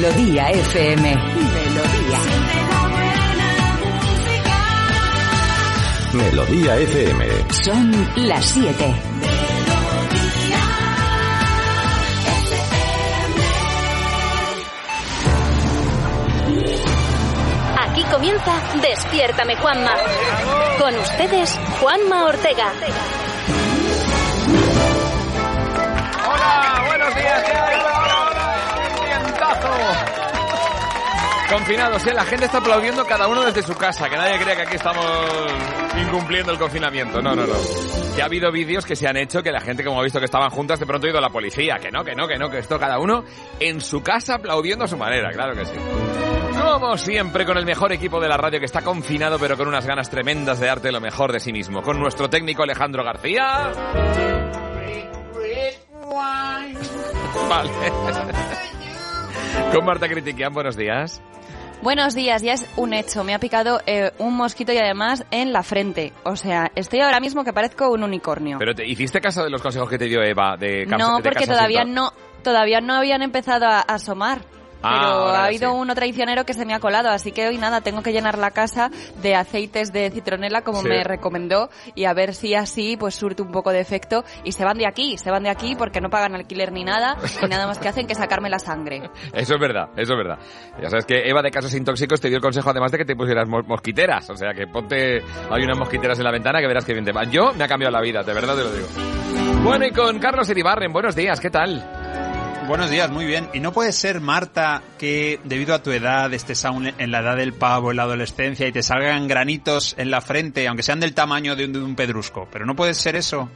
Melodía FM. Melodía. Melodía FM. Son las 7. Aquí comienza Despiértame Juanma. Con ustedes, Juanma Ortega. Confinados, ¿eh? la gente está aplaudiendo cada uno desde su casa, que nadie crea que aquí estamos incumpliendo el confinamiento. No, no, no. Que ha habido vídeos que se han hecho que la gente, como ha visto que estaban juntas, de pronto ha ido a la policía. Que no, que no, que no, que esto cada uno en su casa aplaudiendo a su manera, claro que sí. Como siempre, con el mejor equipo de la radio que está confinado, pero con unas ganas tremendas de darte lo mejor de sí mismo. Con nuestro técnico Alejandro García. Vale. Con Marta Critiquian, buenos días. Buenos días, ya es un hecho. Me ha picado eh, un mosquito y además en la frente. O sea, estoy ahora mismo que parezco un unicornio. Pero te hiciste caso de los consejos que te dio Eva de no, de porque casa todavía no, todavía no habían empezado a asomar. Ah, Pero ha habido sí. uno traicionero que se me ha colado, así que hoy nada, tengo que llenar la casa de aceites de citronela como Sí. me recomendó y a ver si así pues surte un poco de efecto y se van de aquí, se van de aquí porque no pagan alquiler ni nada y nada más que hacen que sacarme la sangre. Eso es verdad, eso es verdad. Ya sabes que Eva de Casos Intóxicos te dio el consejo además de que te pusieras mo- mosquiteras. O sea, que ponte... Hay unas mosquiteras en la ventana que verás que bien te van. Yo me ha cambiado la vida, de verdad te lo digo. Bueno, y con Carlos Iribarren, buenos días, ¿qué tal? Buenos días, muy bien. ¿Y no puede ser, Marta, que debido a tu edad estés aún en la edad del pavo, en la adolescencia, y te salgan granitos en la frente, aunque sean del tamaño de un, pedrusco? ¿Pero no puede ser eso?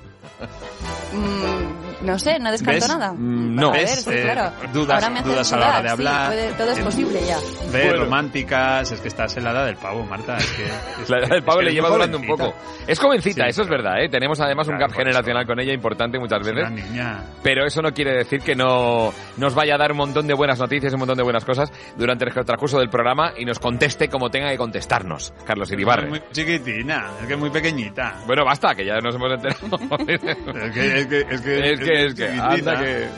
Mm, no sé, no descarto ¿Ves? nada. Mm, no. A ver, ¿Ves? sí, Eh, claro. dudas- Ahora me haces dudas a la hora de sí, hablar. puede- todo es posible ya. Ver Bueno. románticas, es que estás en la edad del pavo, Marta. Es que, es La edad del pavo es que le lleva durando un poco. Es jovencita, Sí. eso es verdad, ¿eh? Tenemos además un Claro, gap por eso. generacional con ella importante muchas Es veces. una niña. Pero eso no quiere decir que no nos vaya a dar un montón de buenas noticias, un montón de buenas cosas durante el transcurso del programa y nos conteste como tenga que contestarnos, Carlos Es Iribarren. muy chiquitina, es que es muy pequeñita. Bueno, basta, que ya nos hemos enterado. Es que, es que, es que, es que, es que, chiquitina. anda que...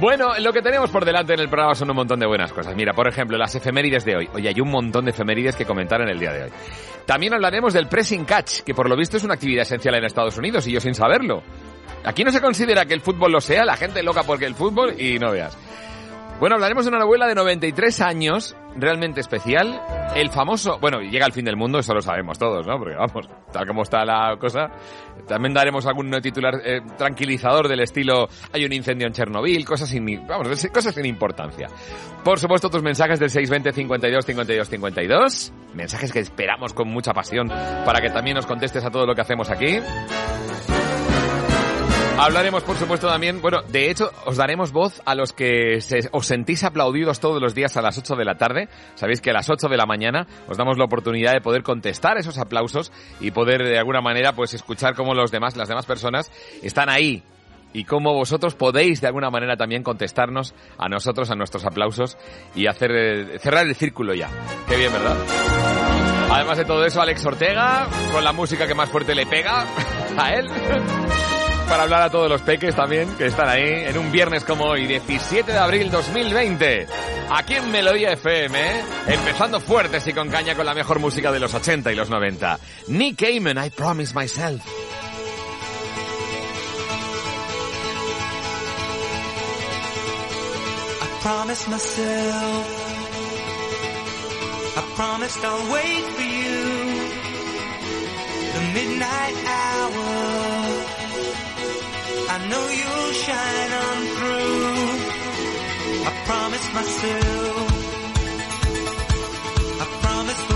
Bueno, lo que tenemos por delante en el programa son un montón de buenas cosas. Mira, por ejemplo, las efemérides de hoy. Oye, hay un montón de efemérides que comentar en el día de hoy. También hablaremos del pressing catch, que por lo visto es una actividad esencial en Estados Unidos y yo sin saberlo. Aquí no se considera que el fútbol lo sea, la gente loca porque el fútbol y no veas. Bueno, hablaremos de una abuela de 93 años, realmente especial. El famoso, bueno, llega el fin del mundo, eso lo sabemos todos, ¿no? Porque vamos, tal como está la cosa. También daremos algún titular eh, tranquilizador del estilo hay un incendio en Chernobyl, cosas sin, vamos, cosas sin importancia. Por supuesto, tus mensajes del 620 52 52 52. Mensajes que esperamos con mucha pasión para que también nos contestes a todo lo que hacemos aquí. Hablaremos, por supuesto, también, bueno, de hecho, os daremos voz a los que se- os sentís aplaudidos todos los días a las 8 de la tarde. Sabéis que a las 8 de la mañana os damos la oportunidad de poder contestar esos aplausos y poder, de alguna manera, pues escuchar cómo los demás, las demás personas están ahí y cómo vosotros podéis, de alguna manera, también contestarnos a nosotros, a nuestros aplausos y hacer, eh, cerrar el círculo ya. Qué bien, ¿verdad? Además de todo eso, Alex Ortega, con la música que más fuerte le pega a él. Para hablar a todos los peques también, que están ahí, en un viernes como hoy, 17 de abril 2020. Aquí en Melodía FM, ¿eh? empezando fuertes y con caña con la mejor música de los 80 y los 90. Nick Cayman, I Promise Myself. I promised myself. I promised I'll wait for you. The midnight hour. I know you'll shine on through. I promised myself. I promised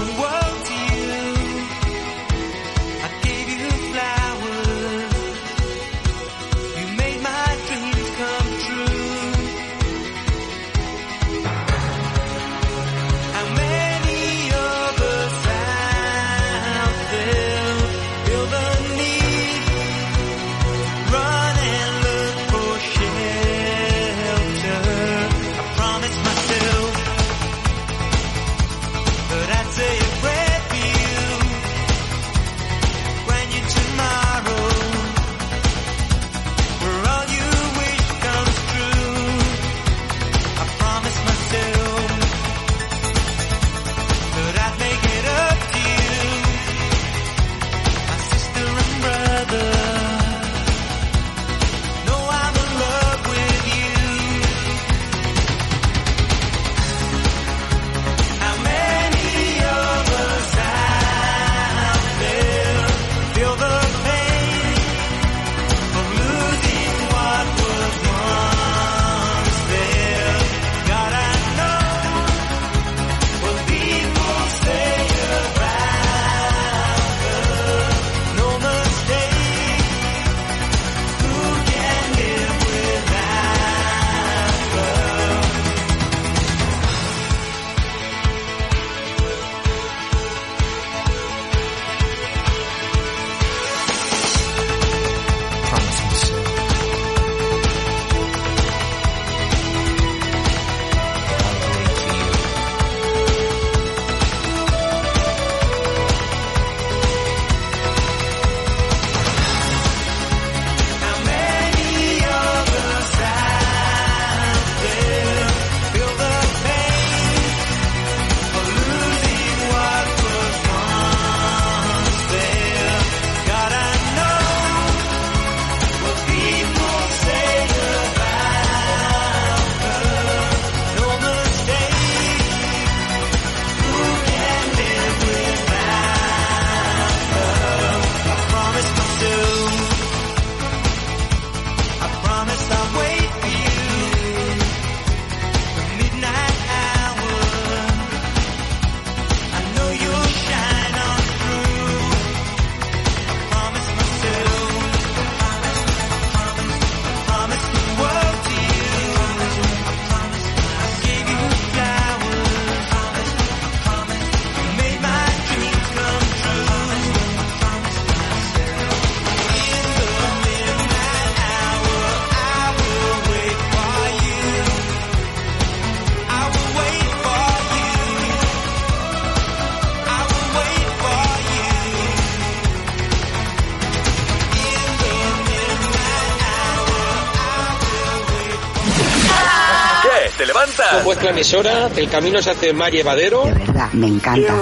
vuestra emisora, el camino se hace más llevadero. De verdad, me encanta.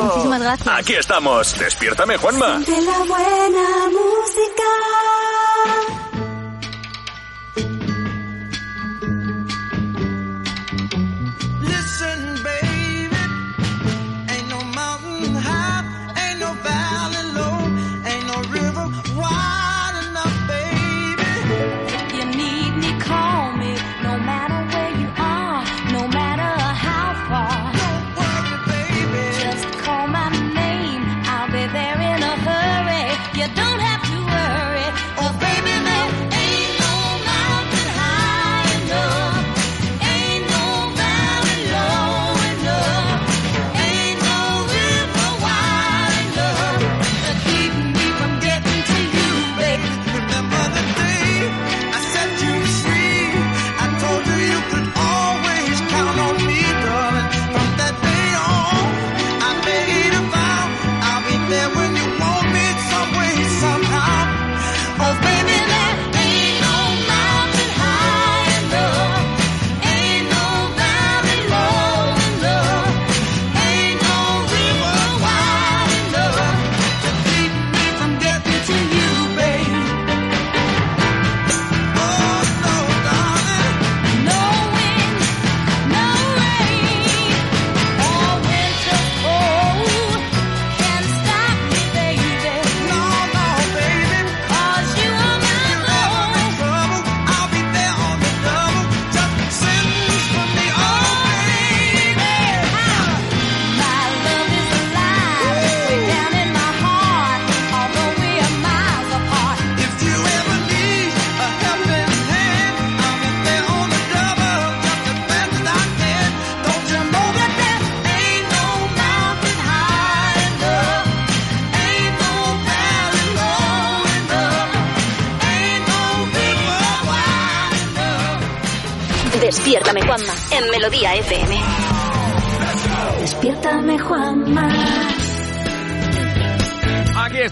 Muchísimas gracias. Aquí estamos. Despiértame, Juanma. De la buena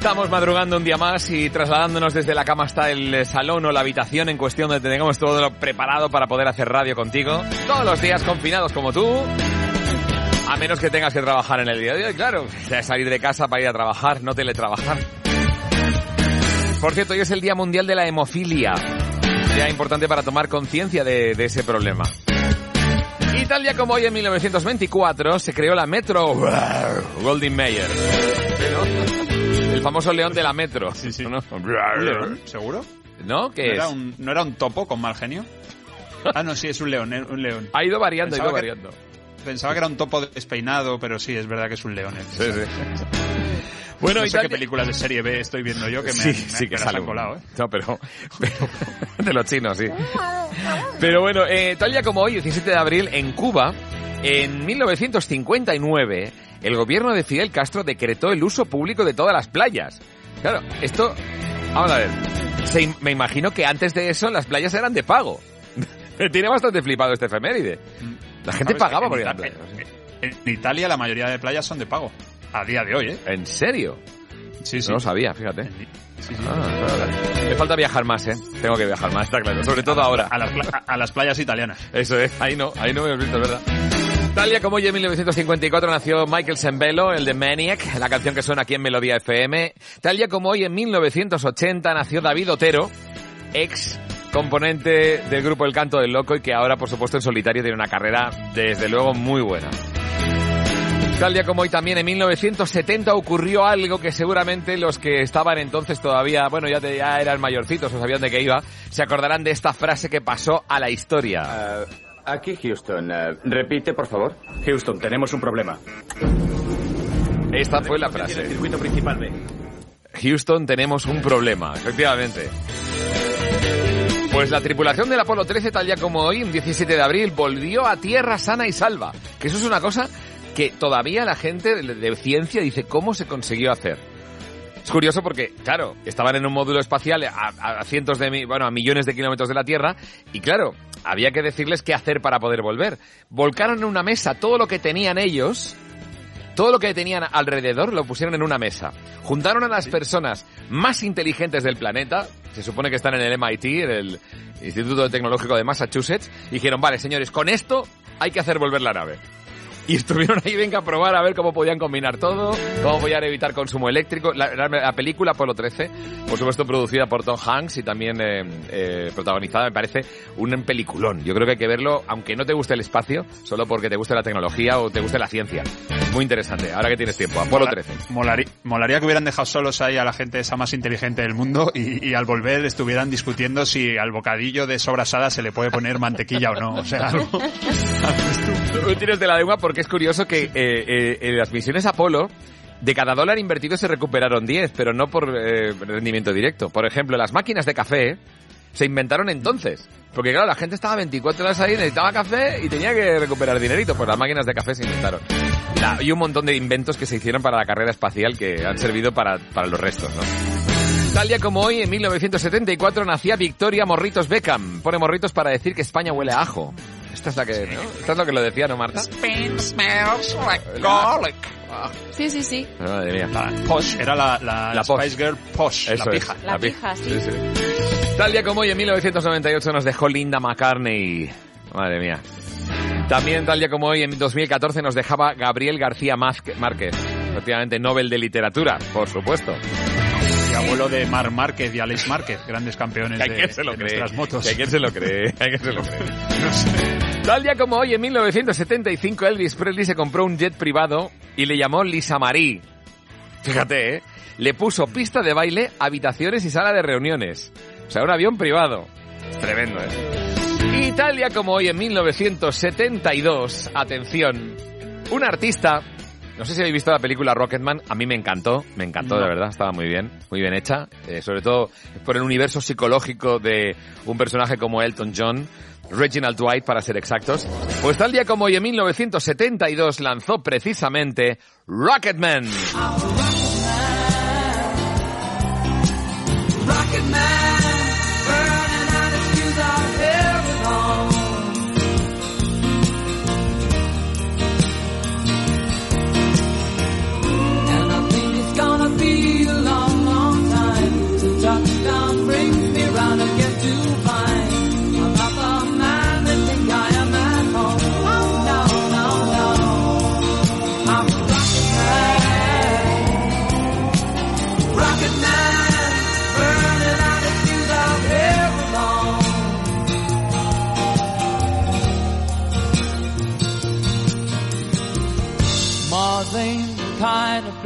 estamos madrugando un día más y trasladándonos desde la cama hasta el salón o la habitación en cuestión donde tengamos todo lo preparado para poder hacer radio contigo. Todos los días confinados como tú. A menos que tengas que trabajar en el día de hoy, claro. Salir de casa para ir a trabajar, no teletrabajar. Por cierto, hoy es el Día Mundial de la Hemofilia. Día importante para tomar conciencia de, ese problema. Y tal día como hoy en 1924 se creó la Metro Golden Mayer. El famoso león de la Metro. Sí, sí. ¿No? ¿Un león? ¿Seguro? ¿No? ¿Qué ¿No es? era, un, ¿No era un topo con mal genio? Ah, no, sí, es un león, un león. Ha ido variando, ha ido Pensaba que- variando. Pensaba que era un topo despeinado, pero sí, es verdad que es un león. eh. Sí, sí. Bueno, no sé qué películas de serie B estoy viendo yo que me, sí, me- sí me que sale colado, ¿eh? No, pero, pero- de los chinos, sí. Pero bueno, eh, tal día como hoy, 17 de abril, en Cuba, en 1959, el gobierno de Fidel Castro decretó el uso público de todas las playas. Claro, esto, vamos a ver, se me imagino que antes de eso las playas eran de pago. Me tiene bastante flipado este efeméride. La gente ¿Sabes que pagaba en por ir a la playa. En Italia la mayoría de playas son de pago. A día de hoy, ¿eh? ¿En serio? Sí, sí. No lo sabía, fíjate. Sí, sí. Ah, claro. Me falta viajar más, ¿eh? Tengo que viajar más, está claro. Sobre todo ahora. A las, a las playas italianas. Eso es, ahí no, ahí no me has visto, ¿verdad? Tal día como hoy en 1954 nació Michael Sembello, el de Maniac, la canción que suena aquí en Melodía FM. Tal día como hoy en 1980 nació David Otero, ex componente del grupo El Canto del Loco y que ahora, por supuesto, en solitario tiene una carrera, desde luego, muy buena. Tal día como hoy también en 1970 ocurrió algo que seguramente los que estaban entonces todavía, bueno, ya, eran mayorcitos o sabían de qué iba, se acordarán de esta frase que pasó a la historia. Ah, aquí Houston. Ah, repite, por favor. Houston, tenemos un problema. Esta fue la frase. circuito principal B. Houston, tenemos un problema, efectivamente. Pues la tripulación del Apolo 13, tal día como hoy, un 17 de abril, volvió a tierra sana y salva. Que eso es una cosa que todavía la gente de, de ciencia dice cómo se consiguió hacer. Es curioso porque, claro, estaban en un módulo espacial a, a cientos de, bueno, a millones de kilómetros de la Tierra y claro, había que decirles qué hacer para poder volver. Volcaron en una mesa todo lo que tenían ellos, todo lo que tenían alrededor lo pusieron en una mesa. Juntaron a las personas más inteligentes del planeta, se supone que están en el MIT, en el Instituto Tecnológico de Massachusetts, y dijeron, vale, señores, con esto hay que hacer volver la nave. Y estuvieron ahí, venga a probar a ver cómo podían combinar todo, cómo podían evitar consumo eléctrico. La, la- la película Apolo 13, por supuesto producida por Tom Hanks y también eh, eh, protagonizada, me parece un peliculón. Yo creo que hay que verlo, aunque no te guste el espacio, solo porque te guste la tecnología o te guste la ciencia. Muy interesante, ahora que tienes tiempo. Apolo Mola- 13. Molaría, molaría que hubieran dejado solos ahí a la gente esa más inteligente del mundo y, y al volver estuvieran discutiendo si al bocadillo de sobrasada se le puede poner mantequilla o no. O sea, algo, Tú tienes de la lengua porque es curioso que eh, eh, en las misiones Apolo, de cada dólar invertido se recuperaron 10, pero no por eh, rendimiento directo. Por ejemplo, las máquinas de café se inventaron entonces. Porque claro, la gente estaba 24 horas ahí, necesitaba café y tenía que recuperar dinerito. Pues las máquinas de café se inventaron. La- y un montón de inventos que se hicieron para la carrera espacial que han servido para, los restos. Tal día como hoy, en 1974, nacía Victoria Morritos Beckham. Pone morritos para decir que España huele a ajo. Esta es la que, ¿no? Esta es lo que lo decía, ¿no, Marta? Sí, sí, sí. Madre mía. la posh, era la, la, La posh. Spice Girl posh, Eso la es, pija. La pija, sí. Tal día como hoy, en 1998, nos dejó Linda McCartney. Madre mía. También tal día como hoy, en 2014, nos dejaba Gabriel García Márquez. Efectivamente, Nobel de Literatura, por supuesto. Abuelo de Mar Márquez y Alex Márquez, grandes campeones de, quien se lo de cree. nuestras motos. Hay quien se lo cree. Hay quien se lo cree. Tal día como hoy, en 1975, Elvis Presley se compró un jet privado y le llamó Lisa Marie. Fíjate, ¿eh? Le puso pista de baile, habitaciones y sala de reuniones. O sea, un avión privado. Es tremendo, ¿eh? Y tal día como hoy, en 1972, atención, un artista... No sé si habéis visto la película Rocketman, a mí me encantó, me encantó No. de verdad, estaba muy bien, muy bien hecha, eh, sobre todo por el universo psicológico de un personaje como Elton John, Reginald Dwight para ser exactos. Pues tal día como hoy en 1972 lanzó precisamente Rocketman.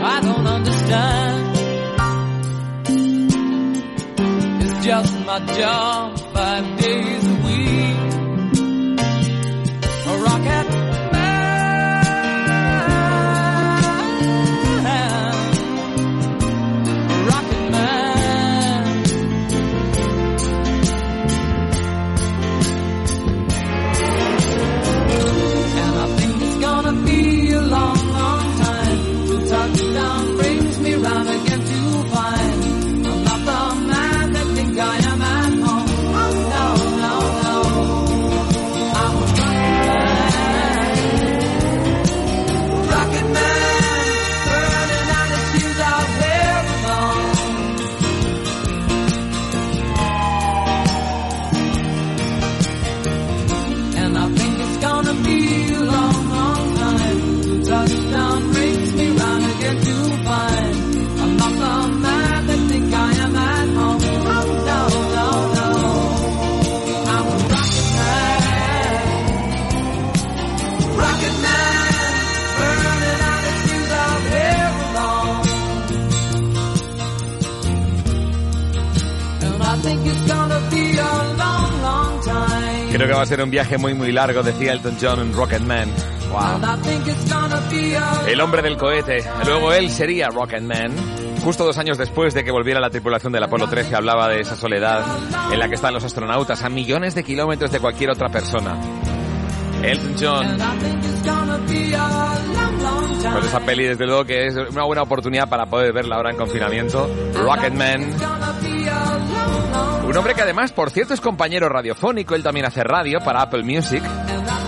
I don't understand. It's just my job five days va a ser un viaje muy muy largo, decía Elton John en Rocketman. Wow. El hombre del cohete. Luego él sería Rocketman. Justo dos años después de que volviera la tripulación del Apolo 13, hablaba de esa soledad en la que están los astronautas a millones de kilómetros de cualquier otra persona. Elton John. Pues esa peli, desde luego, que es una buena oportunidad para poder verla ahora en confinamiento. Rocketman. Un hombre que además, por cierto, es compañero radiofónico. Él también hace radio para Apple Music.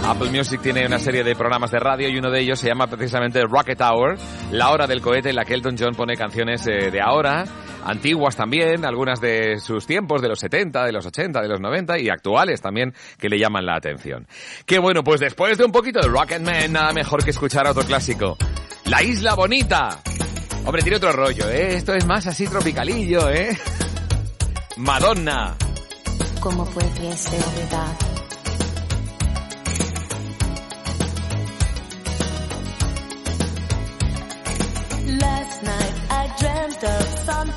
Apple Music tiene una serie de programas de radio y uno de ellos se llama precisamente Rocket Hour, la hora del cohete en la que Elton John pone canciones eh, de ahora, antiguas también, algunas de sus tiempos, de los 70, de los 80, de los 90 y actuales también, que le llaman la atención. Qué bueno, pues después de un poquito de Rocketman, nada mejor que escuchar otro clásico. La Isla Bonita. Hombre, tiene otro rollo, ¿eh? Esto es más así tropicalillo, ¿eh? Madonna. ¿Cómo pudiese olvidar? Last night I dreamt of San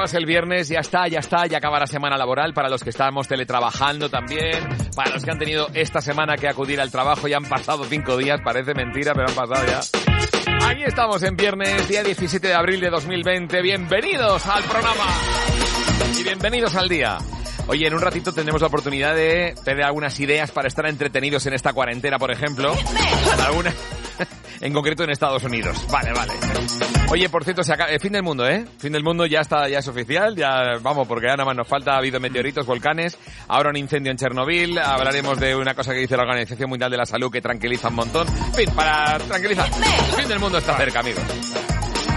llevas el viernes? Ya está, ya está, ya acaba la semana laboral para los que estamos teletrabajando también, para los que han tenido esta semana que acudir al trabajo y han pasado cinco días, parece mentira, pero han pasado ya. Aquí estamos en viernes, día 17 de abril de 2020. Bienvenidos al programa y bienvenidos al día. Oye, en un ratito tendremos la oportunidad de tener algunas ideas para estar entretenidos en esta cuarentena, por ejemplo. Algunas, en concreto en Estados Unidos. Vale, vale. Oye, por cierto, se acaba, eh, fin del mundo, ¿eh? Fin del mundo ya está, ya es oficial, ya vamos, porque ya nada más nos falta, ha habido meteoritos, volcanes, ahora un incendio en Chernobyl, hablaremos de una cosa que dice la Organización Mundial de la Salud que tranquiliza un montón. Fin, para tranquilizar. Fin del mundo está cerca, amigos.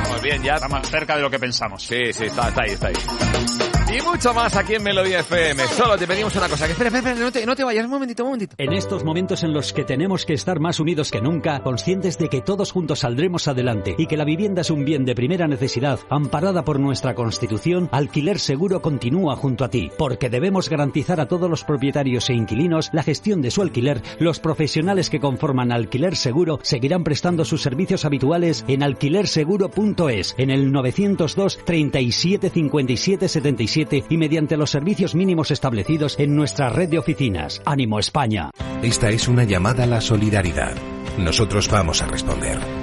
Vamos bien, ya. Está más cerca de lo que pensamos. Sí, sí, está, está ahí, está ahí. Y mucho más aquí en Melodía FM. Solo te pedimos una cosa. Que espera, espera, espera, no te, no te vayas. Un momentito, un momentito. En estos momentos en los que tenemos que estar más unidos que nunca, conscientes de que todos juntos saldremos adelante y que la vivienda es un bien de primera necesidad, amparada por nuestra Constitución, Alquiler Seguro continúa junto a ti, porque debemos garantizar a todos los propietarios e inquilinos la gestión de su alquiler. Los profesionales que conforman Alquiler Seguro seguirán prestando sus servicios habituales en alquilerseguro.es, en el 902 37 57 77 y mediante los servicios mínimos establecidos en nuestra red de oficinas. Ánimo España. Esta es una llamada a la solidaridad. Nosotros vamos a responder.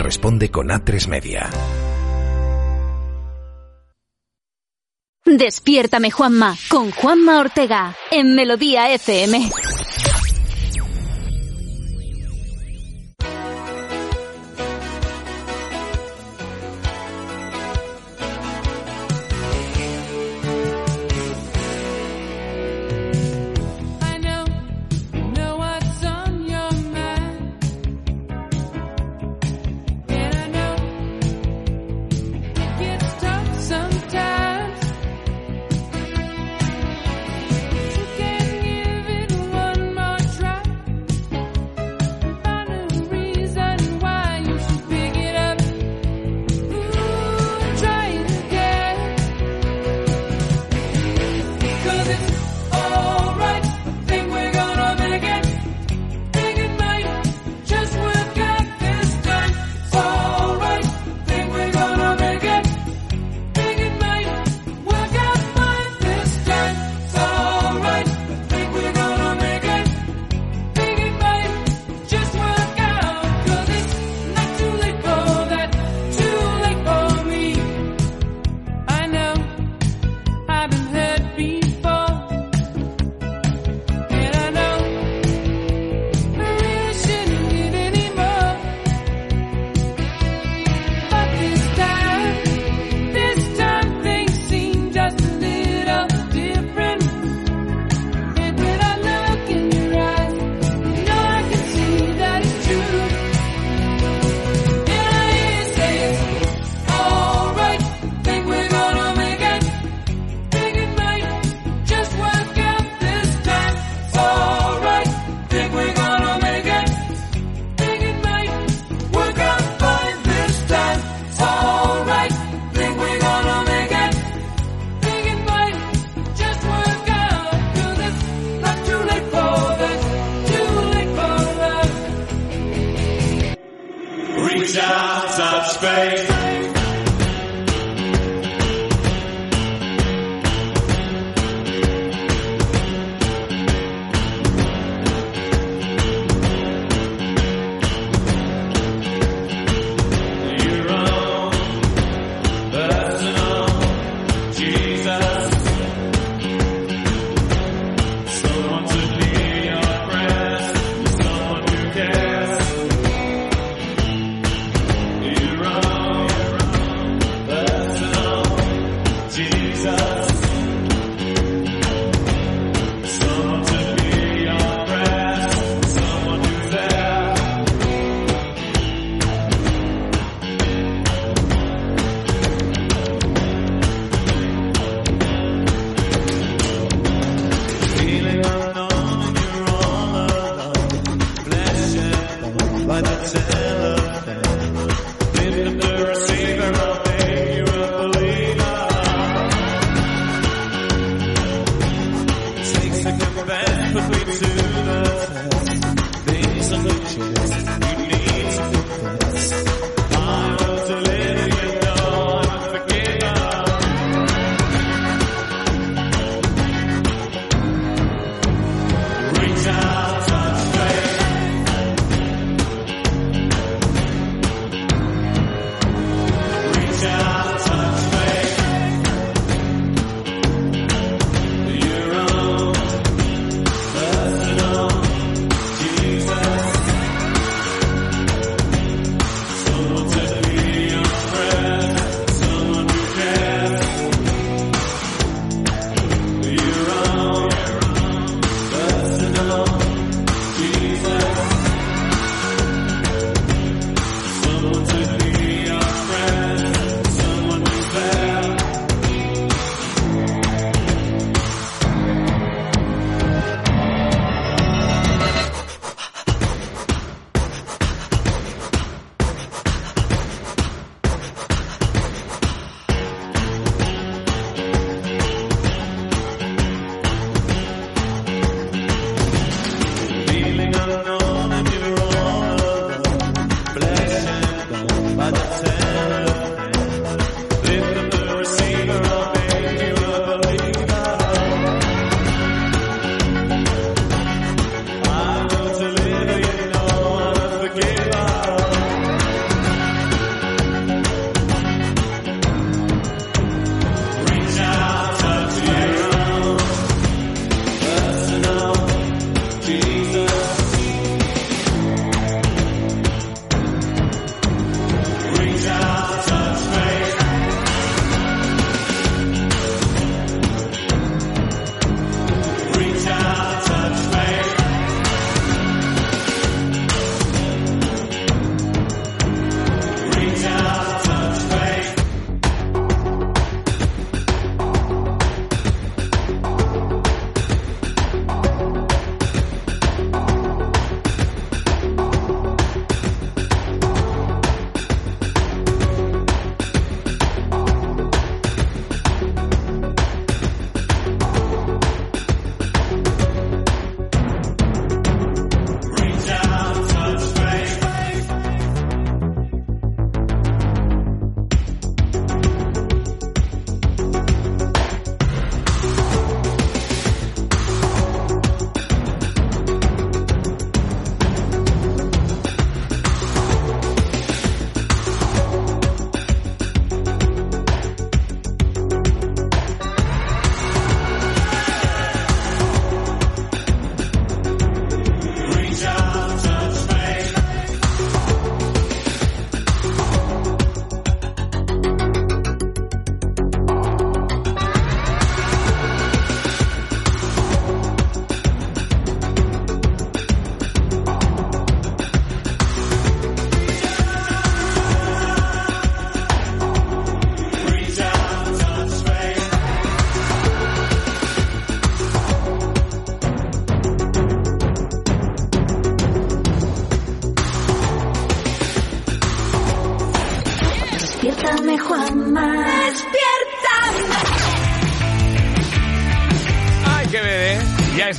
responde con A3 Media. Despiértame Juanma con Juanma Ortega en Melodía FM.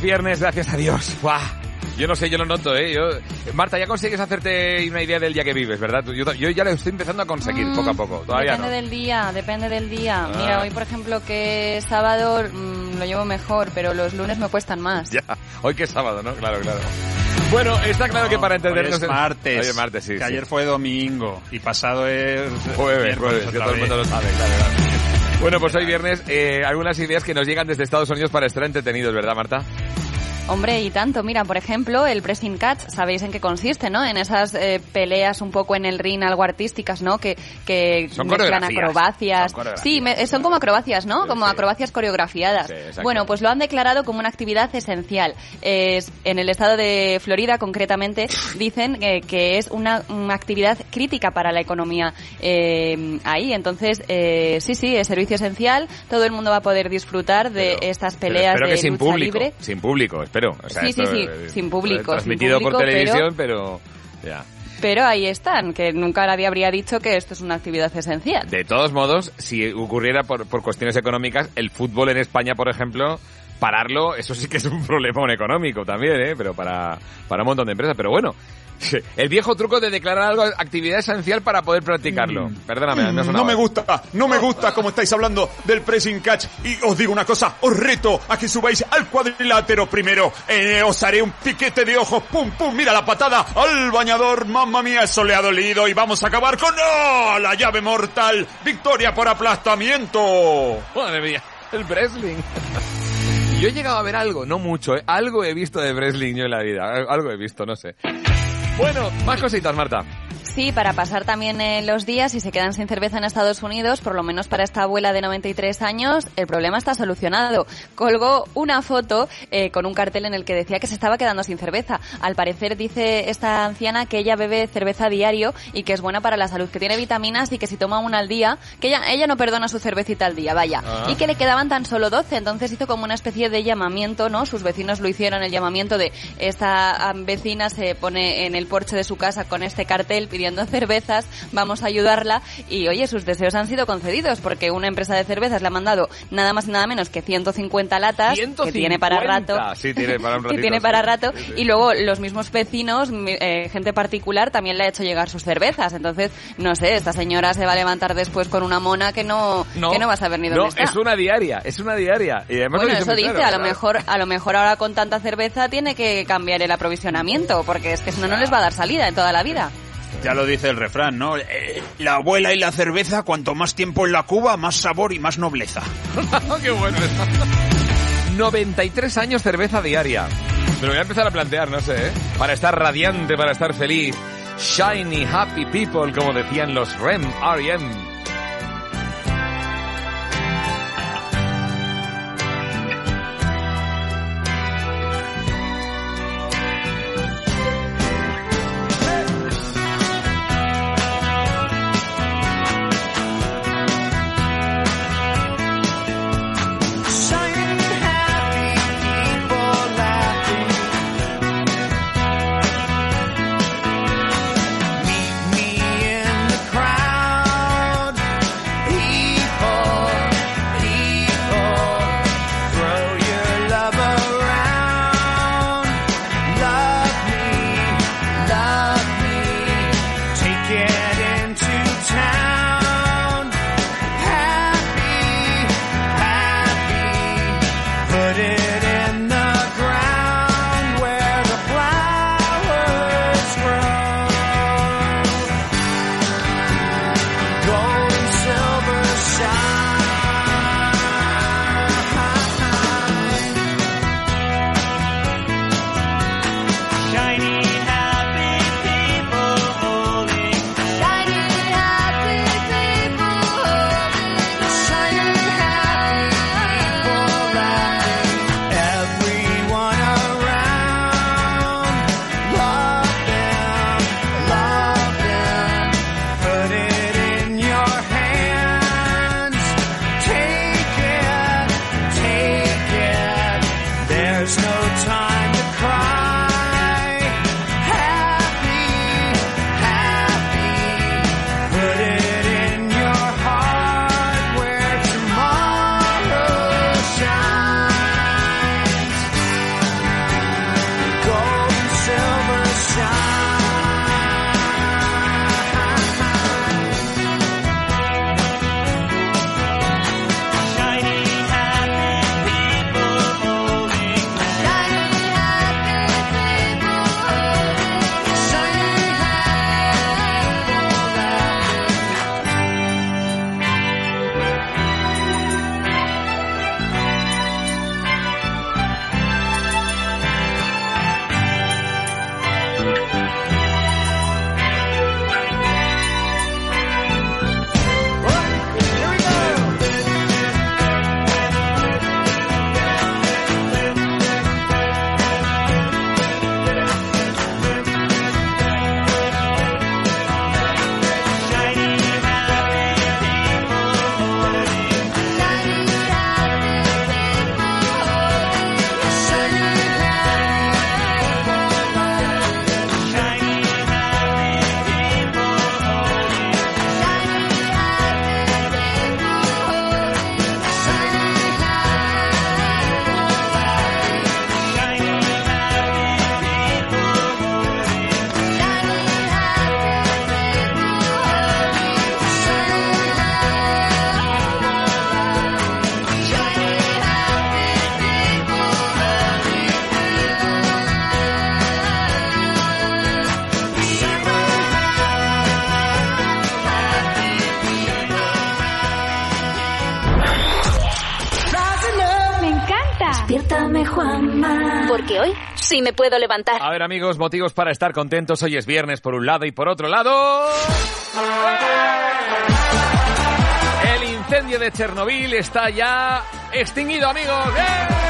Es viernes, gracias a Dios. Buah. Yo no sé, yo lo noto, ¿eh? Yo... Marta, ya consigues hacerte una idea del día que vives, ¿verdad? Yo, yo ya lo estoy empezando a conseguir Mm, poco a poco. Todavía depende no. del día, depende del día. Ah. Mira, hoy por ejemplo que es sábado mm, lo llevo mejor, pero los lunes me cuestan más. Ya, hoy que es sábado, ¿no? Claro, claro. Bueno, está claro que para Hoy entendernos... es en- martes. Hoy es martes, sí. Que sí. ayer fue domingo y pasado es Jueves, jueves, que todo el mundo lo sabe, claro, claro. Bueno, pues hoy viernes, eh, algunas ideas que nos llegan desde Estados Unidos para estar entretenidos, ¿verdad, Marta? Hombre, y tanto. Mira, por ejemplo, el pressing catch, sabéis en qué consiste, ¿no? En esas eh, peleas un poco en el ring, algo artísticas, ¿no? Que, que Son mezclan coreografías. acrobacias. Son. Sí, me- son como acrobacias, ¿no? Como acrobacias coreografiadas. Sí, bueno, pues lo han declarado como una actividad esencial. Es, en el estado de Florida, concretamente, dicen que, que es una, una actividad crítica para la economía eh, ahí. Entonces, eh, sí, sí, es servicio esencial. Todo el mundo va a poder disfrutar de estas Pero peleas espero de que sin lucha público. libre. Sin público, espero. O sea, Sí, sí, sí, eh, sin público, sin Transmitido por televisión, pero... Ya. Pero ahí están, que nunca nadie habría dicho que esto es una actividad esencial. De todos modos, si ocurriera por, por cuestiones económicas, el fútbol en España, por ejemplo, pararlo, eso sí que es un problema económico también, ¿eh? Pero para, para un montón de empresas. Pero bueno, el viejo truco de declarar algo actividad esencial para poder practicarlo. Perdóname, me ha sonado. No me gusta, no me gusta como estáis hablando del pressing catch. Y os digo una cosa, os reto a que subáis al cuadrilátero primero. Eh, os haré un piquete de ojos, pum, pum, mira la patada al bañador. Mamma mía, eso le ha dolido. Y vamos a acabar con ¡oh! la llave mortal. Victoria por aplastamiento. Madre mía, el wrestling. Yo he llegado a ver algo, no mucho, ¿eh? Algo he visto de wrestling yo en la vida. Al- Algo he visto, no sé. Bueno, más cositas, Marta. Sí, para pasar también eh, los días, si se quedan sin cerveza en Estados Unidos, por lo menos para esta abuela de 93 años, el problema está solucionado. Colgó una foto eh, con un cartel en el que decía que se estaba quedando sin cerveza. Al parecer dice esta anciana que ella bebe cerveza diario y que es buena para la salud, que tiene vitaminas y que si toma una al día, que ella, ella no perdona su cervecita al día, vaya. Ah. Y que le quedaban tan solo 12, entonces hizo como una especie de llamamiento, ¿no? Sus vecinos lo hicieron, el llamamiento de esta ah, vecina se pone en el porche de su casa con este cartel pidiendo cervezas, vamos a ayudarla y oye, sus deseos han sido concedidos porque una empresa de cervezas le ha mandado nada más y nada menos que 150 latas que tiene para 150. rato. Sí, tiene para un que tiene para rato Sí, sí. y luego los mismos vecinos, eh, gente particular también le ha hecho llegar sus cervezas. Entonces, no sé, esta señora se va a levantar después con una mona que no que no va a saber ni dónde no, está. es una diaria, es una diaria. Y además lo Bueno, eso dice, claro, a lo mejor, a lo mejor ahora con tanta cerveza tiene que cambiar el aprovisionamiento, porque es que si no, no les va a dar salida en toda la vida. Ya lo dice el refrán, ¿no? Eh, la abuela y la cerveza, cuanto más tiempo en la cuba, más sabor y más nobleza. ¡Qué bueno esto! 93 años cerveza diaria. Me lo voy a empezar a plantear, no sé, ¿eh? Para estar radiante, para estar feliz. Shiny, happy people, como decían los REM, R.E.M. sí me puedo levantar. A ver, amigos, motivos para estar contentos. Hoy es viernes por un lado y por otro lado. El incendio de Chernobyl está ya extinguido, amigos. ¡Eh!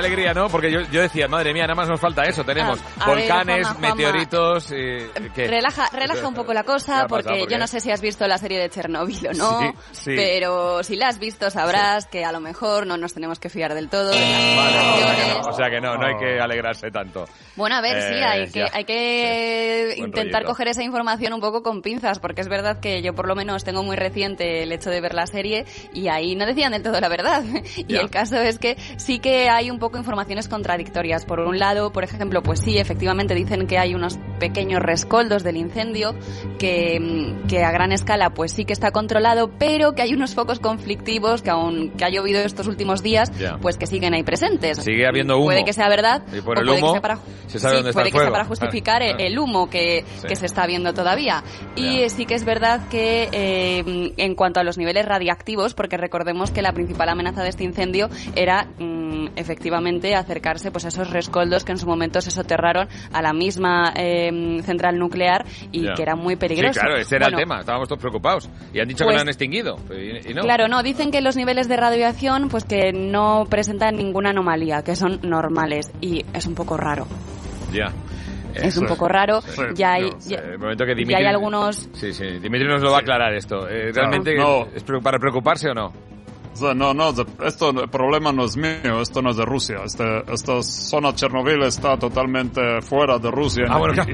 Qué alegría, ¿no? Porque yo, yo decía, madre mía, nada más nos falta eso. Tenemos Ah, a ver, volcanes, Juanma, Juanma. meteoritos. eh, ¿qué? Relaja, relaja un poco la ¿Qué ha cosa, pasado? porque ¿Por yo no sé si has visto la serie de Chernobyl o no, Sí, sí. pero si la has visto sabrás que a lo mejor no nos tenemos que fiar del todo de las Vale, o sea que informaciones. no, o sea que no, no hay que alegrarse tanto. Bueno, a ver, sí, Eh, hay que, ya. hay que intentar rollito. coger esa información un poco con pinzas, porque es verdad que yo por lo menos tengo muy reciente el hecho de ver la serie y ahí no decían del todo la verdad. Y Ya. el caso es que sí que hay un poco informaciones contradictorias. Por un lado, por ejemplo, pues sí, efectivamente dicen que hay unos pequeños rescoldos del incendio que, mm, que a gran escala pues sí que está controlado, pero que hay unos focos conflictivos que aun que ha llovido estos últimos días, pues que siguen ahí presentes. Sigue habiendo humo. Puede que sea verdad Y por o el puede que humo sea para se sabe Sí, dónde está puede el que sea para justificar el humo que, Sí. que se está viendo todavía. Y sí que es verdad que eh, en cuanto a los niveles radiactivos, porque recordemos que la principal amenaza de este incendio era mm, efectivamente acercarse pues a esos rescoldos que en su momento se soterraron a la misma eh, central nuclear y Ya. que era muy peligroso. Sí, claro, ese era Bueno, el tema. Estábamos todos preocupados. Y han dicho que Pues- lo han extinguido. Y, y no. Claro, no, dicen que los niveles de radiación pues que no presentan ninguna anomalía, que son normales y es un poco raro. Ya. Es Eso un poco raro. Sí, ya hay, no, ya- el momento que ya Dimitri, hay algunos Sí, sí. Dimitri nos lo va a aclarar esto. Eh, ¿Realmente No. es pre- para preocuparse o no? Sea, no, no, esto, el problema no es mío, esto no es de Rusia. Este, esta zona Chernobyl está totalmente fuera de Rusia. Ah, bueno, claro.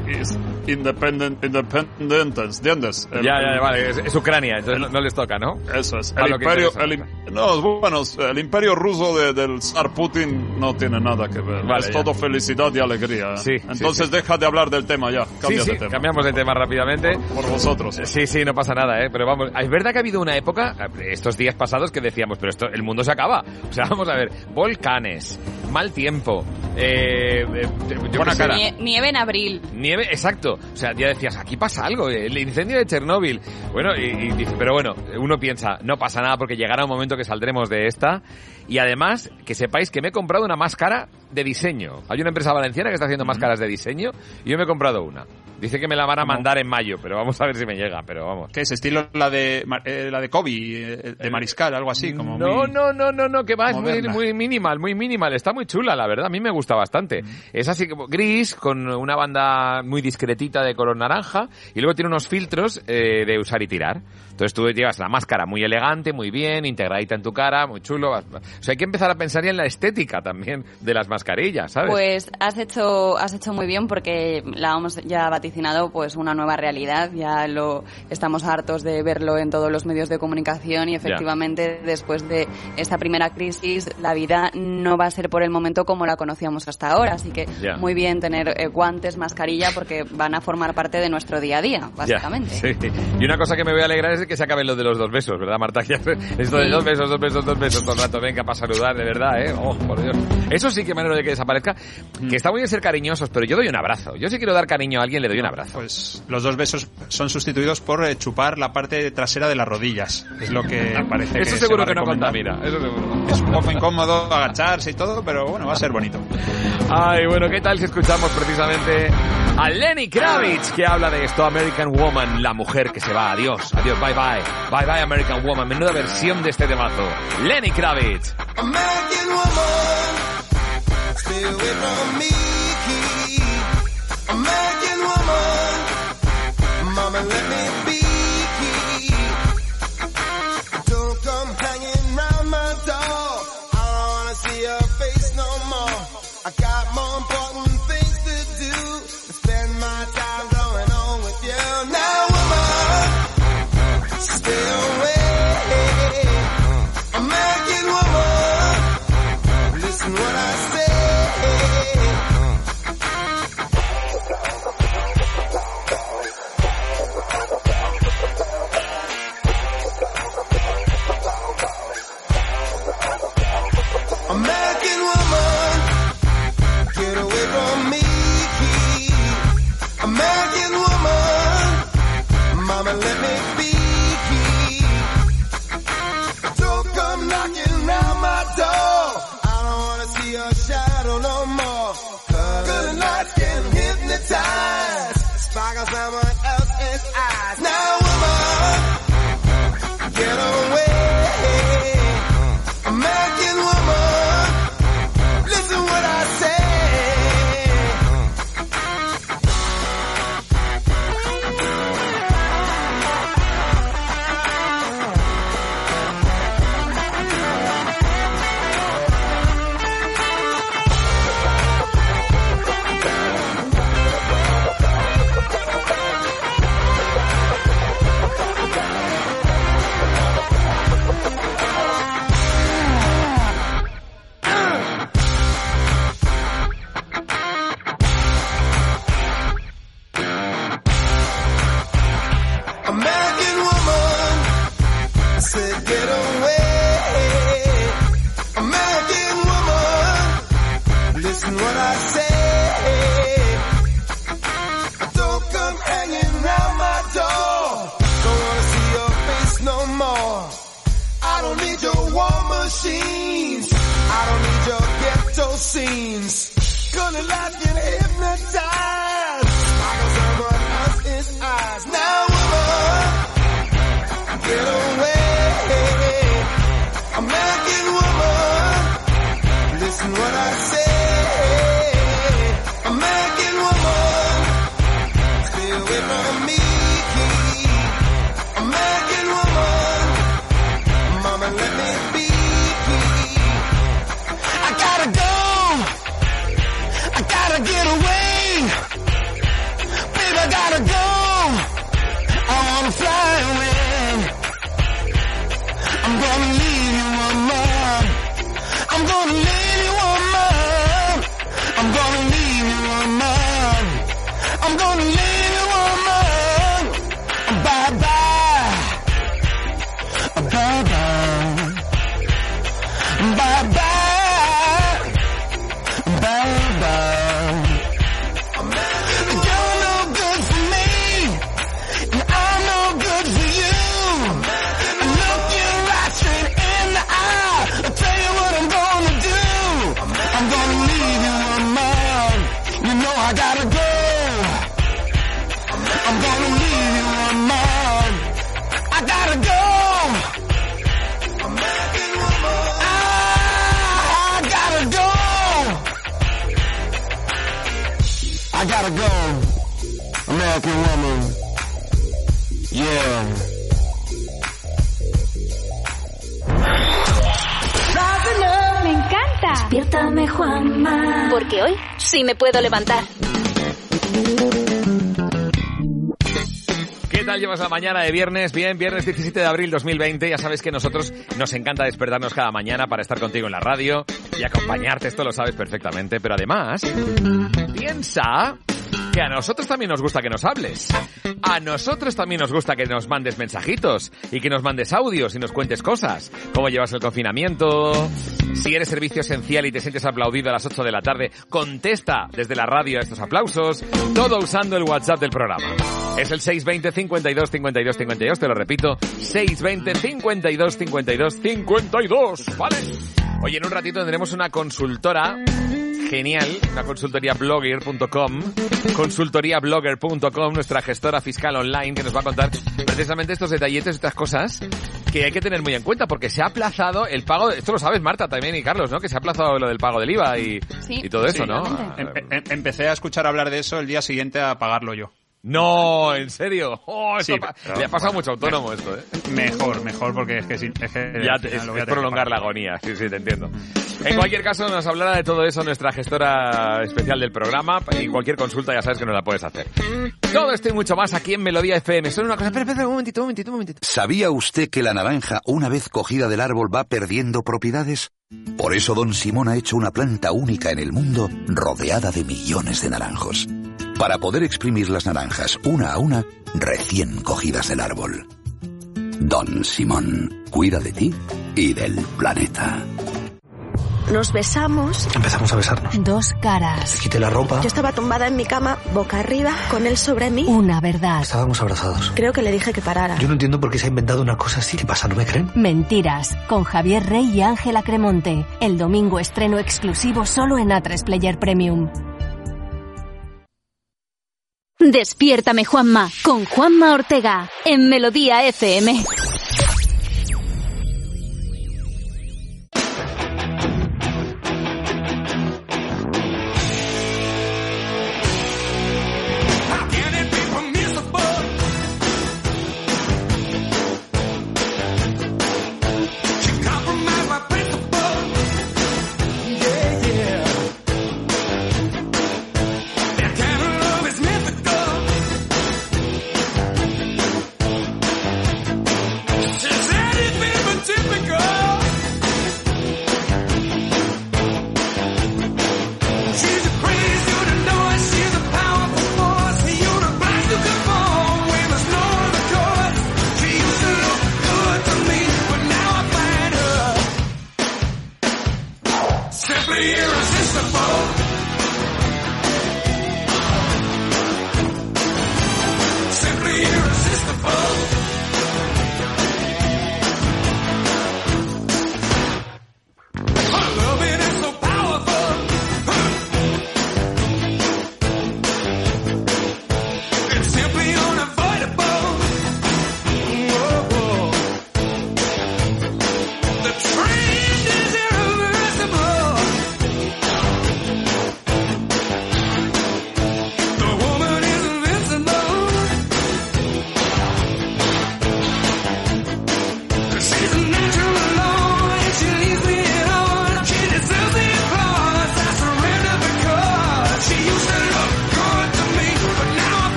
independent, independiente, ¿entiendes? El- ya, ya, el- vale. Es, es Ucrania, entonces no, no les toca, ¿no? Eso es. Para El imperio, el, no, bueno, el imperio ruso de- del zar Putin no tiene nada que ver. Vale, es ya. todo felicidad y alegría. Sí, Entonces sí, deja de hablar del tema ya. Sí, Cambia sí, de tema. cambiamos de tema rápidamente. Por vosotros. Sí, sí, no pasa nada, ¿eh? Pero vamos, es verdad que ha habido una época, estos días pasados, que decíamos, pero esto, el mundo se acaba. O sea, vamos a ver, volcanes, mal tiempo, eh, eh, Buena cara. nie- nieve en abril. Nieve, exacto. O sea, ya decías, aquí pasa algo, eh, el incendio de Chernóbil. Bueno, y, y dice, pero bueno, uno piensa, no pasa nada porque llegará un momento que saldremos de esta. Y además, que sepáis que me he comprado una máscara de diseño. Hay una empresa valenciana que está haciendo máscaras de diseño y yo me he comprado una. Dice que me la van a mandar en mayo, pero vamos a ver si me llega, pero vamos. ¿Qué es? ¿Estilo la de, eh, la de Kobe, eh, de Mariscal, algo así? Como No, muy- no, no, no, no, que va, es muy, muy minimal, muy minimal. Está muy chula, la verdad. A mí me gusta bastante. Es así como gris, con una banda muy discretita de color naranja, y luego tiene unos filtros eh, de usar y tirar. Entonces tú llevas la máscara muy elegante, muy bien, integradita en tu cara, muy chulo. O sea, hay que empezar a pensar ya en la estética también de las mascarillas, ¿sabes? Pues has hecho, has hecho muy bien porque la hemos ya vaticinado pues una nueva realidad, ya lo estamos hartos de verlo en todos los medios de comunicación y efectivamente después de esta primera crisis la vida no va a ser por el momento como la conocíamos hasta ahora, así que Ya. muy bien tener eh, guantes, mascarilla porque van a formar parte de nuestro día a día, básicamente. Ya, sí. Y una cosa que me voy a alegrar es que se acabe lo de los dos besos, ¿verdad, Marta? Esto de dos besos, dos besos, dos besos todo el rato, venga, para saludar, de verdad, ¿eh? Oh, por Dios. Eso sí que me alegro de que desaparezca. Que está muy bien ser cariñosos, pero yo doy un abrazo. Yo si quiero dar cariño a alguien, le doy un abrazo. Pues los dos besos son sustituidos por eh, chupar la parte trasera de las rodillas. Es lo que parece Eso que seguro se que no contamina, eso seguro. Es un poco incómodo agacharse y todo, pero bueno, va a ser bonito. Ay, bueno, ¿qué tal si escuchamos precisamente a Lenny Kravitz que habla de esto, American Woman, la mujer que se va, adiós, adiós, bye bye, bye bye American Woman, menuda versión de este temazo. Lenny Kravitz. American woman, stay away from me. American woman, mama, let me be. Scenes. Gonna let you hypnotize. Juanma. Porque hoy sí me puedo levantar. ¿Qué tal llevas la mañana de viernes? Bien, viernes 17 de abril 2020. Ya sabes que nosotros nos encanta despertarnos cada mañana para estar contigo en la radio y acompañarte. Esto lo sabes perfectamente. Pero además, piensa que a nosotros también nos gusta que nos hables. A nosotros también nos gusta que nos mandes mensajitos y que nos mandes audios y nos cuentes cosas. ¿Cómo llevas el confinamiento? Si eres servicio esencial y te sientes aplaudido a las 8 de la tarde, contesta desde la radio a estos aplausos. Todo usando el WhatsApp del programa. Es el 620 52 52 52, te lo repito, 620 52 52 52, ¿vale? Oye, en un ratito tendremos una consultora genial, una consultoría blogger.com, consultoriablogger.com, nuestra gestora fiscal online que nos va a contar precisamente estos detalletes, estas cosas que hay que tener muy en cuenta porque se ha aplazado el pago, esto lo sabes Marta también y Carlos, ¿no? Que se ha aplazado lo del pago del IVA y, y todo eso, Sí. ¿no? Em- em- empecé a escuchar hablar de eso el día siguiente a pagarlo yo. No, ¿en serio? Oh, Sí, pa- pero- le ha pasado mucho autónomo esto, ¿eh? Mejor, mejor, porque es que, sí- es que Ya te- es, lo voy a es prolongar la agonía, sí, sí, te entiendo. En cualquier caso, nos hablará de todo eso nuestra gestora especial del programa y cualquier consulta ya sabes que nos la puedes hacer. Todo esto y mucho más aquí en Melodía FM. Solo una cosa, espera, espera, un momentito, un momentito, un momentito. ¿Sabía usted que la naranja, una vez cogida del árbol, va perdiendo propiedades? Por eso Don Simón ha hecho una planta única en el mundo, rodeada de millones de naranjos. Para poder exprimir las naranjas una a una, recién cogidas del árbol. Don Simón, cuida de ti y del planeta. Nos besamos. Empezamos a besarnos. Dos caras. Quité la ropa. Yo estaba tumbada en mi cama, boca arriba, con él sobre mí. Una verdad. Estábamos abrazados. Creo que le dije que parara. Yo no entiendo por qué se ha inventado una cosa así. ¿Qué pasa? ¿No me creen? Mentiras, con Javier Rey y Ángela Cremonte. El domingo estreno exclusivo solo en A3 Player Premium. Despiértame Juanma con Juanma Ortega en Melodía FM.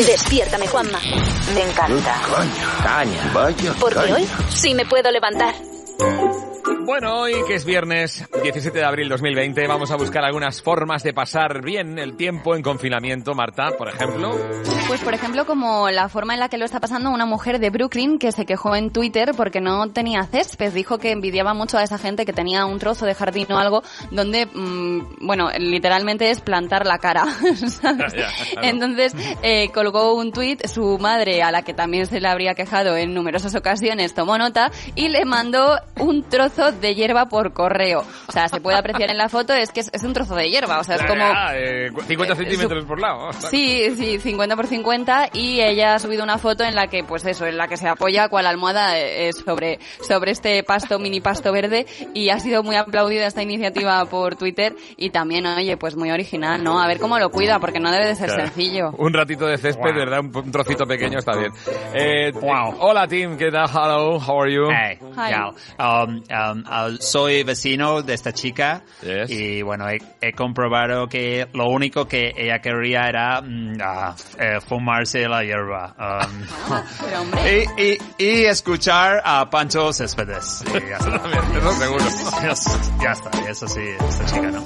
Despiértame, Juanma. Me encanta. Caña. Vaya Porque caña. hoy sí me puedo levantar. Bueno, hoy que es viernes 17 de abril 2020, vamos a buscar algunas formas de pasar bien el tiempo en confinamiento. Marta, por ejemplo. Pues por ejemplo como la forma en la que lo está pasando una mujer de Brooklyn que se quejó en Twitter porque no tenía césped. Dijo que envidiaba mucho a esa gente que tenía un trozo de jardín o algo donde, mm, bueno, literalmente es plantar la cara. ¿sabes? Entonces eh, colgó un tuit, su madre, a la que también se le habría quejado en numerosas ocasiones, tomó nota y le mandó un trozo de hierba por correo. O sea, se puede apreciar en la foto, es que es, es un trozo de hierba, o sea, es como... Ah, eh, 50 centímetros por lado. Sí, sí, 50 por 50 y ella ha subido una foto en la que, pues eso, en la que se apoya cual almohada eh, sobre, sobre este pasto, mini pasto verde y ha sido muy aplaudida esta iniciativa por Twitter y también, oye, pues muy original, ¿no? A ver cómo lo cuida porque no debe de ser Claro. sencillo. Un ratito de césped, ¿verdad? Un, un trocito pequeño está bien. Eh, Hola, Tim. ¿Qué tal? Hello. How are you? Hey, ya. Um, um, uh, soy vecino de esta chica y bueno, he, he comprobado que lo único que ella quería era mm, ah, eh, fumarse la hierba um, y, y, y escuchar a Pancho Céspedes. Y ya está. Eso seguro. ya está, eso sí, esta chica, ¿no?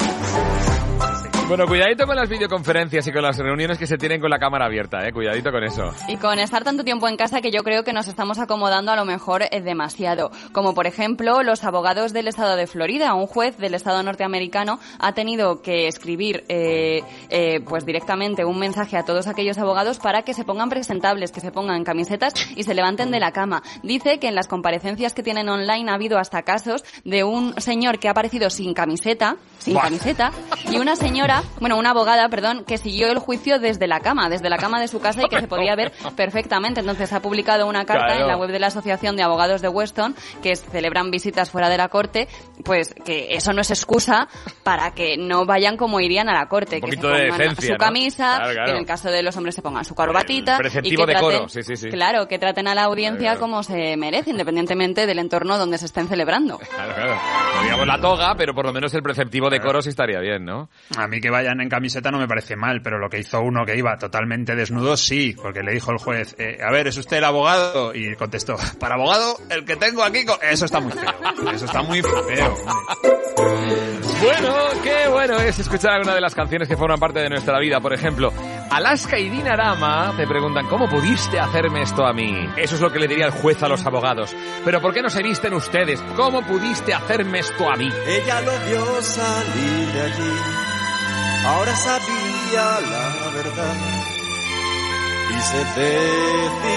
Bueno, cuidadito con las videoconferencias y con las reuniones que se tienen con la cámara abierta, eh. Cuidadito con eso. Y con estar tanto tiempo en casa que yo creo que nos estamos acomodando a lo mejor eh, demasiado. Como por ejemplo los abogados del estado de Florida. Un juez del estado norteamericano ha tenido que escribir eh, eh, pues directamente un mensaje a todos aquellos abogados para que se pongan presentables, que se pongan camisetas y se levanten de la cama. Dice que en las comparecencias que tienen online ha habido hasta casos de un señor que ha aparecido sin camiseta, sin camiseta, y una señora, bueno, una abogada, perdón, que siguió el juicio desde la cama, desde la cama de su casa y que se podía ver perfectamente. Entonces ha publicado una carta Claro. en la web de la Asociación de Abogados de Weston que celebran visitas fuera de la corte, pues que eso no es excusa para que no vayan como irían a la corte, que se poquito de pongan decencia, su ¿no? camisa, Claro, claro. que en el caso de los hombres se pongan su corbatita y preceptivo que traten, sí, sí, sí. claro, que traten a la audiencia como se merece, independientemente del entorno donde se estén celebrando. Claro, claro. No digamos la toga, pero por lo menos el preceptivo de coro sí estaría bien, ¿no? A mí que vayan en camiseta no me parece mal, pero lo que hizo uno que iba totalmente desnudo, sí, porque le dijo el juez, eh, a ver, ¿es usted el abogado? Y contestó, para abogado, el que tengo aquí, co-". eso está muy feo, eso está muy feo. Bueno, qué bueno es escuchar alguna de las canciones que forman parte de nuestra vida. Por ejemplo, Alaska y Dinarama te preguntan, ¿cómo pudiste hacerme esto a mí? Eso es lo que le diría el juez a los abogados. Pero ¿por qué no se visten ustedes? ¿Cómo pudiste hacerme esto a mí? Ella lo vio salir de allí, ahora sabía la verdad y se decidió.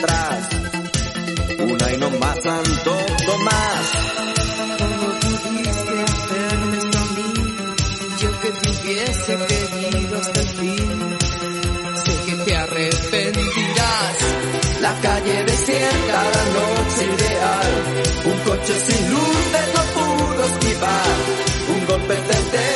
atrás. Una y no más, Santo Tomás. ¿Cómo pudiste hacerme esto a mí? Yo que te hubiese querido hasta el fin. Sé que te arrepentirás. La calle desierta, la noche ideal. Un coche sin luces no pudo esquivar. Un golpe certero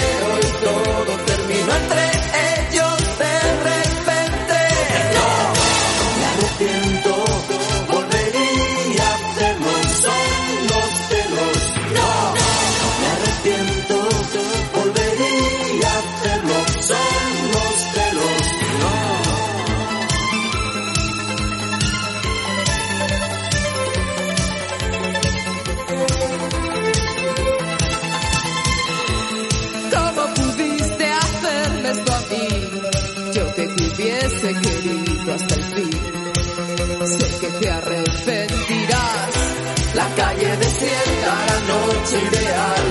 noche ideal.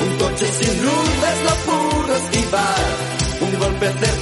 Un coche sin luz es lo puro esquivar. Un golpe certero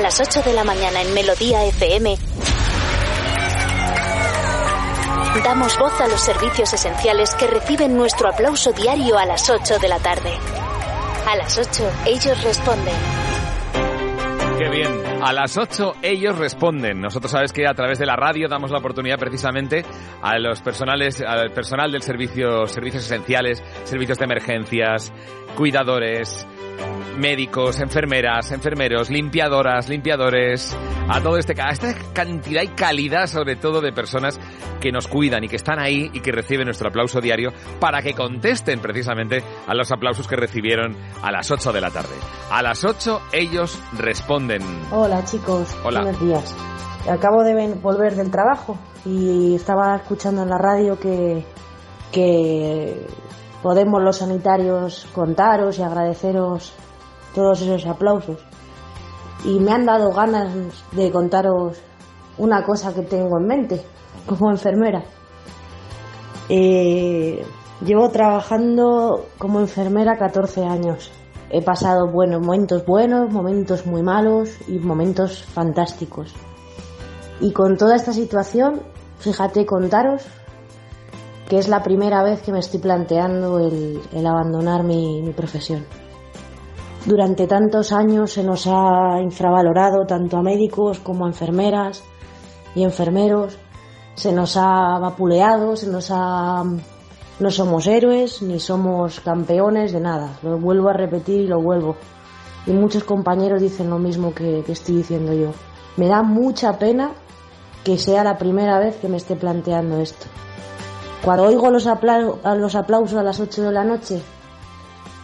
a las 8 de la mañana en Melodía FM, damos voz a los servicios esenciales que reciben nuestro aplauso diario a las 8 de la tarde. A las 8, ellos responden. Qué bien. A las 8 ellos responden. Nosotros sabes que a través de la radio damos la oportunidad precisamente a los personales, al personal del servicio, servicios esenciales, servicios de emergencias, cuidadores, médicos, enfermeras, enfermeros, limpiadoras, limpiadores, a todo este, a esta cantidad y calidad sobre todo de personas que nos cuidan y que están ahí y que reciben nuestro aplauso diario para que contesten precisamente a los aplausos que recibieron a las 8 de la tarde. A las 8 ellos responden. Hola chicos, Hola. buenos días. Acabo de volver del trabajo y estaba escuchando en la radio que, que podemos los sanitarios contaros y agradeceros todos esos aplausos. Y me han dado ganas de contaros una cosa que tengo en mente como enfermera. Eh, llevo trabajando como enfermera 14 años. He pasado buenos momentos buenos, momentos muy malos y momentos fantásticos. Y con toda esta situación, fíjate contaros que es la primera vez que me estoy planteando el, abandonar mi profesión. Durante tantos años se nos ha infravalorado tanto a médicos como a enfermeras y enfermeros. Se nos ha vapuleado, se nos ha... No somos héroes ni somos campeones de nada. Lo vuelvo a repetir y lo vuelvo. Y muchos compañeros dicen lo mismo que, estoy diciendo yo. Me da mucha pena que sea la primera vez que me esté planteando esto. Cuando oigo los, apla- los aplausos a las 8 de la noche,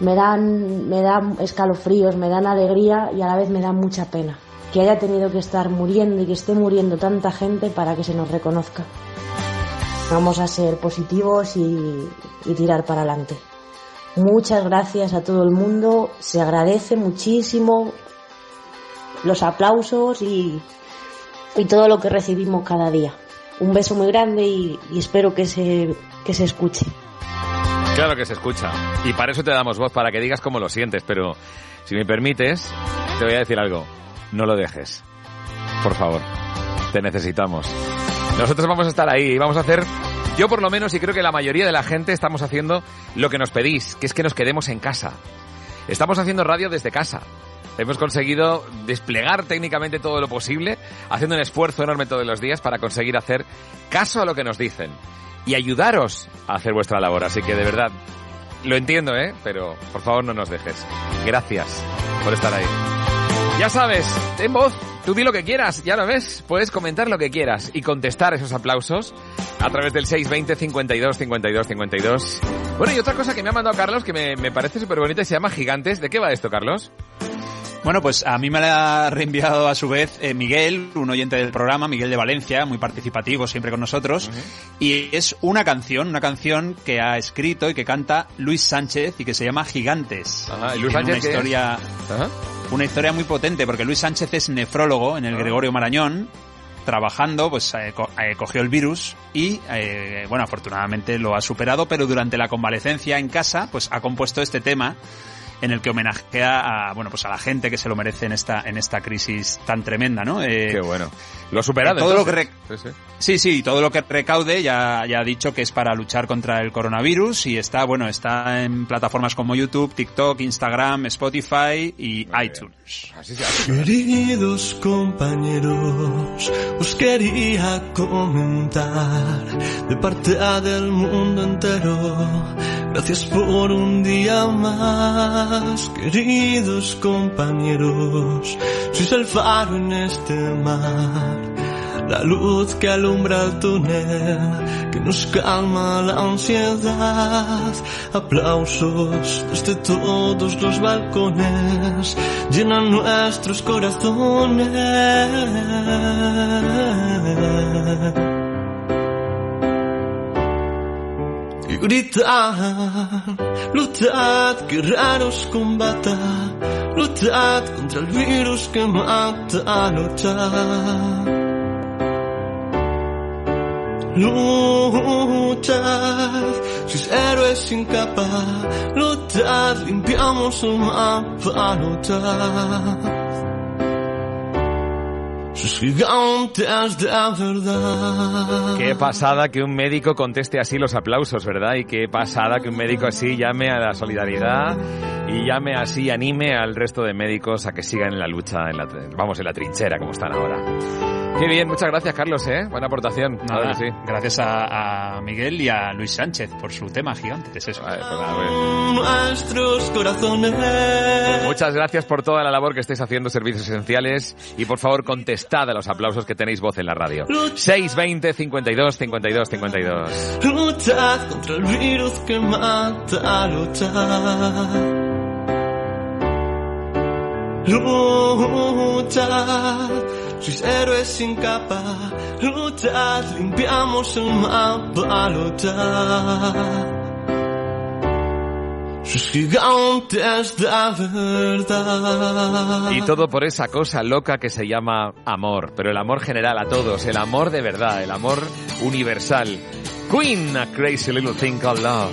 me dan, me dan escalofríos, me dan alegría y a la vez me da mucha pena. Que haya tenido que estar muriendo y que esté muriendo tanta gente para que se nos reconozca. Vamos a ser positivos y, y tirar para adelante. Muchas gracias a todo el mundo, se agradece muchísimo los aplausos y, y todo lo que recibimos cada día. Un beso muy grande y, y espero que se, que se escuche. Claro que se escucha. Y para eso te damos voz, para que digas cómo lo sientes. Pero si me permites, te voy a decir algo. No lo dejes. Por favor. Te necesitamos. Nosotros vamos a estar ahí y vamos a hacer... Yo por lo menos, y creo que la mayoría de la gente estamos haciendo lo que nos pedís, que es que nos quedemos en casa. Estamos haciendo radio desde casa. Hemos conseguido desplegar técnicamente todo lo posible, haciendo un esfuerzo enorme todos los días para conseguir hacer caso a lo que nos dicen y ayudaros a hacer vuestra labor. Así que de verdad, lo entiendo, ¿eh? Pero por favor no nos dejes. Gracias por estar ahí. Ya sabes, ten voz, tú di lo que quieras, ya lo ves, puedes comentar lo que quieras y contestar esos aplausos a través del 620 52 52 52. Bueno, y otra cosa que me ha mandado Carlos que me, me parece súper bonita se llama Gigantes. ¿De qué va esto, Carlos? Bueno, pues a mí me la ha reenviado a su vez eh, Miguel, un oyente del programa, Miguel de Valencia, muy participativo siempre con nosotros. Y es una canción, una canción que ha escrito y que canta Luis Sánchez y que se llama Gigantes. Ajá, ¿y Luis Sánchez una es? historia, Ajá. una historia muy potente porque Luis Sánchez es nefrólogo en el Gregorio Marañón. Trabajando, pues eh, co- eh, cogió el virus y, eh, bueno, afortunadamente lo ha superado, pero durante la convalecencia en casa, pues ha compuesto este tema en el que homenajea a, bueno, pues a la gente que se lo merece en esta, en esta crisis tan tremenda, ¿no? Eh, Qué bueno. Lo ha superado, Todo lo que. Sí, sí, todo lo que recaude ya, ya ha dicho que es para luchar contra el coronavirus y está, bueno, está en plataformas como YouTube, TikTok, Instagram, Spotify y iTunes. Queridos compañeros, os quería comentar de parte del mundo entero. Gracias por un día más, queridos compañeros. Sois el faro en este mar, la luz que alumbra el túnel, que nos calma la ansiedad. Aplausos desde todos los balcones llenan nuestros corazones. Y gritan, luchad, guerreros combata, luchad contra el virus que mata, luchad. Luchad, sois héroes sin capa, luchad, limpiamos el mapa, luchad. Sois gigantes de verdad. Qué pasada que un médico conteste así los aplausos, ¿verdad? Y qué pasada que un médico así llame a la solidaridad y llame así, anime al resto de médicos a que sigan en la lucha, en la, vamos, en la trinchera como están ahora. Qué bien, muchas gracias Carlos, ¿eh? Buena aportación. Nada, sí. Gracias a, a Miguel y a Luis Sánchez por su tema gigante. Es eso. Corazones. Muchas gracias por toda la labor que estáis haciendo, servicios esenciales, y por favor contestad a los aplausos que tenéis voz en la radio. 620 52 52 52. Luchad contra el virus que mata, luchad. Luchad, sois héroes sin capa, luchad, limpiamos el mapa, luchad. Sois gigantes de verdad. Y todo por esa cosa loca que se llama amor, pero el amor general a todos, el amor de verdad, el amor universal. Queen, a crazy little thing called love.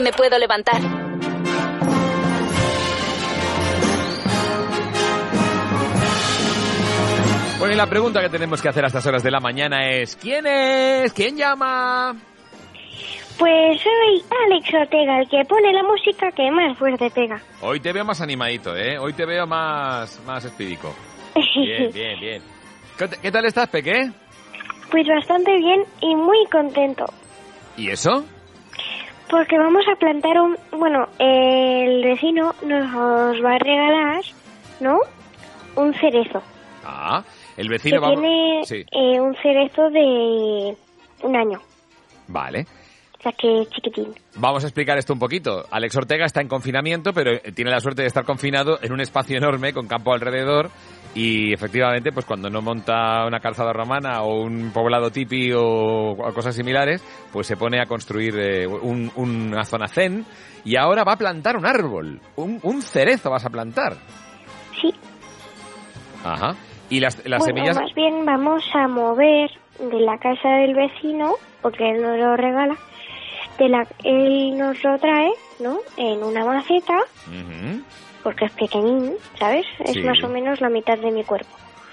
Me puedo levantar. Bueno, y la pregunta que tenemos que hacer a estas horas de la mañana es ¿Quién es? ¿Quién llama? Pues soy Alex Ortega, el que pone la música que más fuerte pega. Hoy te veo más animadito, ¿eh? Hoy te veo más, más espídico. Bien, bien, bien. ¿Qué, qué tal estás, Peque? Pues bastante bien y muy contento. ¿Y eso? Porque vamos a plantar un... Bueno, el vecino nos va a regalar, ¿no? Un cerezo. Ah, el Que vecino va... tiene Sí, eh, un cerezo de un año. vale. O sea que chiquitín. Vamos a explicar esto un poquito. Alex Ortega está en confinamiento, pero eh, tiene la suerte de estar confinado en un espacio enorme con campo alrededor y efectivamente, pues cuando no monta una calzada romana o un poblado tipi o, cosas similares, pues se pone a construir eh, un- una zona zen y ahora va a plantar un árbol, un, un cerezo vas a plantar. Sí. Ajá. Y las, las bueno, semillas... más bien vamos a mover de la casa del vecino, porque él nos lo regala, de la, él nos lo trae, ¿no? En una maceta, Ujú, porque es pequeñín, ¿sabes? Es Sí. más o menos la mitad de mi cuerpo.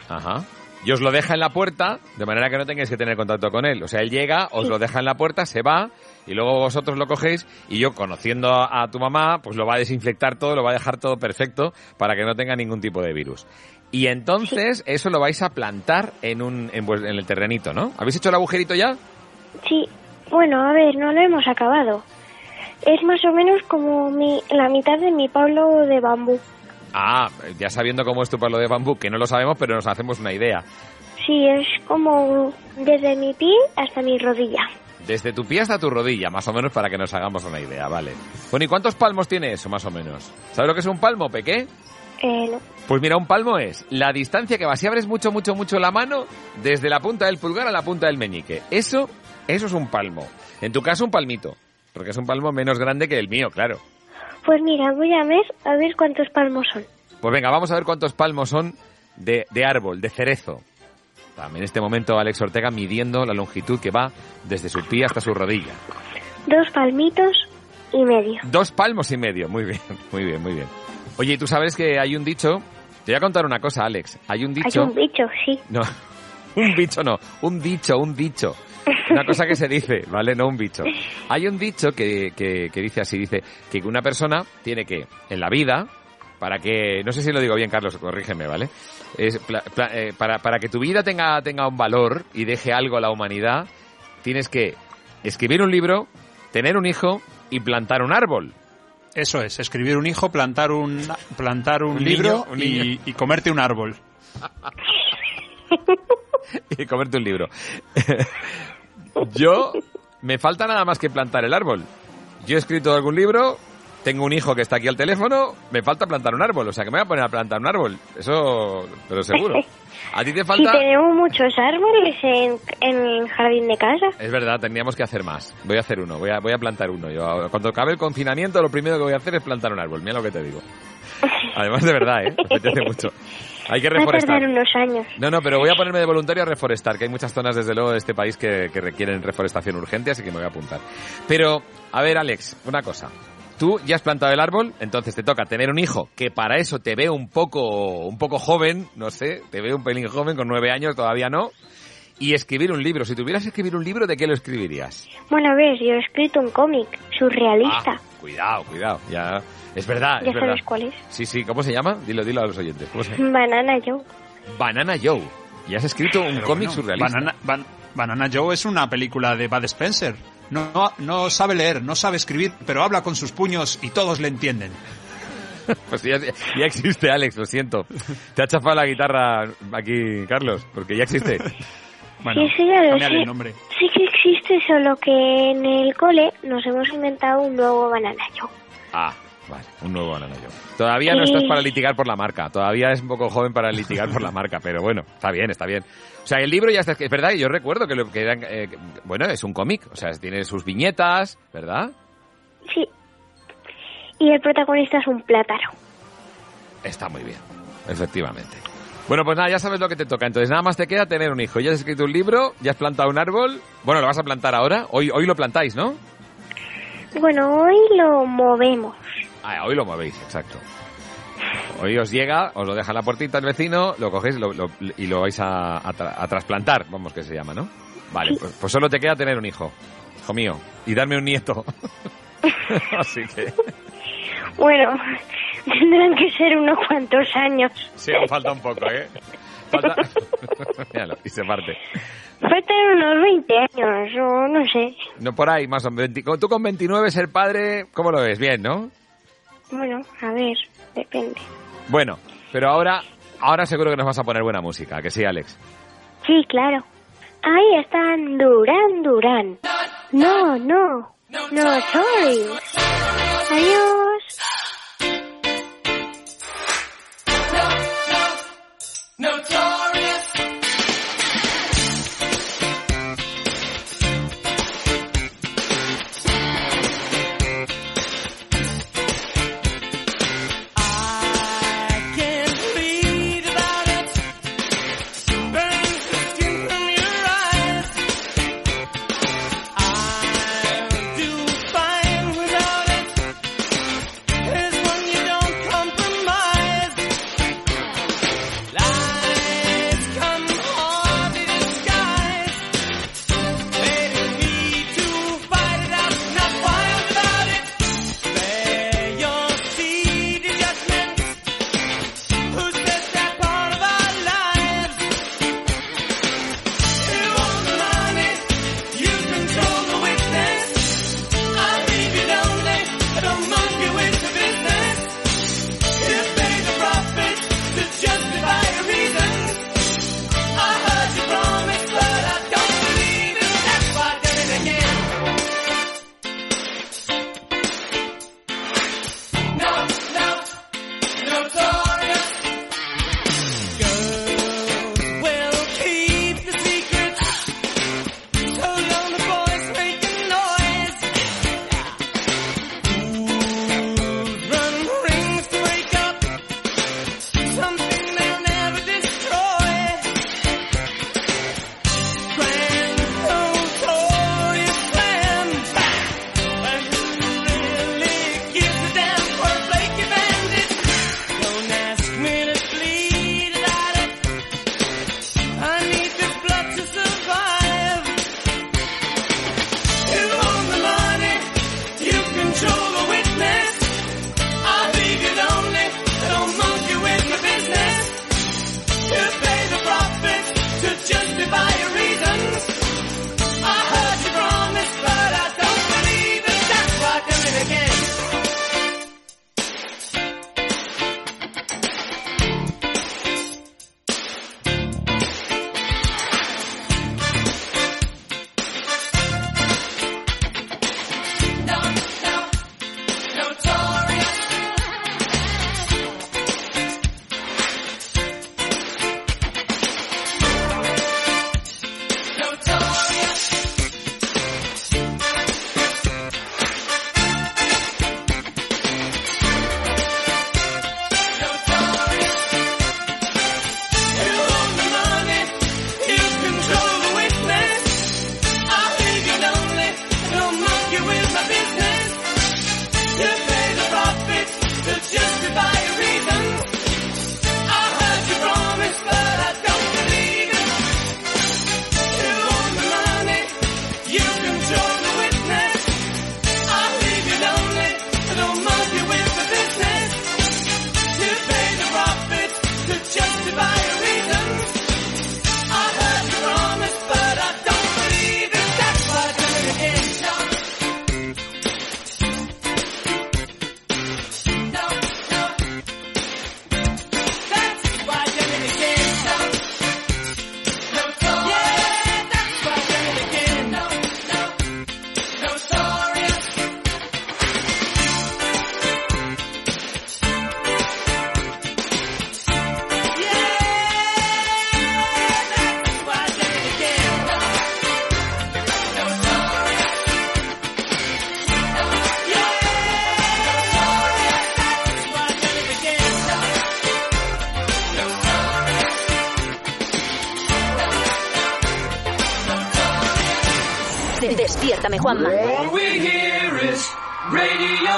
Ajá. Y os lo deja en la puerta, de manera que no tengáis que tener contacto con él. O sea, él llega, os lo deja en la puerta, se va, y luego vosotros lo cogéis, y yo, conociendo a, a tu mamá, pues lo va a desinfectar todo, lo va a dejar todo perfecto para que no tenga ningún tipo de virus. Y entonces, eso lo vais a plantar en, un, en, en el terrenito, ¿no? ¿Habéis hecho el agujerito ya? Sí, bueno, a ver, no lo hemos acabado. Es más o menos como mi, la mitad de mi palo de bambú. Ah, ya sabiendo cómo es tu palo de bambú, que no lo sabemos, pero nos hacemos una idea. Sí, es como desde mi pie hasta mi rodilla. Desde tu pie hasta tu rodilla, más o menos, para que nos hagamos una idea, vale. Bueno, ¿y cuántos palmos tiene eso, más o menos? ¿Sabes lo que es un palmo, Peque? Eh, no. Pues mira, un palmo es la distancia que va. Si abres mucho, mucho, mucho la mano, desde la punta del pulgar a la punta del meñique. Eso, eso es un palmo. En tu caso, un palmito. Porque es un palmo menos grande que el mío, claro. Pues mira, voy a ver a ver cuántos palmos son. Pues venga, vamos a ver cuántos palmos son de, de árbol, de cerezo. También en este momento Alex Ortega midiendo la longitud que va desde su pie hasta su rodilla. Dos palmitos y medio. Dos palmos y medio. Muy bien, muy bien, muy bien. Oye, ¿y tú sabes que hay un dicho? Te voy a contar una cosa, Alex. Hay un dicho... Hay un bicho, sí. No, un bicho no, un dicho, un dicho. Una cosa que se dice, ¿vale? No un bicho. Hay un dicho que, que, que dice así, dice que una persona tiene que, en la vida, para que, no sé si lo digo bien, Carlos, corrígeme, ¿vale? Es, pla- pla- eh, para, para que tu vida tenga, tenga un valor y deje algo a la humanidad, tienes que escribir un libro, tener un hijo y plantar un árbol. Eso es, escribir un hijo, plantar un, plantar un, Un libro niño, un niño. Y, y comerte un árbol. y comerte un libro. Yo, me falta nada más que plantar el árbol. Yo he escrito algún libro, tengo un hijo que está aquí al teléfono, me falta plantar un árbol, o sea que me voy a poner a plantar un árbol. Eso, pero seguro. ¿A ti te falta? tenemos muchos árboles en, en el jardín de casa. Es verdad, tendríamos que hacer más. Voy a hacer uno, voy a, voy a plantar uno. Yo, cuando acabe el confinamiento, lo primero que voy a hacer es plantar un árbol. Mira lo que te digo. Además, de verdad, ¿eh? Me apetece mucho. Hay que Va a reforestar. tardar unos años. No, no, pero voy a ponerme de voluntario a reforestar, que hay muchas zonas, desde luego, de este país que, que requieren reforestación urgente, así que me voy a apuntar. Pero, a ver, Alex, una cosa. Tú ya has plantado el árbol, entonces te toca tener un hijo, que para eso te veo un poco, un poco joven, no sé, te veo un pelín joven, con nueve años, todavía no, y escribir un libro. Si tuvieras que escribir un libro, ¿de qué lo escribirías? Bueno, a ver, yo he escrito un cómic surrealista. Ah, cuidado, cuidado, ya... Es verdad, ya es verdad. sabes cuál es. Sí, sí, ¿cómo se llama? Dilo, dilo a los oyentes. ¿Cómo se llama? Banana Joe. Banana Joe. Y has escrito un Pero cómic bueno, surrealista. Banana, Ban- Banana Joe es una película de Bud Spencer. No, no, no sabe leer, no sabe escribir, pero habla con sus puños y todos le entienden. Pues ya, ya existe, Alex, lo siento. Te ha chafado la guitarra aquí, Carlos, porque ya existe. Bueno, sí, sí, ya lo cámbiale sé. el nombre. Sí que existe, solo que en el cole nos hemos inventado un nuevo Banana Joe. Ah, vale, un nuevo banana yo. Todavía no estás para litigar por la marca, todavía es un poco joven para litigar por la marca, pero bueno, está bien, está bien. O sea, el libro ya está, es verdad, y yo recuerdo que, lo, que eran, eh, que- bueno, es un cómic, o sea, tiene sus viñetas, ¿verdad? Sí. Y el protagonista es un plátano. Está muy bien, efectivamente. Bueno, pues nada, ya sabes lo que te toca. Entonces nada más te queda tener un hijo. Ya has escrito un libro, ya has plantado un árbol. Bueno, lo vas a plantar ahora. Hoy, hoy lo plantáis, ¿no? Bueno, hoy lo movemos. Ah, hoy lo movéis, exacto. Hoy os llega, os lo deja en la puertita el vecino, lo cogéis lo- lo- y lo vais a, a tra- a trasplantar, vamos que se llama, ¿no? Vale, pues, pues solo te queda tener un hijo, hijo mío, y darme un nieto. Así que, Bueno, tendrán que ser unos cuantos años. sí, aún falta un poco, ¿eh? Falta... Míralo, y se parte. Faltan unos 20 años, o no sé. No por ahí, más o menos. 20 Tú con 29 ser padre, ¿cómo lo ves? Bien, ¿no? Bueno, a ver, depende. Bueno, pero ahora, ahora seguro que nos vas a poner buena música, que sí, Alex. Sí, claro. Ahí están Durán Durán. No, no. No, sorry. Adiós. Notorious.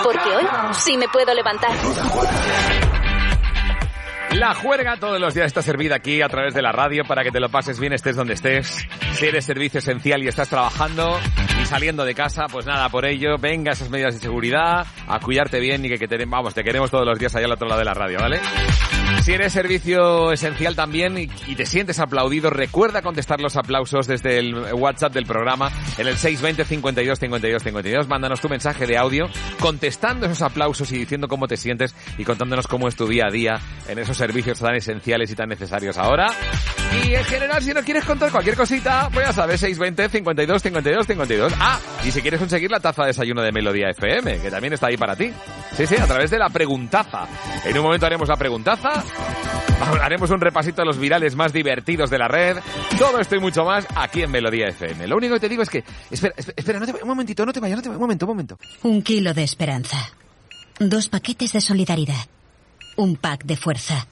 Porque hoy sí me puedo levantar. La juerga todos los días está servida aquí a través de la radio para que te lo pases bien, estés donde estés. Si eres servicio esencial y estás trabajando y saliendo de casa, pues nada, por ello, venga esas medidas de seguridad, a cuidarte bien y que, te queremos todos los días allá al otro lado de la radio, ¿vale? Si eres servicio esencial también y, te sientes aplaudido, recuerda contestar los aplausos desde el WhatsApp del programa en el 620 52 52 52. Mándanos tu mensaje de audio contestando esos aplausos y diciendo cómo te sientes y contándonos cómo es tu día a día en esos servicios tan esenciales y tan necesarios ahora. Y en general, si no quieres contar cualquier cosita, pues ya sabes, 620 52 52 52. Ah, y si quieres conseguir la taza de desayuno de Melodía FM, que también está ahí para ti. Sí, sí, a través de la preguntaza. En un momento haremos la preguntaza Haremos un repasito a los virales más divertidos de la red. Todo esto y mucho más aquí en Melodía FM. Lo único que te digo es que... Espera, espera, no te, un momentito, no te vayas, no te vayas. Un momento, un momento. Un kilo de esperanza. Dos paquetes de solidaridad. Un pack de fuerza.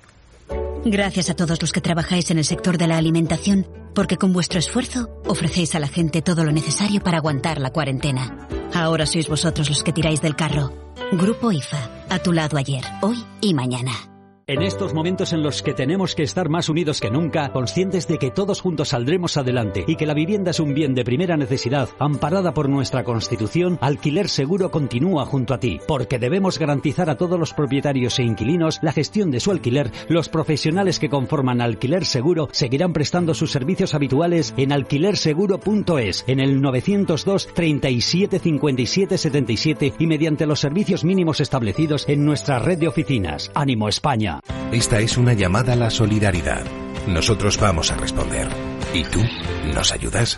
Gracias a todos los que trabajáis en el sector de la alimentación, porque con vuestro esfuerzo ofrecéis a la gente todo lo necesario para aguantar la cuarentena. Ahora sois vosotros los que tiráis del carro. Grupo IFA, a tu lado ayer, hoy y mañana. En estos momentos en los que tenemos que estar más unidos que nunca, conscientes de que todos juntos saldremos adelante y que la vivienda es un bien de primera necesidad, amparada por nuestra Constitución, Alquiler Seguro continúa junto a ti, porque debemos garantizar a todos los propietarios e inquilinos la gestión de su alquiler. Los profesionales que conforman Alquiler Seguro seguirán prestando sus servicios habituales en alquilerseguro.es, en el 902 37 57 77 y mediante los servicios mínimos establecidos en nuestra red de oficinas. Ánimo España. Esta es una llamada a la solidaridad. Nosotros vamos a responder. ¿Y tú nos ayudas?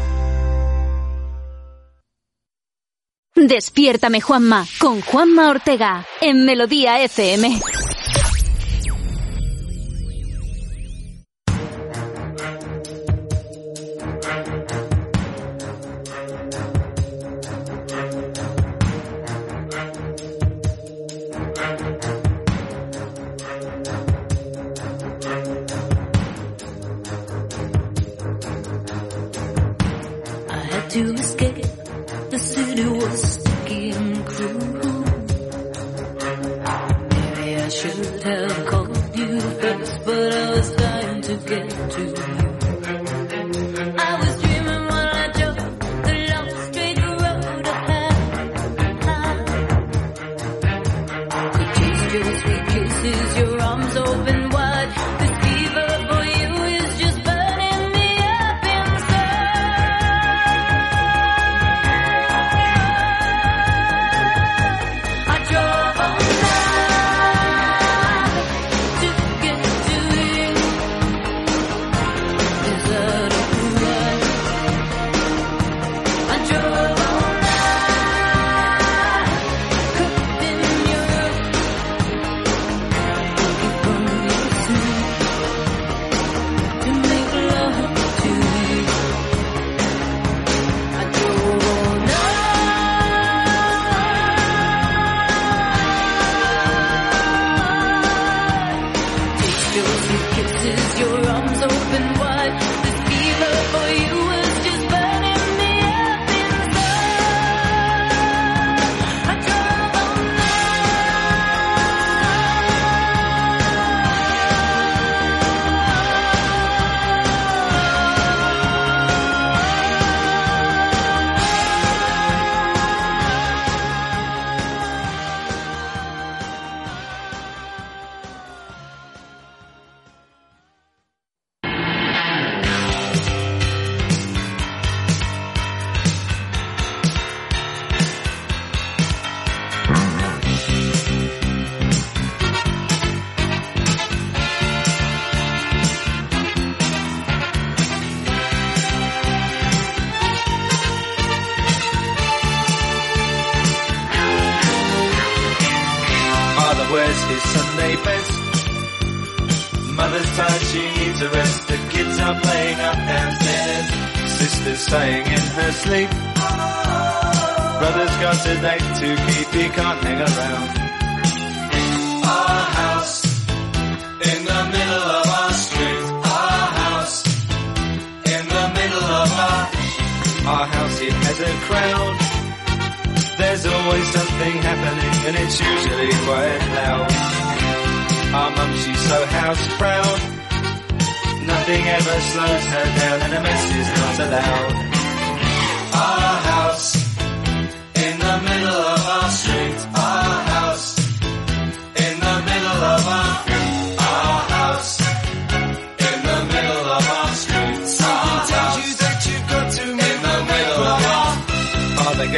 Despiértame, Juanma, con Juanma Ortega, en Melodía FM.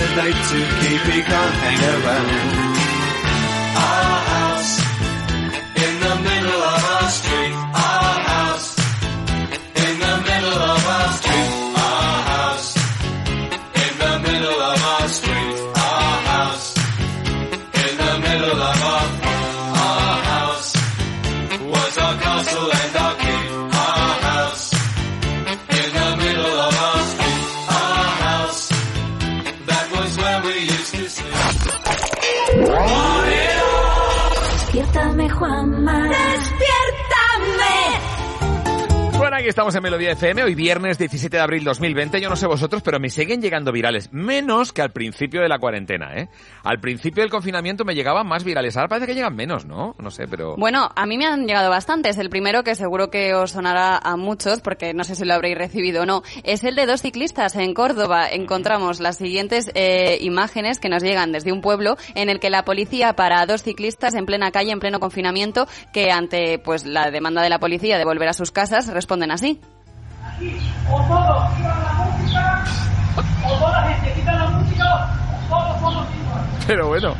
Brother's got a date to keep, he can't hang around. Estamos en Melodía FM, hoy viernes 17 de abril 2020. Yo no sé vosotros, pero me siguen llegando virales. Menos que al principio de la cuarentena, ¿eh? Al principio del confinamiento me llegaban más virales. Ahora parece que llegan menos, ¿no? No sé, pero... Bueno, a mí me han llegado bastantes. El primero, que seguro que os sonará a muchos, porque no sé si lo habréis recibido o no, es el de dos ciclistas en Córdoba. Encontramos las siguientes eh, imágenes que nos llegan desde un pueblo en el que la policía para dos ciclistas en plena calle, en pleno confinamiento, que ante pues la demanda de la policía de volver a sus casas responden así. O todos quitan la música, o toda la gente quita la música, o todos somos iguales. Pero bueno.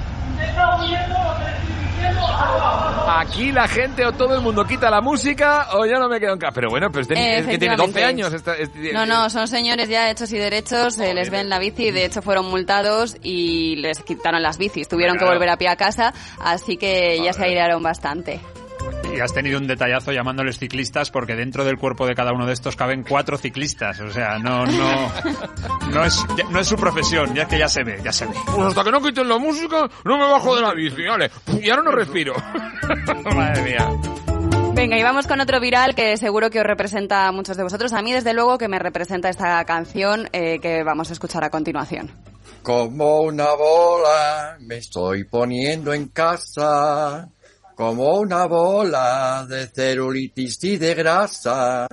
Aquí la gente o todo el mundo quita la música o ya no me quedo en casa. Pero bueno, pero es que tiene 12 Efectivamente. años. esta- es- No, no, son señores ya hechos y derechos, se les ven la bici de hecho fueron multados y les quitaron las bicis. Tuvieron que volver a pie a casa, así que ya se airearon bastante. Y has tenido un detallazo llamándoles ciclistas porque dentro del cuerpo de cada uno de estos caben cuatro ciclistas. O sea, no, no, no es, no es su profesión, ya que ya se ve, ya se ve. Pues hasta que no quiten la música, no me bajo de la bici, vale. Y ahora no respiro. Madre mía. Venga, y vamos con otro viral que seguro que os representa a muchos de vosotros. A mí, desde luego, que me representa esta canción eh, que vamos a escuchar a continuación. Como una bola me estoy poniendo en casa, como una bola de celulitis y de grasa,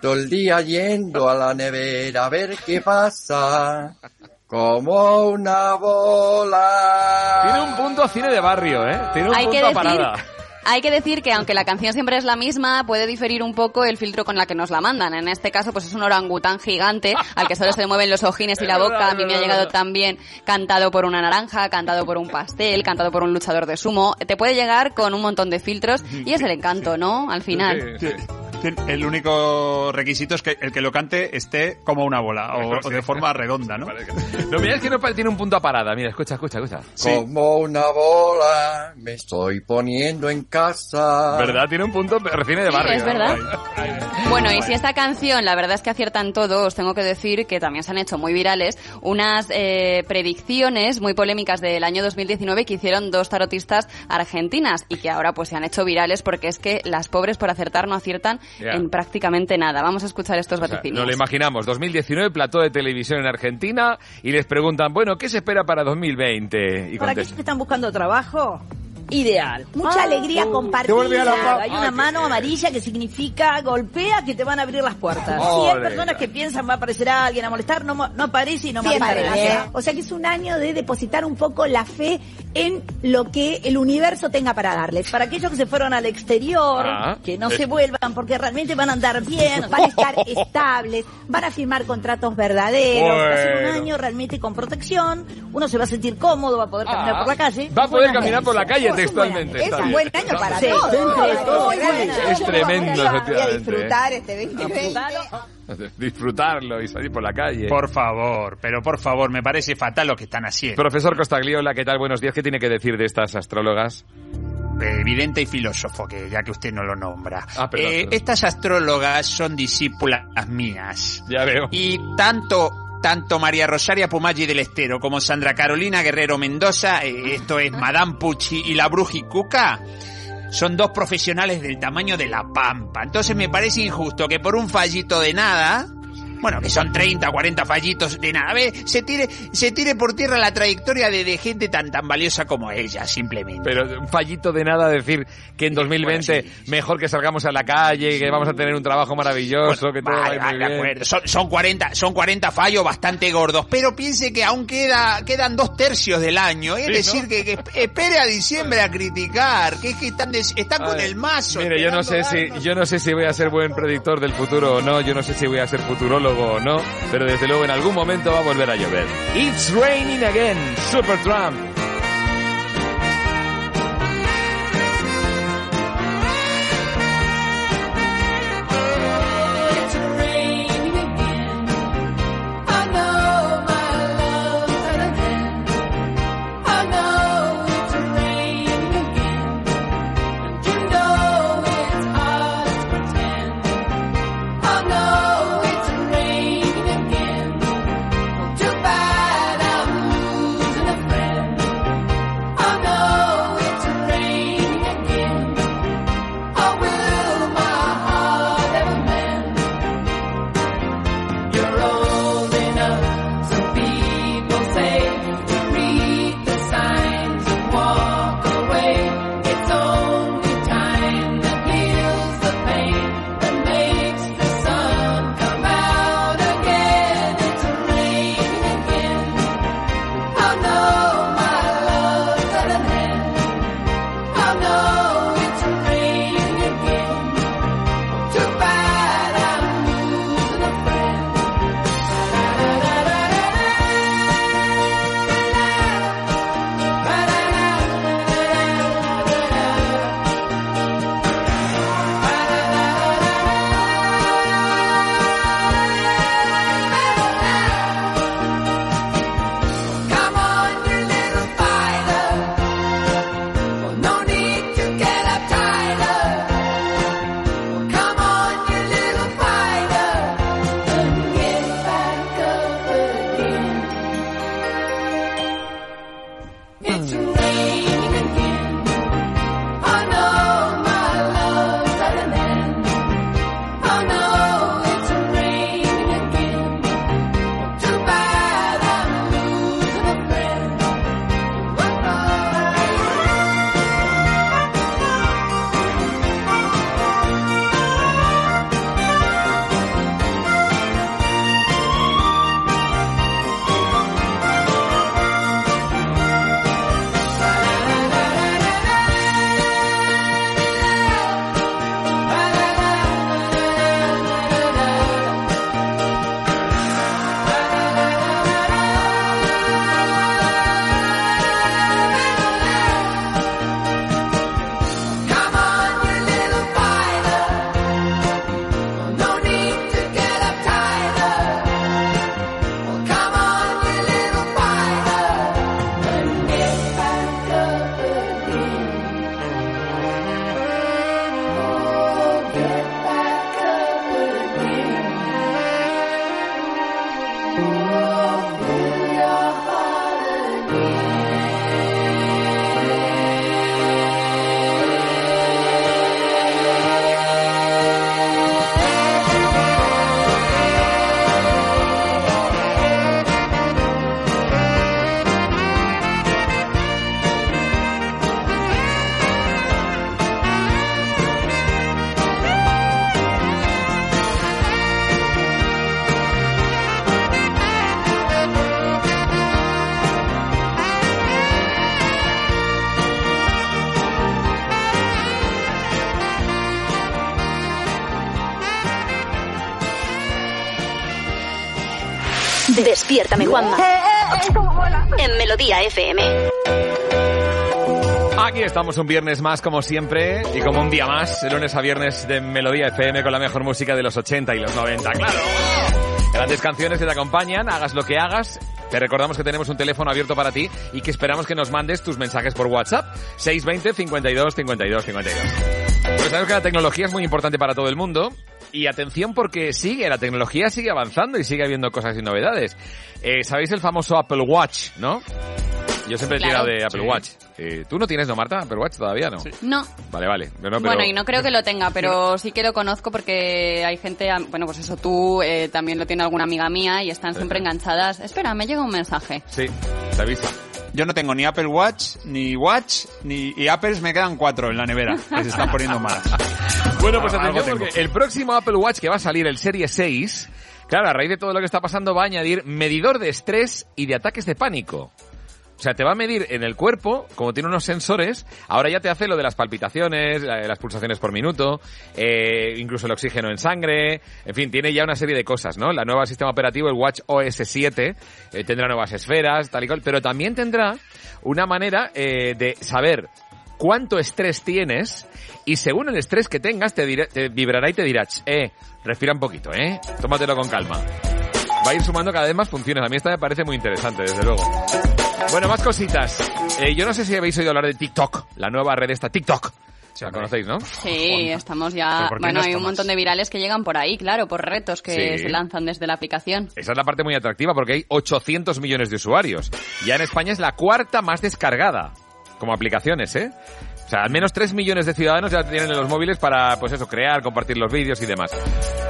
todo el día yendo a la nevera a ver qué pasa, como una bola. Tiene un punto a cine de barrio, ¿eh? Tiene un Hay punto que decir- parada. Hay que decir que aunque la canción siempre es la misma, puede diferir un poco el filtro con la que nos la mandan. En este caso, pues es un orangután gigante al que solo se le mueven los ojines y la boca. A mí me ha llegado también cantado por una naranja, cantado por un pastel, cantado por un luchador de sumo. Te puede llegar con un montón de filtros y es el encanto, ¿no? Al final. El único requisito es que el que lo cante esté como una bola o, o de forma redonda, ¿no? No, mira, es que no tiene un punto a parada. Mira, escucha, escucha, escucha. Como una bola me estoy poniendo en casa. ¿Verdad? Tiene un punto recién de Sí, barrio. es verdad. Bueno, y si esta canción, la verdad es que aciertan todo, os tengo que decir que también se han hecho muy virales unas eh, predicciones muy polémicas del año 2019 que hicieron dos tarotistas argentinas y que ahora pues se han hecho virales porque es que las pobres por acertar no aciertan Ya. en prácticamente nada. Vamos a escuchar estos O sea, vaticinios. nos lo imaginamos, 2019, plató de televisión en Argentina, y les preguntan, bueno, ¿qué se espera para 2020? Y Para que están buscando trabajo, ideal. Mucha Ah, alegría uh, compartida. a la. Hay Ah, una qué mano amarilla que significa golpea que te van a abrir las puertas. Ole. 100 personas que piensan va a aparecer alguien a molestar, no, no aparece y no Siempre, aparece. ¿eh? O sea que es un año de depositar un poco la fe en lo que el universo tenga para darles. Para aquellos que se fueron al exterior, Ah. que no se vuelvan porque realmente van a andar bien. Van a estar estables, van a firmar contratos verdaderos, va a ser un año realmente con protección, uno se va a sentir cómodo, va a poder caminar Ah, por la calle. Va a poder caminar por la calle textualmente. Es un buen año para todos. Es tremendo, Voy a efectivamente. disfrutar este 2020. Disfrutarlo y salir por la calle. Por favor, pero por favor, me parece fatal lo que están haciendo. Profesor Costagliola, ¿qué tal? Buenos días. ¿Qué tiene que decir de estas astrólogas? Evidente y filósofo, que ya que usted no lo nombra. Ah, perdón, Eh, perdón. Estas astrólogas son discípulas mías. Ya veo. Y tanto, tanto María Rosaria Pumaggi del Estero como Sandra Carolina Guerrero Mendoza, eh, esto es Madame Pucci y la Bruji Cuca, son dos profesionales del tamaño de la pampa. Entonces me parece injusto que por un fallito de nada, bueno, que son 30 o 40 fallitos de nada, ¿ve? se tire, se tire por tierra la trayectoria de, de gente tan tan valiosa como ella, simplemente. Pero un fallito de nada decir que en 2020 mejor que salgamos a la calle, que vamos a tener un trabajo maravilloso, que todo va a Vale, ir vale, muy de bien. acuerdo. Son, son 40, son 40 fallos bastante gordos, pero piense que aún queda, quedan dos tercios del año. Es Sí, decir, ¿no? que, que espere a diciembre a criticar, que es que están, des- están con el mazo. Mire, yo no sé si yo no sé si voy a ser buen predictor del futuro o no, yo no sé si voy a ser futurólogo o no, pero desde luego en algún momento va a volver a llover. It's raining again, Super Despiértame, Juanma. En Melodía FM. Aquí estamos un viernes más, como siempre, y como un día más, de lunes a viernes de Melodía FM con la mejor música de los 80 y los 90, claro. Grandes canciones que te acompañan, hagas lo que hagas. Te recordamos que tenemos un teléfono abierto para ti y que esperamos que nos mandes tus mensajes por WhatsApp. 620 52 52 52. Pues sabemos que la tecnología es muy importante para todo el mundo. Y atención porque sigue, la tecnología sigue avanzando y sigue habiendo cosas y novedades. Eh, ¿Sabéis el famoso Apple Watch, no? Yo siempre he Claro. tirado de Apple Sí. Watch. Eh, ¿Tú no tienes, no, Marta? Apple Watch todavía, ¿no? No. Vale, vale. No, no, pero- Bueno, y no creo que lo tenga, pero sí que lo conozco porque hay gente, bueno, pues eso, tú eh, también lo tiene alguna amiga mía y están siempre enganchadas. Espera, me llega un mensaje. Sí, te avisa. Yo no tengo ni Apple Watch, ni Watch, ni y Apples me quedan cuatro en la nevera, que se están poniendo malas. Bueno, pues atención porque el próximo Apple Watch que va a salir, el Serie 6, claro, a raíz de todo lo que está pasando va a añadir medidor de estrés y de ataques de pánico. O sea, te va a medir en el cuerpo, como tiene unos sensores, ahora ya te hace lo de las palpitaciones, la- las pulsaciones por minuto, eh, incluso el oxígeno en sangre, en fin, tiene ya una serie de cosas, ¿no? La nueva sistema operativo, el Watch OS 7, eh, tendrá nuevas esferas, tal y cual, pero también tendrá una manera eh, de saber cuánto estrés tienes y según el estrés que tengas te, te vibrará y te dirá, "Ch, eh, respira un poquito, eh, tómatelo con calma. Va a ir sumando cada vez más funciones. A mí esta me parece muy interesante, desde luego. Bueno, más cositas. Eh, yo no sé si habéis oído hablar de TikTok, la nueva red esta TikTok. La conocéis, ¿no? Sí, estamos ¿Pero ya... Bueno, no hay un más? montón de virales que llegan por ahí, claro, por retos que Sí. se lanzan desde la aplicación. Esa es la parte muy atractiva porque hay 800 millones de usuarios. Ya en España es la cuarta más descargada como aplicaciones, ¿eh? O sea, al menos 3 millones de ciudadanos ya tienen en los móviles para, pues eso, crear, compartir los vídeos y demás.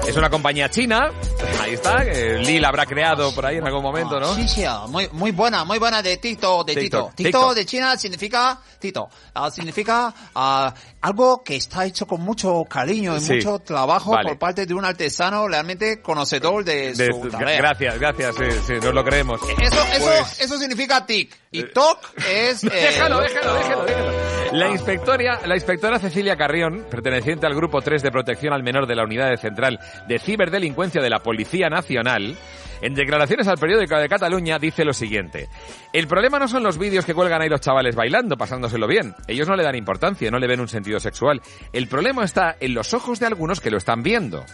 Es una compañía china, ahí está, que Lil habrá creado por ahí en algún momento, ¿no? Sí, sí, muy, muy buena, muy buena de Tito, de Tito. Tito TikTok. de China significa, Tito, ah, significa ah, algo que está hecho con mucho cariño y Sí. mucho trabajo Vale. por parte de un artesano realmente conocedor de, De- su tarea. gracias, gracias, sí, sí, nos lo creemos. Eso, eso, Pues- eso significa tic. Y toc es... eh, déjalo, déjalo, déjalo, déjalo. La inspectora, la inspectora Cecilia Carrión, perteneciente al Grupo 3 de Protección al Menor de la Unidad Central de Ciberdelincuencia de la Policía Nacional, en declaraciones al periódico de Cataluña dice lo siguiente. El problema no son los vídeos que cuelgan ahí los chavales bailando, pasándoselo bien. Ellos no le dan importancia, no le ven un sentido sexual. El problema está en los ojos de algunos que lo están viendo.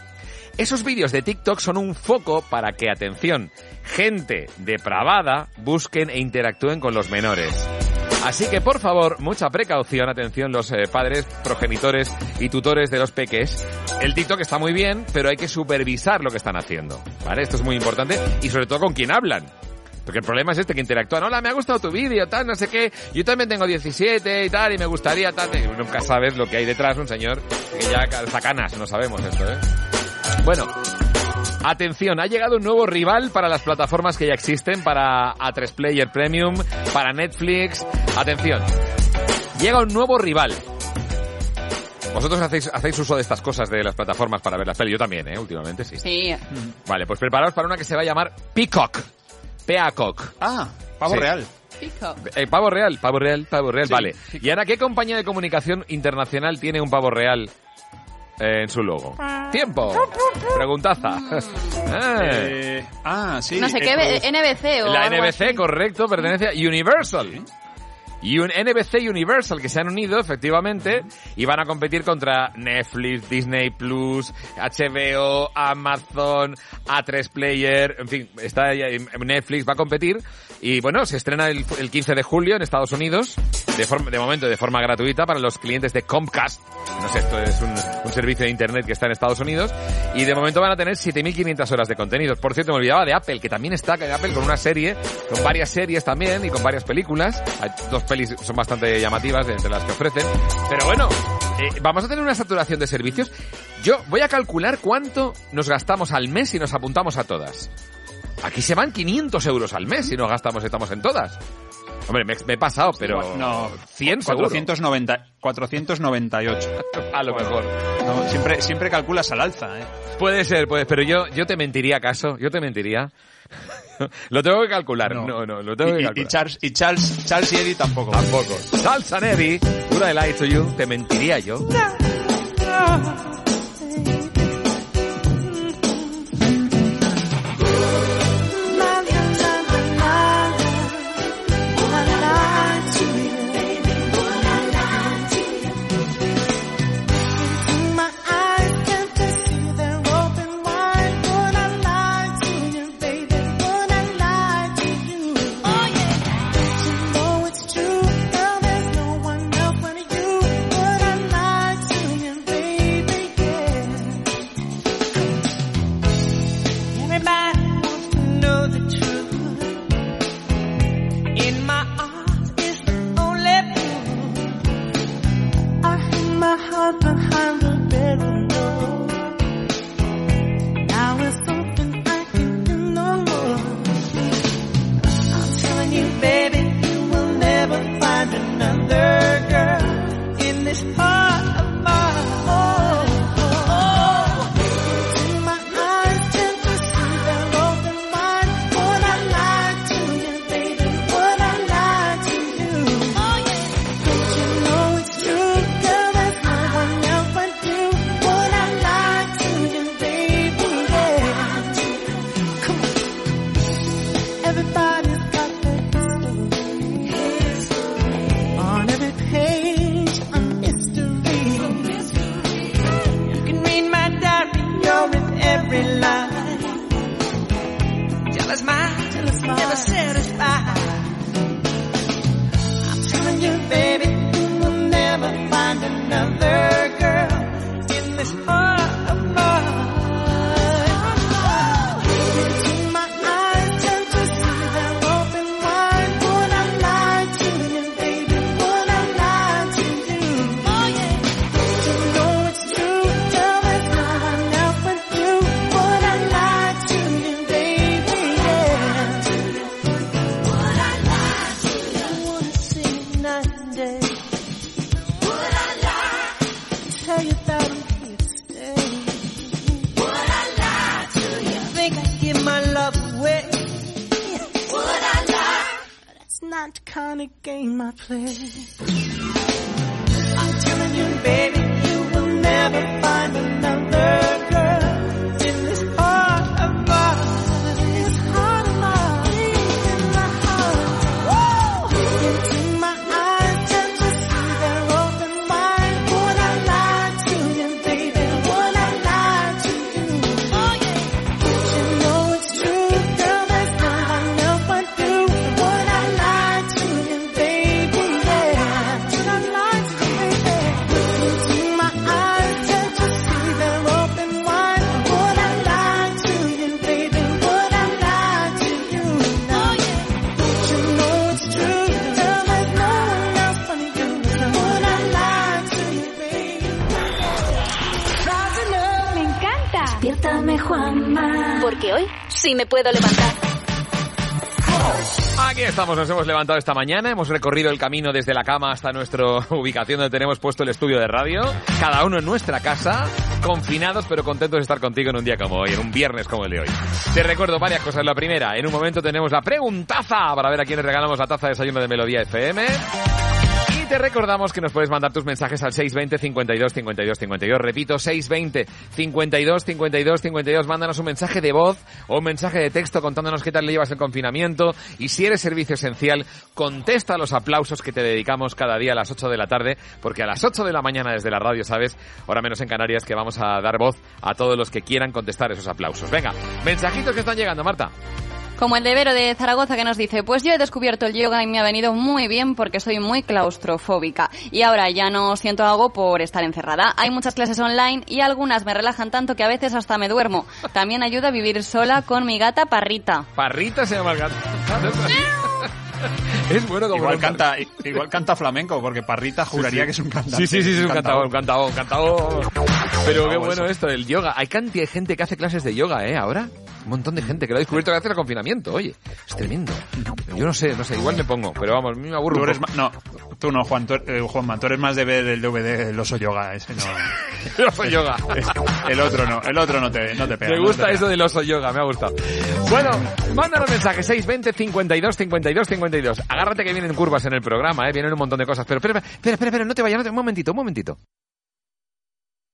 Esos vídeos de TikTok son un foco para que, atención, gente depravada busquen e interactúen con los menores. Así que, por favor, mucha precaución, atención los eh, padres, progenitores y tutores de los peques. El TikTok está muy bien, pero hay que supervisar lo que están haciendo, ¿vale? Esto es muy importante y sobre todo con quién hablan. Porque el problema es este, que interactúan. Hola, me ha gustado tu vídeo, tal, no sé qué. Yo también tengo 17 y tal, y me gustaría tal. Nunca sabes lo que hay detrás, un señor que ya calza canas, no sabemos esto, ¿eh? Bueno, atención, ha llegado un nuevo rival para las plataformas que ya existen, para A3 Player Premium, para Netflix. Atención, llega un nuevo rival. Vosotros hacéis, hacéis uso de estas cosas de las plataformas para ver las pelis. Yo también, ¿eh? Últimamente sí. Sí. Vale, pues preparaos para una que se va a llamar Peacock. Peacock. Ah, pavo Sí. real. Eh, pavo real, pavo real, pavo real, Sí, vale. ¿Y ahora qué compañía de comunicación internacional tiene un pavo real en su logo? Tiempo. Preguntaza. Eh. Eh, ah, sí. no sé qué, pues- NBC o La algo NBC, así. correcto, pertenece a Universal. y un NBC Universal que se han unido efectivamente y van a competir contra Netflix, Disney Plus, HBO, Amazon, A3 Player, en fin, está ya- Netflix va a competir y bueno, se estrena el, el 15 de julio en Estados Unidos, de, forma, de momento de forma gratuita para los clientes de Comcast. No sé, esto es un, servicio de internet que está en Estados Unidos y de momento van a tener 7.500 horas de contenidos. Por cierto, me olvidaba de Apple, que también está en Apple con una serie, con varias series también y con varias películas. Hay dos pelis son bastante llamativas entre las que ofrecen. Pero bueno, eh, vamos a tener una saturación de servicios. Yo voy a calcular cuánto nos gastamos al mes si nos apuntamos a todas. Aquí se van 500 euros al mes si nos gastamos, estamos en todas. Hombre, me, me he pasado, pero... No, 100 seguro. 490, 498. A lo mejor. No, siempre, siempre calculas al alza, ¿eh? Puede ser, puede, pero yo, yo te mentiría acaso, yo te mentiría. lo tengo que calcular, no, no, lo tengo que Y, y calcular. Charles, y Charles, Charles y Eddie tampoco. Tampoco. Charles and Eddie, Would I Lie to You, te mentiría yo. Everybody estamos, nos hemos levantado esta mañana, hemos recorrido el camino desde la cama hasta nuestra ubicación donde tenemos puesto el estudio de radio, cada uno en nuestra casa, confinados pero contentos de estar contigo en un día como hoy, en un viernes como el de hoy. Te recuerdo varias cosas. La primera, en un momento tenemos la preguntaza para ver a quiénes regalamos la taza de desayuno de Melodía FM. Te recordamos que nos puedes mandar tus mensajes al 620 52 52 52. Repito, 620 52 52 52. Mándanos un mensaje de voz o un mensaje de texto contándonos qué tal le llevas el confinamiento. Y si eres servicio esencial, contesta los aplausos que te dedicamos cada día a las 8 de la tarde, porque a las 8 de la mañana desde la radio, ¿sabes? Ahora menos en Canarias, que vamos a dar voz a todos los que quieran contestar esos aplausos. Venga, mensajitos que están llegando, Marta. Como el de Vero de Zaragoza que nos dice, pues yo he descubierto el yoga y me ha venido muy bien porque soy muy claustrofóbica y ahora ya no siento algo por estar encerrada. Hay muchas clases online y algunas me relajan tanto que a veces hasta me duermo. También ayuda a vivir sola con mi gata Parrita. Parrita se llama el gato. Es bueno como igual canta, igual canta flamenco, porque Parrita juraría sí. que es un cantante. Sí, sí, sí, es un cantador, un cantador, cantador. Pero qué bueno eso. esto, el yoga. Hay cantidad de gente que hace clases de yoga, ¿eh? Ahora. Un montón de gente que lo ha descubierto gracias al confinamiento, oye. Es tremendo. Yo no sé, no sé, igual me pongo, pero vamos, a mí me aburro. Tú eres no, tú no, Juan, tú, eh, Juanma, tú eres más de ver el DVD El oso yoga, ese no. El oso yoga. El otro no, el otro no te, no te pega. Me no gusta te eso del oso yoga, me ha gustado. Bueno, mándanos mensaje 620 52 52 52. Agárrate que vienen curvas en el programa, eh, vienen un montón de cosas. Pero espera, espera, espera, espera, no te vayas, no te- un momentito, un momentito.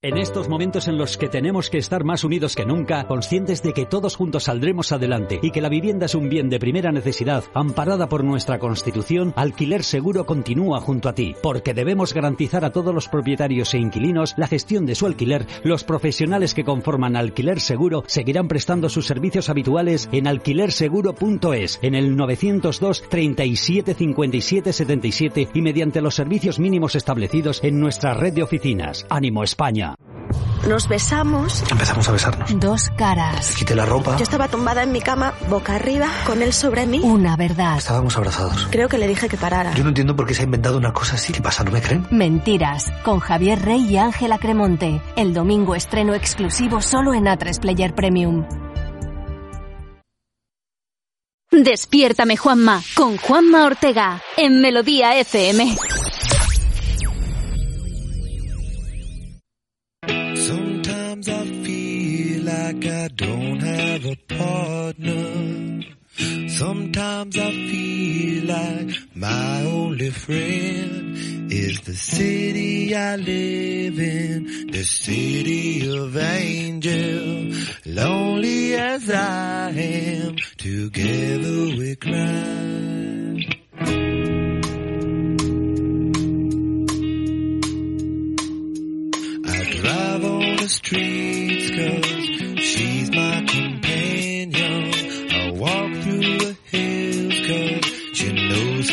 En estos momentos en los que tenemos que estar más unidos que nunca, conscientes de que todos juntos saldremos adelante y que la vivienda es un bien de primera necesidad, amparada por nuestra Constitución, Alquiler Seguro continúa junto a ti, porque debemos garantizar a todos los propietarios e inquilinos la gestión de su alquiler. Los profesionales que conforman Alquiler Seguro seguirán prestando sus servicios habituales en alquilerseguro.es, en el 902 37 57 77 y mediante los servicios mínimos establecidos en nuestra red de oficinas. Ánimo España. Nos besamos. Empezamos a besarnos. Dos caras. Quité la ropa. Yo estaba tumbada en mi cama, boca arriba, con él sobre mí. Una verdad. Estábamos abrazados. Creo que le dije que parara. Yo no entiendo por qué se ha inventado una cosa así. ¿Qué pasa? ¿No me creen? Mentiras, con Javier Rey y Ángela Cremonte. El domingo estreno exclusivo solo en A3 Player Premium. Despiértame Juanma con Juanma Ortega en Melodía FM. Like I don't have a partner. Sometimes I feel like my only friend is the city I live in, the city of angel. Lonely as I am, together we cry. I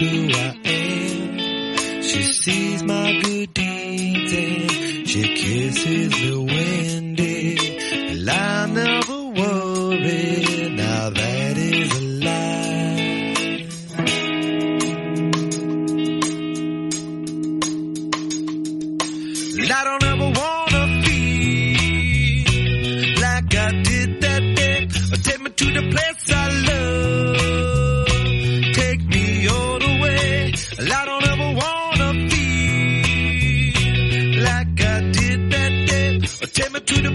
knows who I am. She sees my good deeds and she kisses the windy. To the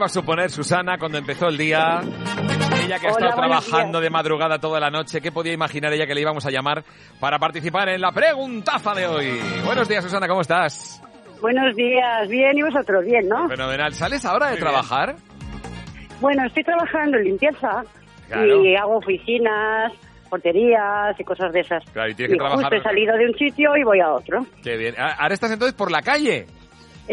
iba a suponer Susana cuando empezó el día. Ella que ha Hola, estado buenos trabajando días. de madrugada toda la noche, ¿qué podía imaginar ella que le íbamos a llamar para participar en la preguntaza de hoy? Buenos días, Susana, ¿cómo estás? Buenos días, bien, y vosotros bien, ¿no? Fenomenal. ¿Sales ahora de Muy bien. trabajar? Bueno, estoy trabajando en limpieza Claro. y hago oficinas, porterías y cosas de esas. Claro, y tienes que justo trabajar. he salido de un sitio y voy a otro. Qué bien. Ah, Ahora estás entonces por la calle.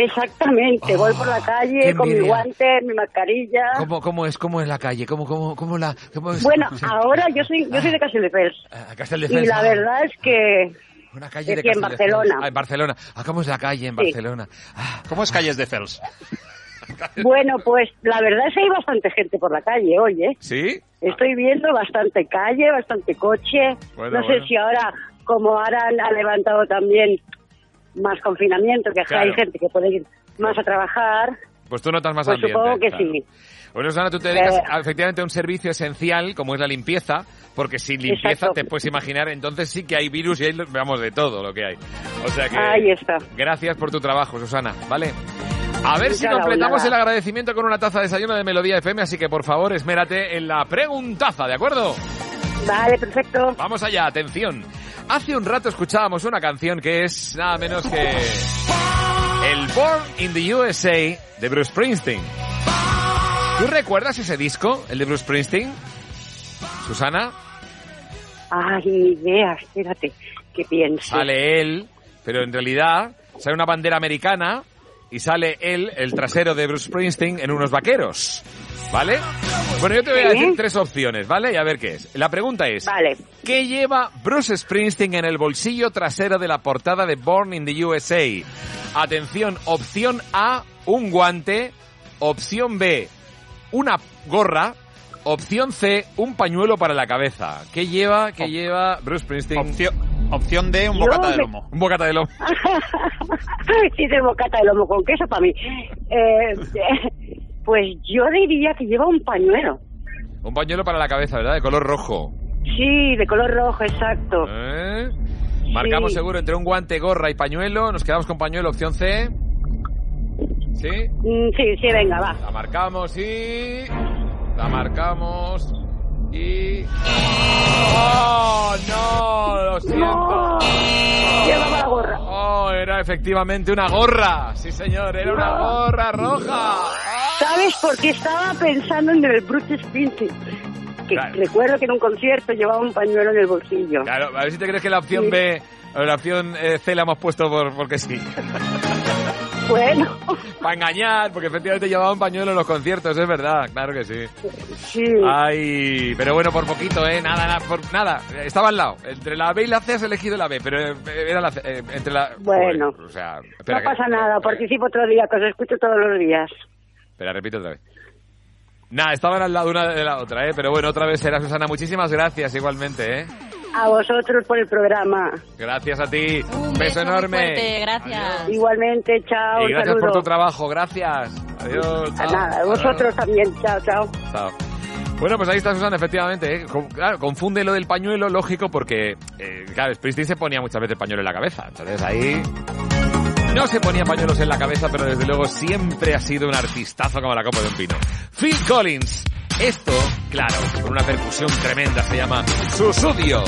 Exactamente, voy por la qué calle con mi guante, mi mascarilla. ¿Cómo, cómo es cómo es la calle? ¿Cómo, cómo, cómo la, cómo es? Bueno, ahora yo soy yo soy de Castelldefels Ah, Castel de y la verdad es que Una calle de aquí en. Barcelona. Ah, en Barcelona. Ah, ¿cómo es la calle en Sí. Barcelona? ¿Cómo es Calles de Fels? Bueno, pues la verdad es que hay bastante gente por la calle hoy, ¿eh? ¿Sí? Estoy viendo bastante calle, bastante coche. Bueno, no sé bueno. si ahora, como ahora han levantado también más confinamiento, que Claro. hay gente que puede ir más a trabajar, Pues tú notas más pues ambiente. supongo que claro. sí. Bueno, Susana, tú te dedicas Eh, a- efectivamente a un servicio esencial como es la limpieza, porque sin limpieza Exacto. te puedes imaginar, entonces sí que hay virus y hay, vamos, de todo lo que hay. O sea que... Ahí está. Gracias por tu trabajo, Susana, ¿vale? A ver si completamos el agradecimiento con una taza de desayuno de Melodía FM, así que por favor esmérate en la preguntaza, ¿de acuerdo? Vale, perfecto. Vamos allá, atención. Hace un rato escuchábamos una canción que es nada menos que el Born in the USA de Bruce Springsteen. ¿Tú recuerdas ese disco, el de Bruce Springsteen? Susana, Ay, ni idea, espérate, que piense. sale él, pero en realidad sale una bandera americana y sale él, el trasero de Bruce Springsteen, en unos vaqueros. ¿Vale? Bueno, yo te voy a decir tres opciones, ¿vale? Y a ver qué es. La pregunta es, Vale. ¿qué lleva Bruce Springsteen en el bolsillo trasero de la portada de Born in the USA? Atención, opción A, un guante. Opción B, una gorra. Opción C, un pañuelo para la cabeza. ¿Qué lleva, qué lleva Bruce Springsteen? Opción D, un bocata de lomo. Un bocata de lomo. sí, de bocata de lomo con queso para mí. Eh, pues yo diría que lleva un pañuelo. Un pañuelo para la cabeza, ¿verdad? De color rojo. Sí, de color rojo, exacto. ¿Eh? Marcamos Sí. seguro entre un guante, gorra y pañuelo. Nos quedamos con pañuelo, opción C. ¿Sí? Mm, sí, sí, venga, va. La marcamos y... La marcamos y... ¡Oh, no! Lo siento. Llevaba la gorra. Oh, era efectivamente una gorra. Sí, señor, era una gorra roja. ¿Sabes por qué estaba pensando en el Bruce Springsteen? Que recuerdo que en un concierto llevaba un pañuelo en el bolsillo. Claro, a ver si te crees que la opción B o la opción eh, C la hemos puesto por, porque sí. Bueno. Para engañar, porque efectivamente llevaba un pañuelo en los conciertos, es verdad, claro que sí. Sí. Ay, pero bueno, por poquito, ¿eh? Nada, nada, por, nada. Estaba al lado. Entre la B y la C has elegido la B, pero eh, era la C. eh, entre la... Bueno. Joder, o sea, espera, no que- pasa nada, participo otro día, que os escucho todos los días. espera, repito otra vez. Nada, estaban al lado una de la otra, ¿eh? Pero bueno, otra vez será Susana. Muchísimas gracias igualmente, ¿eh? A vosotros por el programa. Gracias a ti. Un beso, beso muy enorme. fuerte, gracias. Igualmente, chao, Y gracias por tu trabajo. Gracias. Adiós. A chao. nada, vosotros también, chao, chao. Chao. Bueno, pues ahí está Susana, efectivamente. ¿eh? Con- Claro, confunde lo del pañuelo, lógico, porque, eh, claro, Springsteen se ponía muchas veces pañuelo en la cabeza. Entonces ahí no se ponía pañuelos en la cabeza, pero desde luego siempre ha sido un artistazo como la copa de un pino. Phil Collins. Esto, claro, con una percusión tremenda, se llama Susudio.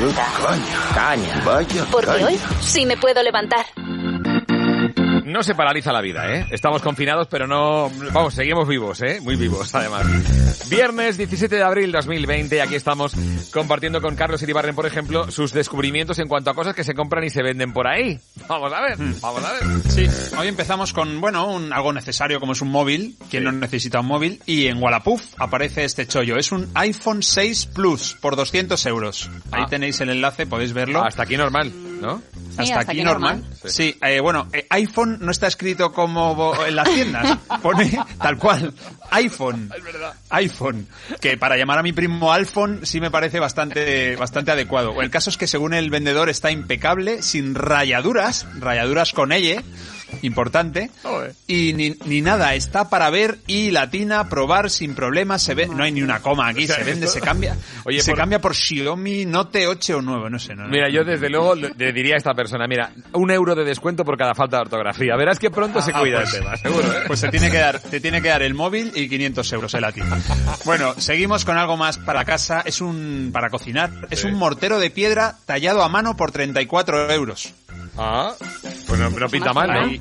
Encanta. Caña. Vaya. Porque hoy sí me puedo levantar. No se paraliza la vida, ¿eh? Estamos confinados, pero no... Vamos, seguimos vivos, ¿eh? Muy vivos, además. Viernes 17 de abril 2020, aquí estamos compartiendo con Carlos Iribarren, por ejemplo, sus descubrimientos en cuanto a cosas que se compran y se venden por ahí. Vamos a ver, vamos a ver. Sí, hoy empezamos con, bueno, un, algo necesario como es un móvil. ¿Quién no necesita un móvil? Y en Wallapop aparece este chollo. Es un iPhone 6 Plus por 200 euros. Ahí Ah. tenéis el enlace, podéis verlo. Hasta aquí normal, ¿no? hasta, aquí, normal. Sí, eh, bueno, eh, iPhone no está escrito como en las tiendas. Pone tal cual. iPhone. Es verdad. iPhone. Que para llamar a mi primo Alphon sí me parece bastante, bastante adecuado. El caso es que según el vendedor está impecable, sin rayaduras, rayaduras con ella, importante, y ni, ni nada, está para ver y latina, probar sin problemas, se ve, no hay ni una coma aquí, O sea, se vende, esto- se cambia. Oye, se por- cambia por Xiaomi Note 8 o 9, no sé. No, Mira, yo desde luego le le diría a esta persona, mira, un euro de descuento por cada falta de ortografía. Verás que pronto se Ah, cuida pues, el tema, seguro, ¿eh? Pues te tiene que dar, te tiene que dar el móvil y 500 euros el latín. Bueno, seguimos con algo más para casa. Es un, para cocinar. Es un mortero de piedra tallado a mano por 34 euros. Ah, pues no, no pinta mal, ¿no? Ahí.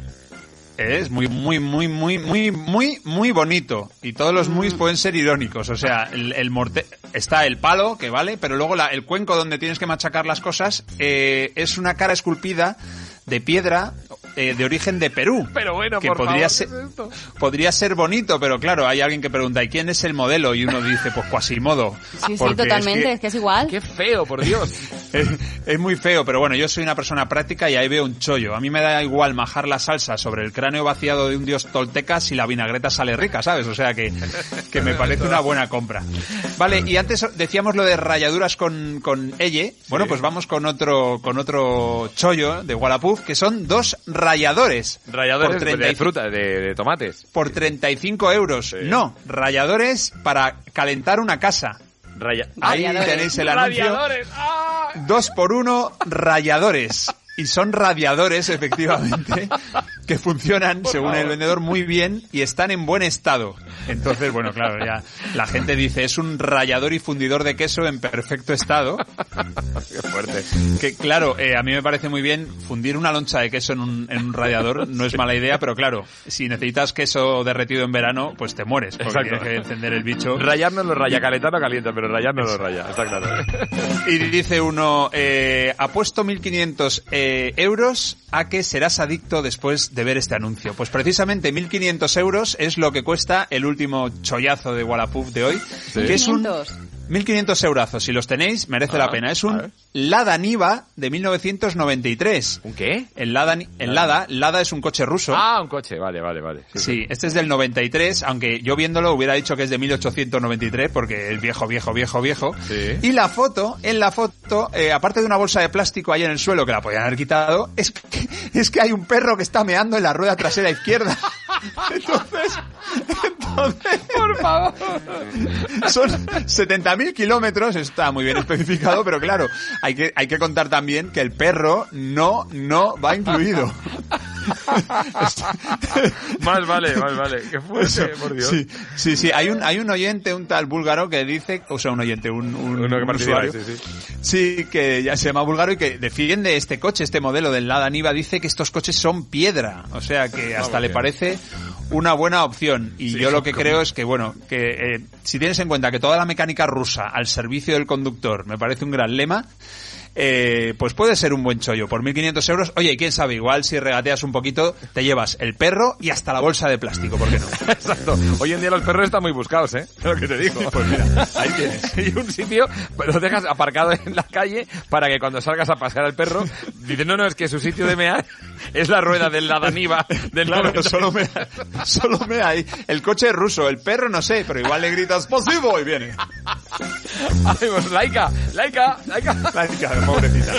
Es muy, muy, muy, muy, muy, muy, muy bonito. Y todos los muy pueden ser irónicos. O sea, el, el morte está el palo, que vale, pero luego la- el cuenco donde tienes que machacar las cosas eh, es una cara esculpida de piedra eh, de origen de Perú. Pero bueno, que por podría favor, ser, ¿qué es esto? podría ser bonito, pero claro, hay alguien que pregunta, ¿y quién es el modelo? Y uno dice, pues Quasimodo. Sí, sí, es totalmente, que- es que es igual. Qué feo, por Dios. es, es muy feo, pero bueno, yo soy una persona práctica y ahí veo un chollo. A mí me da igual majar la salsa sobre el cráneo vaciado de un dios tolteca si la vinagreta sale rica, ¿sabes? O sea que, que me parece una buena compra. Vale, y antes decíamos lo de rayaduras con, con Elle. Bueno, pues vamos con otro, con otro chollo de Wallapop, que son dos rayadores. Ralladores por de 35 fruta, de, de tomates. por 35 euros. No, rayadores para calentar una casa. Raya- Ahí tenéis el anuncio. ¡Ah! Dos por uno rayadores. Y son radiadores, efectivamente, que funcionan, según el vendedor, muy bien y están en buen estado. Entonces, bueno, claro, ya la gente dice, es un rallador y fundidor de queso en perfecto estado. Qué fuerte. Que claro, eh, a mí me parece muy bien fundir una loncha de queso en un, en un radiador, no es mala idea, pero claro, si necesitas queso derretido en verano, pues te mueres, porque Exacto. tienes que encender el bicho. Rayar no lo raya, calentar no calienta, pero rayar no lo raya, está claro. Y dice uno, eh, apuesto 1.500 eh, euros a que serás adicto después de ver este anuncio. Pues precisamente 1.500 euros es lo que cuesta el último chollazo de Wallapop de hoy, que es un... 1.500 eurazos, si los tenéis, merece Ah, la pena. Es un. Lada Niva de 1993. ¿Un qué? El Lada, el Lada, Lada es un coche ruso. Ah, un coche, vale, vale, vale. Sí, este es del 93, aunque yo viéndolo hubiera dicho que es de 1893 porque es viejo, viejo, viejo, viejo. Sí. Y la foto, en la foto, eh, aparte de una bolsa de plástico ahí en el suelo que la podían haber quitado, es que, es que hay un perro que está meando en la rueda trasera izquierda. Entonces, entonces, por favor. Son 70.000 kilómetros, está muy bien especificado, pero claro, hay que, hay que contar también que el perro no, no va incluido. Más vale, más vale. Qué fuerte, por Dios. Sí, sí, sí. Hay un, hay un oyente, un tal búlgaro que dice, o sea, un oyente, un, un, Uno que un usuario, sí, sí. Sí, que ya se llama búlgaro y que defiende este coche, este modelo del Lada Niva, dice que estos coches son piedra. O sea, que hasta le bien. parece una buena opción. Y Sí, yo lo que como- creo es que, bueno, que eh, si tienes en cuenta que toda la mecánica rusa al servicio del conductor. Me parece un gran lema, eh, pues puede ser un buen chollo. Por 1.500 euros, oye, quién sabe, igual si regateas un poquito, te llevas el perro y hasta la bolsa de plástico, ¿por qué no? Exacto. Hoy en día los perros están muy buscados, ¿eh? Lo que te digo. Pues mira, ahí tienes. Y un sitio, pues lo dejas aparcado en la calle para que cuando salgas a pasear al perro, dices, no, no, es que su sitio de mear es la rueda del Ladaniva del Claro, 90. solo me, solo me hay. El coche es ruso, el perro no sé, pero igual le gritas ¡Posivo! y viene. Ay, pues, laica, laica, laica. Laica, pobrecita.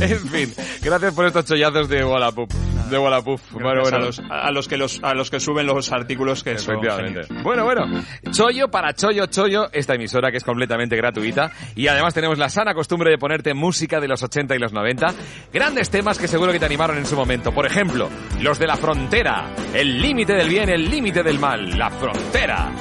En fin, gracias por estos chollazos de Wallapop. De Wallapop. Bueno, bueno. a, los, a los que los a los que suben los artículos que son. Bueno, bueno. Chollo para Chollo Chollo, esta emisora que es completamente gratuita. Y además tenemos la sana costumbre de ponerte música de los 80 y los 90. Grandes temas que seguro que te animaron en su momento. Por ejemplo, los de la frontera. El límite del bien, el límite del mal. La frontera.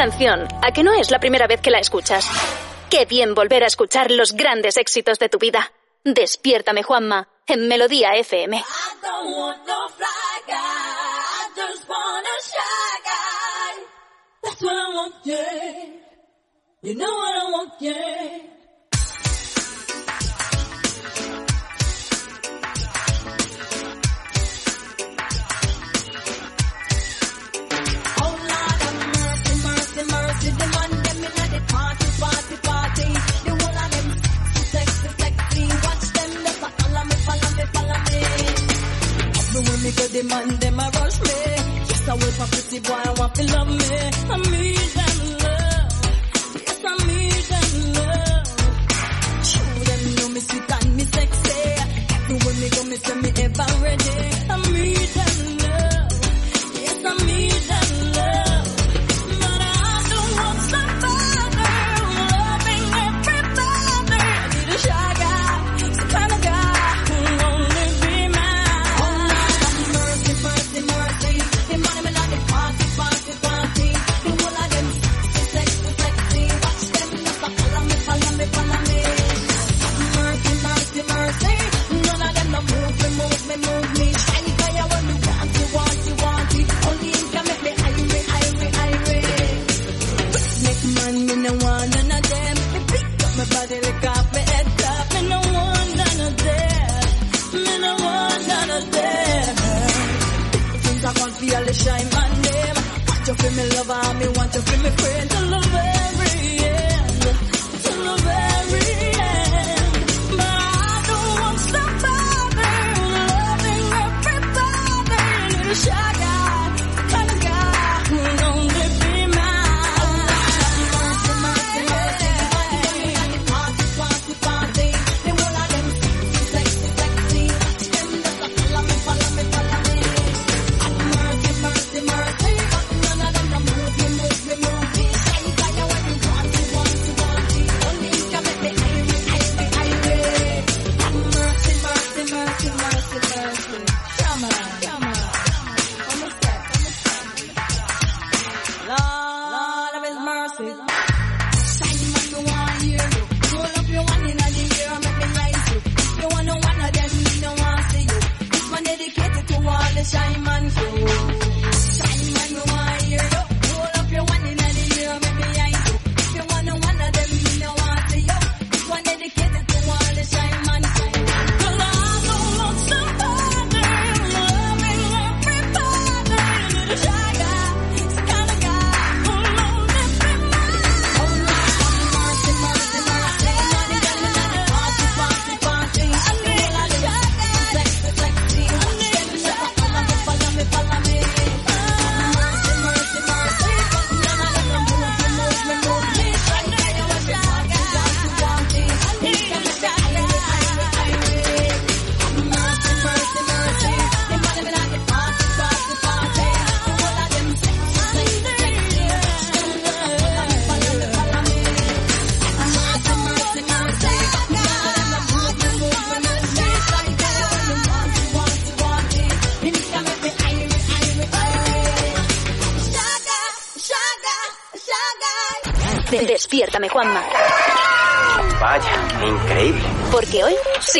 canción, a que no es la primera vez que la escuchas. Qué bien volver a escuchar los grandes éxitos de tu vida. Despiértame, Juanma, en Melodía FM.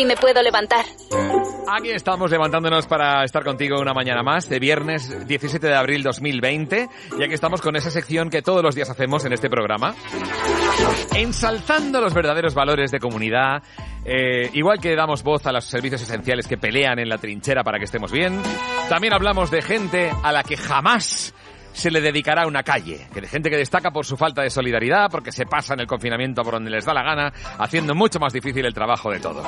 Sí me puedo levantar. Aquí estamos levantándonos para estar contigo una mañana más, de viernes 17 de abril 2020, y aquí estamos con esa sección que todos los días hacemos en este programa, ensalzando los verdaderos valores de comunidad, eh, igual que damos voz a los servicios esenciales que pelean en la trinchera para que estemos bien, también hablamos de gente a la que jamás se le dedicará una calle, que de gente que destaca por su falta de solidaridad, porque se pasa en el confinamiento por donde les da la gana, haciendo mucho más difícil el trabajo de todos.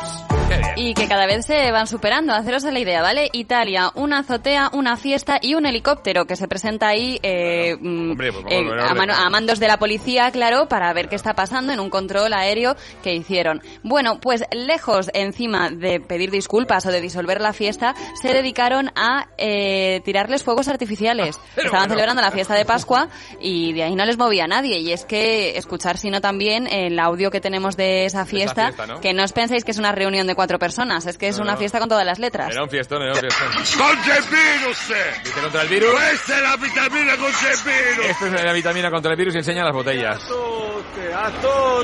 Y que cada vez se van superando. Haceros la idea, ¿vale? Italia, una azotea, una fiesta y un helicóptero que se presenta ahí eh, mm, Hombre, pues, eh, a, mandos de la policía, claro, para ver qué está pasando en un control aéreo que hicieron. Bueno, pues lejos encima de pedir disculpas o de disolver la fiesta, se dedicaron a eh, tirarles fuegos artificiales. Estaban celebrando la fiesta de Pascua y de ahí no les movía nadie. Y es que escuchar, sino también el audio que tenemos de esa fiesta, fiesta, ¿no? que no os penséis que es una reunión de cuatro personas, es que es No, una no. fiesta con todas las letras. Era un fiestón, era un fiestón. ¡Contra el virus! eh! Dice contra el virus. ¡Esta es la vitamina contra el virus! Esto es la vitamina contra el virus y enseña las botellas.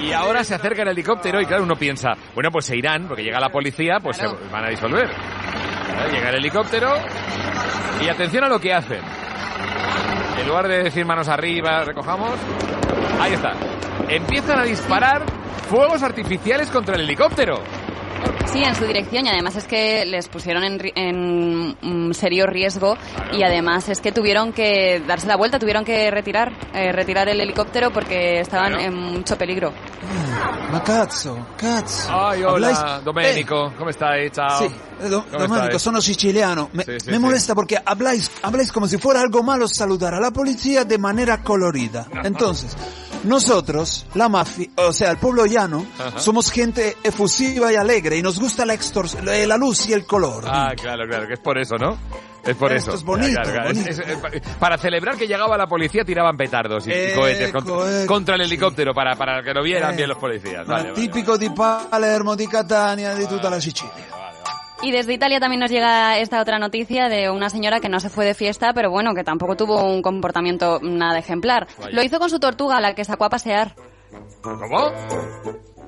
Y ahora se acerca el helicóptero y claro, uno piensa, bueno, pues se irán, porque llega la policía, pues se van a disolver. Claro, Llega el helicóptero y atención a lo que hacen. En lugar de decir manos arriba, recojamos, ahí está. Empiezan a disparar fuegos artificiales contra el helicóptero. Sí, en su dirección y además es que les pusieron en, en mm, serio riesgo y además es que tuvieron que darse la vuelta, tuvieron que retirar, eh, retirar el helicóptero porque estaban Claro. en mucho peligro. Ma cazzo, cazzo. Ay, hola, Habláis- Domenico, ¿cómo estáis? Ciao. Sí, eh, do- ¿Cómo Domenico, estáis? sono siciliano. Me, Sí, sí, me sí. molesta porque habláis, habláis como si fuera algo malo saludar a la policía de manera colorida. Entonces, nosotros, la mafia, o sea, el pueblo llano, Ajá. somos gente efusiva y alegre y nos gusta la, extors- eh, la luz y el color. Ah, claro, claro, que es por eso, ¿no? Es por Esto eso. es bonito, Es- bonito. es- es- pa- para celebrar que llegaba la policía tiraban petardos y, y Eco, cohetes contra, contra el helicóptero para, para que lo vieran Eh, bien los policías. Vale, vale. tipico di Palermo, di Catania, di tutta la Sicilia. Y desde Italia también nos llega esta otra noticia de una señora que no se fue de fiesta, pero bueno, que tampoco tuvo un comportamiento nada ejemplar. Vaya. Lo hizo con su tortuga, la que sacó a pasear. ¿Cómo?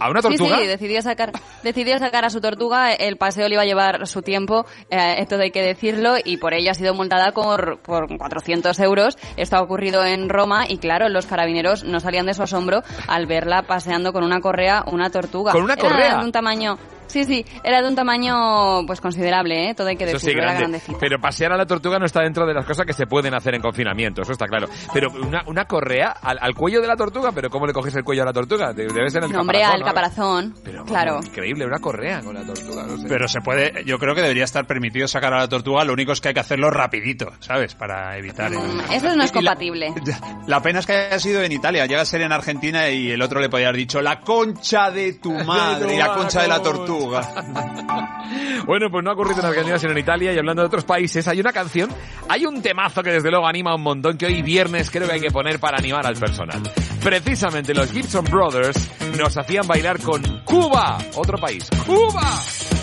¿A una tortuga? Sí, sí, decidió sacar, decidió sacar a su tortuga. El paseo le iba a llevar su tiempo, eh, todo hay que decirlo, y por ello ha sido multada por, por 400 euros. Esto ha ocurrido en Roma y claro, los carabineros no salían de su asombro al verla paseando con una correa una tortuga. ¿Con una Era correa? de un tamaño... Sí, sí, era de un tamaño pues considerable, ¿eh? Todo hay que Eso sí, decirlo, era grande. grandecito. Pero pasear a la tortuga no está dentro de las cosas que se pueden hacer en confinamiento, eso está claro. Pero una, una correa al, al cuello de la tortuga, ¿pero cómo le coges el cuello a la tortuga? De- Debe ser el No, hombre, caparazón, al ¿no? caparazón. Pero, claro. vamos, Increíble, una correa con la tortuga, no sé. Pero se puede, yo creo que debería estar permitido sacar a la tortuga, lo único es que hay que hacerlo rapidito, ¿sabes? Para evitar... el- Eso no es la- compatible. La pena es que haya sido en Italia, llega a ser en Argentina y el otro le podía haber dicho la concha de tu madre y la concha de la tortuga. Bueno, pues no ha ocurrido en Argentina, sino en Italia. Y hablando de otros países, hay una canción, hay un temazo que desde luego anima un montón, que hoy viernes creo que hay que poner para animar al personal. Precisamente los Gibson Brothers nos hacían bailar con Cuba, otro país. ¡Cuba!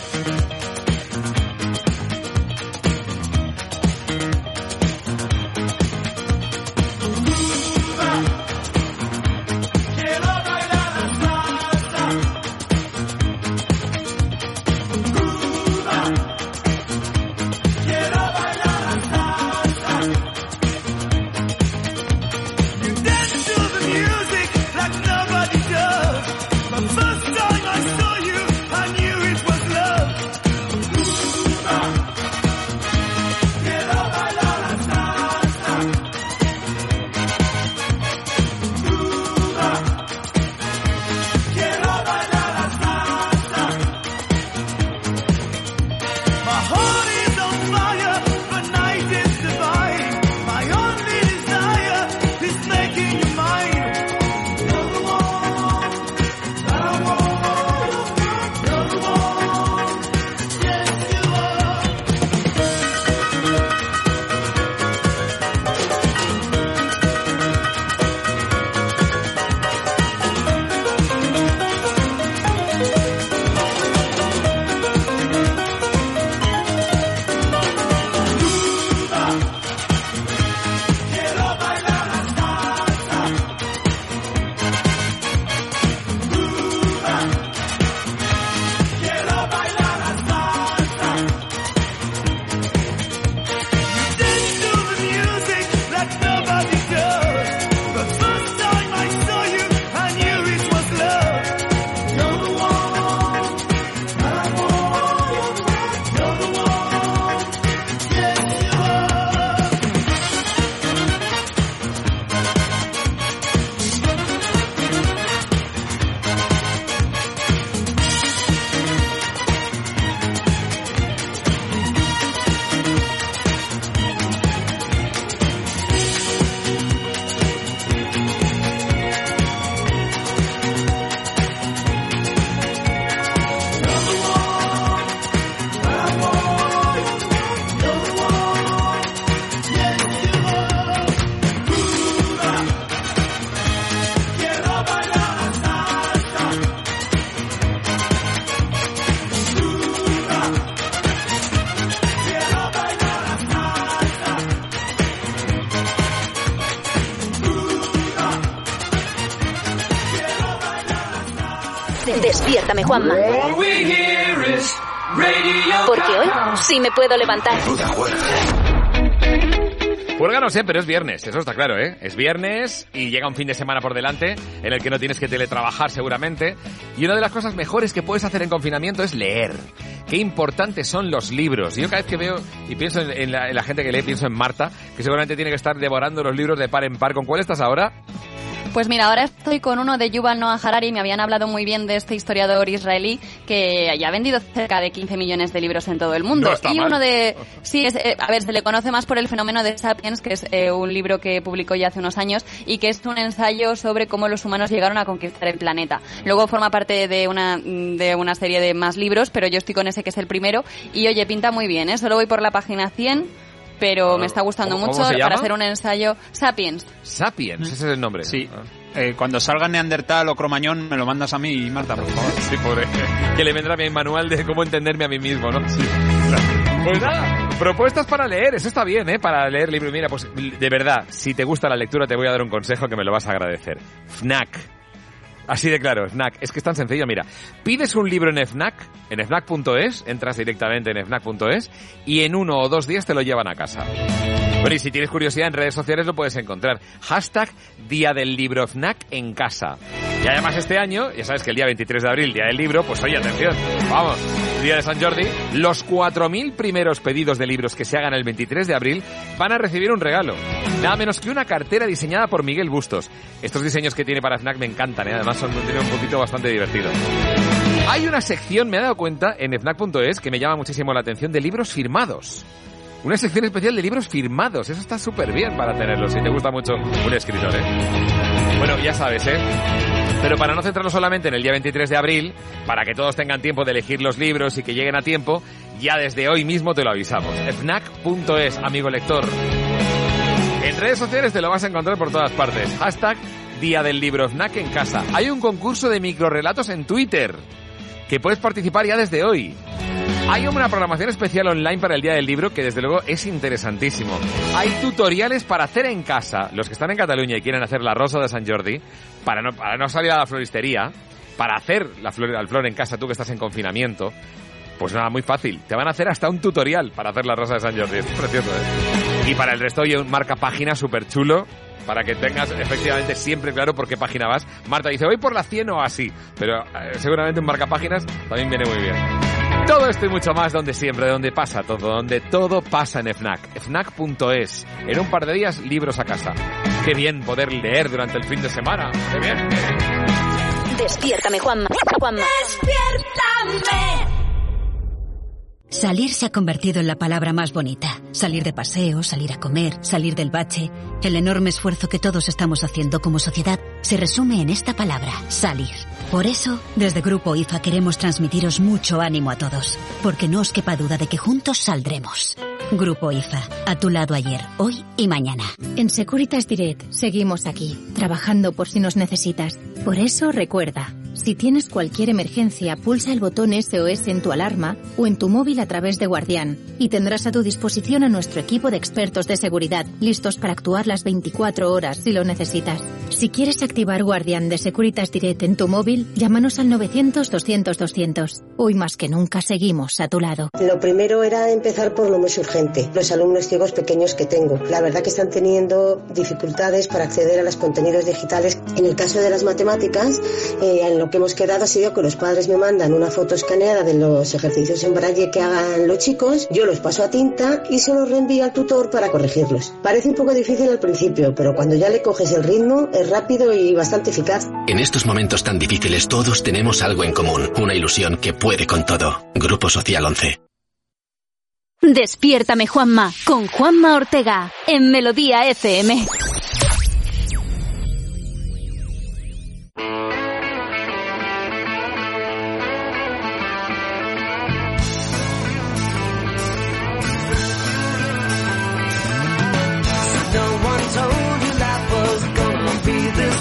Juanma. Porque hoy sí me puedo levantar. Juerga no sé, pero es viernes, eso está claro, ¿eh? Es viernes y llega un fin de semana por delante en el que no tienes que teletrabajar seguramente. Y una de las cosas mejores que puedes hacer en confinamiento es leer. Qué importantes son los libros. Yo cada vez que veo y pienso en, en la, en la gente que lee, pienso en Marta, que seguramente tiene que estar devorando los libros de par en par. ¿Con cuál estás ahora? Pues mira, ahora estoy con uno de Yuval Noah Harari. Me habían hablado muy bien de este historiador israelí que ya ha vendido cerca de 15 millones de libros en todo el mundo. No está y mal. uno de... Sí, es, eh, a ver, se le conoce más por el fenómeno de Sapiens, que es eh, un libro que publicó ya hace unos años y que es un ensayo sobre cómo los humanos llegaron a conquistar el planeta. Luego forma parte de una, de una serie de más libros, pero yo estoy con ese que es el primero. Y oye, pinta muy bien, ¿eh? Solo voy por la página 100 pero me está gustando ¿Cómo- mucho cómo se para hacer un ensayo. Sapiens. Sapiens, ese es el nombre. Sí. Eh, cuando salga Neandertal o Cromañón, me lo mandas a mí, Marta, por favor. Sí, pobre. Que le vendrá mi manual de cómo entenderme a mí mismo, ¿no? Pues nada, propuestas para leer, eso está bien, ¿eh? Para leer libros. Mira, pues de verdad, si te gusta la lectura, te voy a dar un consejo que me lo vas a agradecer. FNAC. Así de claro, FNAC. Es que es tan sencillo, mira. Pides un libro en FNAC, en FNAC.es, entras directamente en FNAC.es y en uno o dos días te lo llevan a casa. Bueno, y si tienes curiosidad en redes sociales lo puedes encontrar. Hashtag Día del Libro FNAC en casa. Y además este año, ya sabes que el día 23 de abril, día del libro, pues oye, atención, vamos, día de San Jordi, los 4.000 primeros pedidos de libros que se hagan el 23 de abril van a recibir un regalo. Nada menos que una cartera diseñada por Miguel Bustos. Estos diseños que tiene para FNAC me encantan, ¿eh? además son un poquito bastante divertido. Hay una sección, me he dado cuenta, en FNAC.es que me llama muchísimo la atención de libros firmados. Una sección especial de libros firmados. Eso está súper bien para tenerlo, si te gusta mucho un escritor, ¿eh? Bueno, ya sabes, ¿eh? Pero para no centrarnos solamente en el día 23 de abril, para que todos tengan tiempo de elegir los libros y que lleguen a tiempo, ya desde hoy mismo te lo avisamos. FNAC.es, amigo lector. En redes sociales te lo vas a encontrar por todas partes. Hashtag Día del Libro FNAC en casa. Hay un concurso de microrelatos en Twitter que puedes participar ya desde hoy. Hay una programación especial online para el Día del Libro que desde luego es interesantísimo. Hay tutoriales para hacer en casa, los que están en Cataluña y quieren hacer la rosa de San Jordi, para no, para no salir a la floristería, para hacer la flor, flor en casa tú que estás en confinamiento, pues nada, muy fácil. Te van a hacer hasta un tutorial para hacer la rosa de San Jordi. Es precioso, ¿eh? Y para el resto hay un marca página súper chulo para que tengas efectivamente siempre claro por qué página vas. Marta dice, voy por la 100 o así, pero eh, seguramente un marca páginas también viene muy bien. Todo esto y mucho más donde siempre, donde pasa todo, donde todo pasa en FNAC. FNAC.es. En un par de días, libros a casa. Qué bien poder leer durante el fin de semana. Qué bien. Despiértame, Juanma. Juanma. ¡Despiértame! Salir se ha convertido en la palabra más bonita. Salir de paseo, salir a comer, salir del bache. El enorme esfuerzo que todos estamos haciendo como sociedad se resume en esta palabra, salir. Por eso, desde Grupo IFA queremos transmitiros mucho ánimo a todos, porque no os quepa duda de que juntos saldremos. Grupo IFA, a tu lado ayer, hoy y mañana. En Securitas Direct seguimos aquí, trabajando por si nos necesitas. Por eso recuerda, si tienes cualquier emergencia, pulsa el botón SOS en tu alarma o en tu móvil a través de Guardián y tendrás a tu disposición a nuestro equipo de expertos de seguridad, listos para actuar las 24 horas si lo necesitas. Si quieres activar Guardián de Securitas Direct en tu móvil, llámanos al 900-200-200. Hoy más que nunca seguimos a tu lado. Lo primero era empezar por lo más urgente, los alumnos ciegos pequeños que tengo. La verdad que están teniendo dificultades para acceder a los contenidos digitales. En el caso de las matemáticas, eh, en lo que hemos quedado ha sido que los padres me mandan una foto escaneada de los ejercicios en braille que hagan los chicos, yo los paso a tinta y se los reenvío al tutor para corregirlos. Parece un poco difícil al principio, pero cuando ya le coges el ritmo es rápido y bastante eficaz. En estos momentos tan difíciles todos tenemos algo en común, una ilusión que puede con todo. Grupo Social 11. Despiértame, Juanma, con Juanma Ortega, en Melodía FM.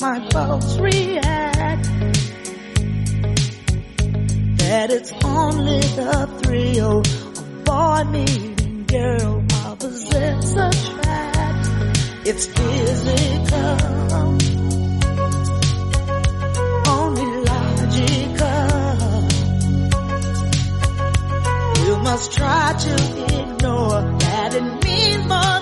my folks react. That it's only the thrill of boy meeting girl opposites attract. It's physical, only logical. You must try to ignore that it means more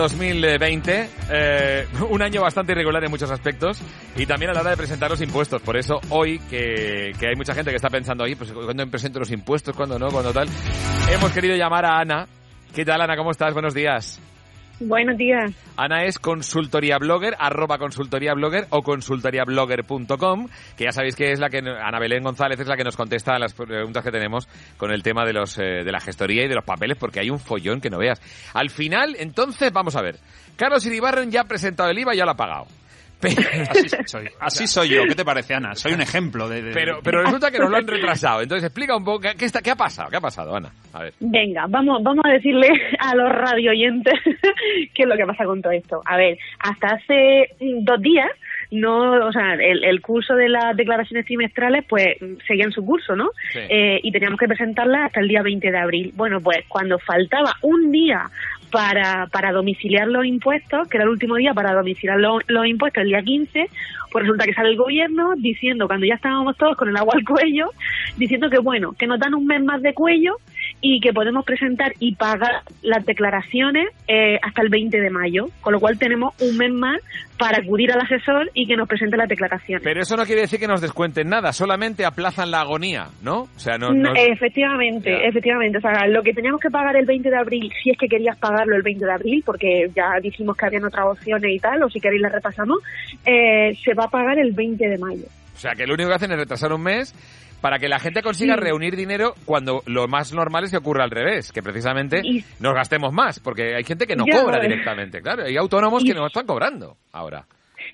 2020, eh, un año bastante irregular en muchos aspectos y también a la hora de presentar los impuestos. Por eso hoy, que, que hay mucha gente que está pensando, ahí, pues cuando presento los impuestos, cuando no, cuando tal, hemos querido llamar a Ana. ¿Qué tal, Ana? ¿Cómo estás? Buenos días. Buenos días. Ana es consultoría blogger, arroba consultoría blogger o consultoriablogger.com, que ya sabéis que es la que Ana Belén González es la que nos contesta a las preguntas que tenemos con el tema de los eh, de la gestoría y de los papeles, porque hay un follón que no veas. Al final, entonces, vamos a ver. Carlos Iribarren ya ha presentado el IVA y ya lo ha pagado. Así soy. Así soy yo. ¿Qué te parece, Ana? Soy un ejemplo de... de- Pero, pero resulta que nos lo han retrasado. Entonces explica un poco qué, está, qué ha pasado, qué ha pasado, Ana. A ver. Venga, vamos, vamos a decirle a los radioyentes qué es lo que pasa con todo esto. A ver, hasta hace mm, dos días, no, o sea, el, el curso de las declaraciones trimestrales, pues seguía en su curso, ¿no? Sí. Eh, y teníamos que presentarlas hasta el día 20 de abril. Bueno, pues cuando faltaba un día para, para domiciliar los impuestos, que era el último día para domiciliar los, impuestos, el día 15, pues resulta que sale el gobierno diciendo, cuando ya estábamos todos con el agua al cuello, diciendo que bueno, que nos dan un mes más de cuello y que podemos presentar y pagar las declaraciones eh, hasta el 20 de mayo, con lo cual tenemos un mes más para acudir al asesor y que nos presente las declaraciones. Pero eso no quiere decir que nos descuenten nada, solamente aplazan la agonía, ¿no? O sea, no... Efectivamente, efectivamente. O sea, lo que teníamos que pagar el 20 de abril, si es que querías pagarlo el 20 de abril, porque ya dijimos que habían otras opciones y tal, o si queréis las repasamos, eh, se va a pagar el 20 de mayo. Sea, que lo único que hacen es retrasar un mes para que la gente consiga Sí. reunir dinero cuando lo más normal es que ocurra al revés, que precisamente nos gastemos más, porque hay gente que no Ya. cobra directamente, claro, hay autónomos que no están cobrando ahora.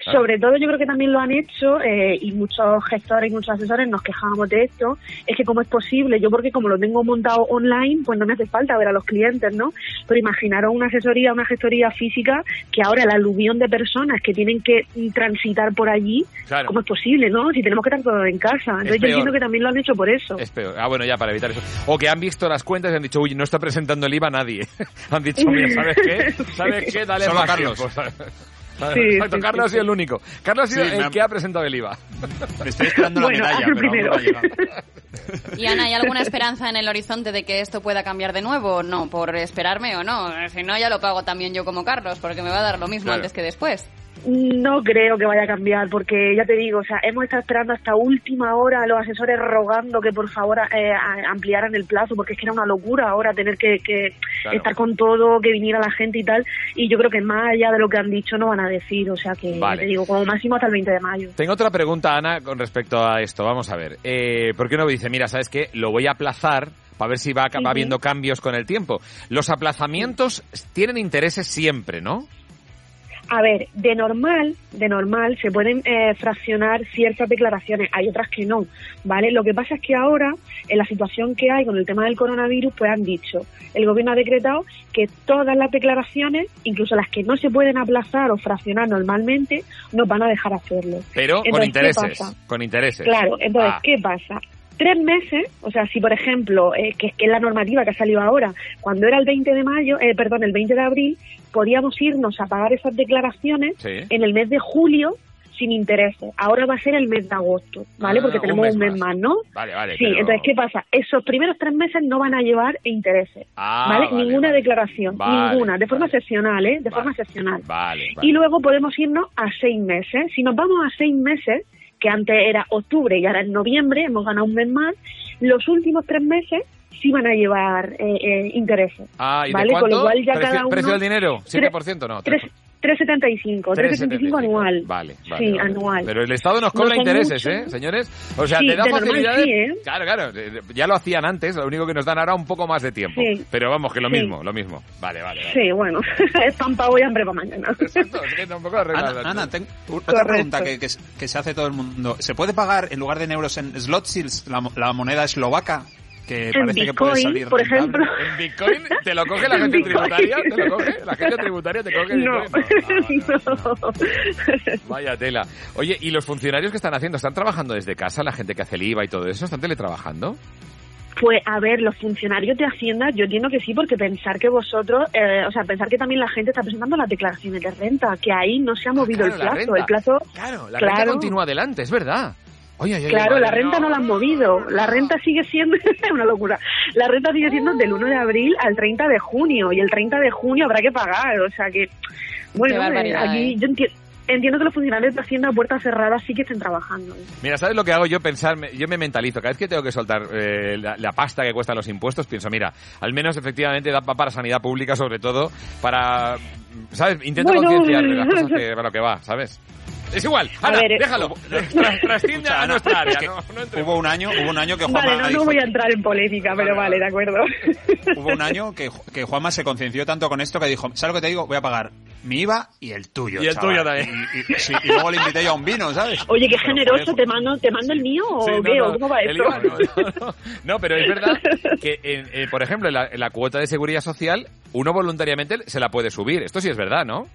Claro. Sobre todo yo creo que también lo han hecho eh, y muchos gestores y muchos asesores nos quejábamos de esto, es que cómo es posible, yo porque como lo tengo montado online, pues no me hace falta ver a los clientes, ¿no? Pero imaginaros una asesoría, una gestoría física, que ahora el aluvión de personas que tienen que transitar por allí, Claro. ¿cómo es posible, no? Si tenemos que estar todos en casa. Entonces yo entiendo que también lo han hecho por eso. Es peor. Ah, bueno, ya para evitar eso. O que han visto las cuentas y han dicho, uy, no está presentando el IVA nadie. han dicho, mira, ¿sabes qué? ¿Sabes qué? Dale Solo más Carlos. tiempo, Sí, Exacto, sí, Carlos ha sí, sido sí. el único. Carlos ha sido el ha- que ha presentado el IVA. Me estoy esperando la medalla, pero aún no ha. Y Ana, ¿hay alguna esperanza en el horizonte de que esto pueda cambiar de nuevo? No, por esperarme o no. Si no, ya lo pago también yo como Carlos, porque me va a dar lo mismo Claro. antes que después. No creo que vaya a cambiar, porque ya te digo, o sea, hemos estado esperando hasta última hora a los asesores rogando que por favor eh, ampliaran el plazo, porque es que era una locura ahora tener que, que Claro. estar con todo, que viniera la gente y tal. Y yo creo que más allá de lo que han dicho no van a decir, o sea que, Vale. ya te digo, como máximo hasta el 20 de mayo. Tengo otra pregunta, Ana, con respecto a esto. Vamos a ver. Eh, ¿Por qué uno dice, mira, ¿sabes qué? Lo voy a aplazar para ver si va, va habiendo cambios con el tiempo. Los aplazamientos tienen intereses siempre, ¿no? A ver, de normal, de normal se pueden eh, fraccionar ciertas declaraciones, hay otras que no, ¿vale? Lo que pasa es que ahora, en la situación que hay con el tema del coronavirus, pues han dicho, el gobierno ha decretado que todas las declaraciones, incluso las que no se pueden aplazar o fraccionar normalmente, nos van a dejar hacerlo. Pero con Entonces, ¿qué intereses. Con intereses. Claro, entonces, Ah. ¿qué pasa? Tres meses, o sea, si por ejemplo, eh, que, que es la normativa que ha salido ahora, cuando era el 20 de mayo, eh, perdón, el 20 de abril, podíamos irnos a pagar esas declaraciones Sí. en el mes de julio sin intereses. Ahora va a ser el mes de agosto, ¿vale? Ah, Porque un tenemos mes un mes más, ¿no? Vale, vale. Sí, pero- entonces, ¿qué pasa? Esos primeros tres meses no van a llevar intereses, Ah, ¿vale? vale, Ninguna declaración, Vale, ninguna, de forma excepcional, ¿eh? De forma excepcional. Vale. Y luego podemos irnos a seis meses. Si nos vamos a seis meses, que antes era octubre y ahora es noviembre, hemos ganado un mes más, los últimos tres meses sí van a llevar eh, eh, intereses. Ah, ¿y de ¿vale? Con cuánto? lo cual ya ¿Precio, cada uno... precio del dinero? Tres- ¿7%? No. tres- 3,75, 3,75 anual. Vale, vale. Sí, vale. anual. Pero el Estado nos No cobra son intereses, mucho. ¿eh, señores? O sea, Sí, te da de normal facilidades. sí, ¿eh? Claro, claro. Ya lo hacían antes, lo único que nos dan ahora un poco más de tiempo. Sí. Pero vamos, que lo Sí. mismo, lo mismo. Vale, vale. vale. Sí, bueno, es pan para hoy, hambre para mañana. Exacto, es que tampoco Ana, la- Ana, ten- otra Correcto. pregunta que, que, que se hace todo el mundo. ¿Se puede pagar en lugar de en euros en Slotsils, la, mo- la moneda eslovaca? Que En parece que puede Bitcoin, salir por rentable? ejemplo. ¿En Bitcoin te lo coge la Bitcoin. tributaria? ¿Te lo coge? ¿La agencia tributaria te coge No, Bitcoin? Vaya tela. Oye, ¿y los funcionarios que están haciendo? ¿Están trabajando desde casa? ¿La gente que hace el IVA y todo eso? ¿Están teletrabajando? Pues a ver, los funcionarios de Hacienda, yo entiendo que sí, porque pensar que vosotros, eh, o sea, pensar que también la gente está presentando las declaraciones de renta, que ahí no se ha movido Ah, claro, la el plazo. El plazo, Claro, la claro, renta continúa adelante, es verdad. Oye, oye, oye, claro, la renta no la han movido. La renta sigue siendo, es una locura. La renta sigue siendo del 1 de abril al 30 de junio, y el 30 de junio habrá que pagar, o sea que, bueno, barbaridad, eh, aquí ¿eh? yo enti- entiendo que los funcionarios de Hacienda a puertas cerradas sí que estén trabajando. Mira, ¿sabes lo que hago yo? Pensar, me- yo me mentalizo. Cada vez que tengo que soltar eh, la, la pasta que cuestan los impuestos, pienso, mira, al menos efectivamente da pa- para sanidad pública, sobre todo, para, ¿sabes? Intento Bueno. concienciar de las cosas que, para lo que va, ¿sabes? Es igual, A Ana, ver, eh, déjalo. Tras- Trasciende a Ana, nuestra área, es que no, no. Hubo un año, hubo un año que Juanma Vale, no, dijo- no voy a entrar en polémica, pero vale, de acuerdo. hubo un año que, que Juanma se conciencia tanto con esto que dijo, ¿sabes lo que te digo? Voy a pagar mi IVA y el tuyo, Y el chaval". tuyo también. Y, y- sí, y luego le invité yo a un vino, ¿sabes? Oye, qué Pero, generoso, joder, ¿te mando, ¿te mando el mío o Sí, no, qué? ¿O no, ¿Cómo va esto? IVA no, no, no. No, pero es verdad que, en- eh, por ejemplo, en la, en la cuota de seguridad social, uno voluntariamente se la puede subir. Esto sí es verdad, ¿no?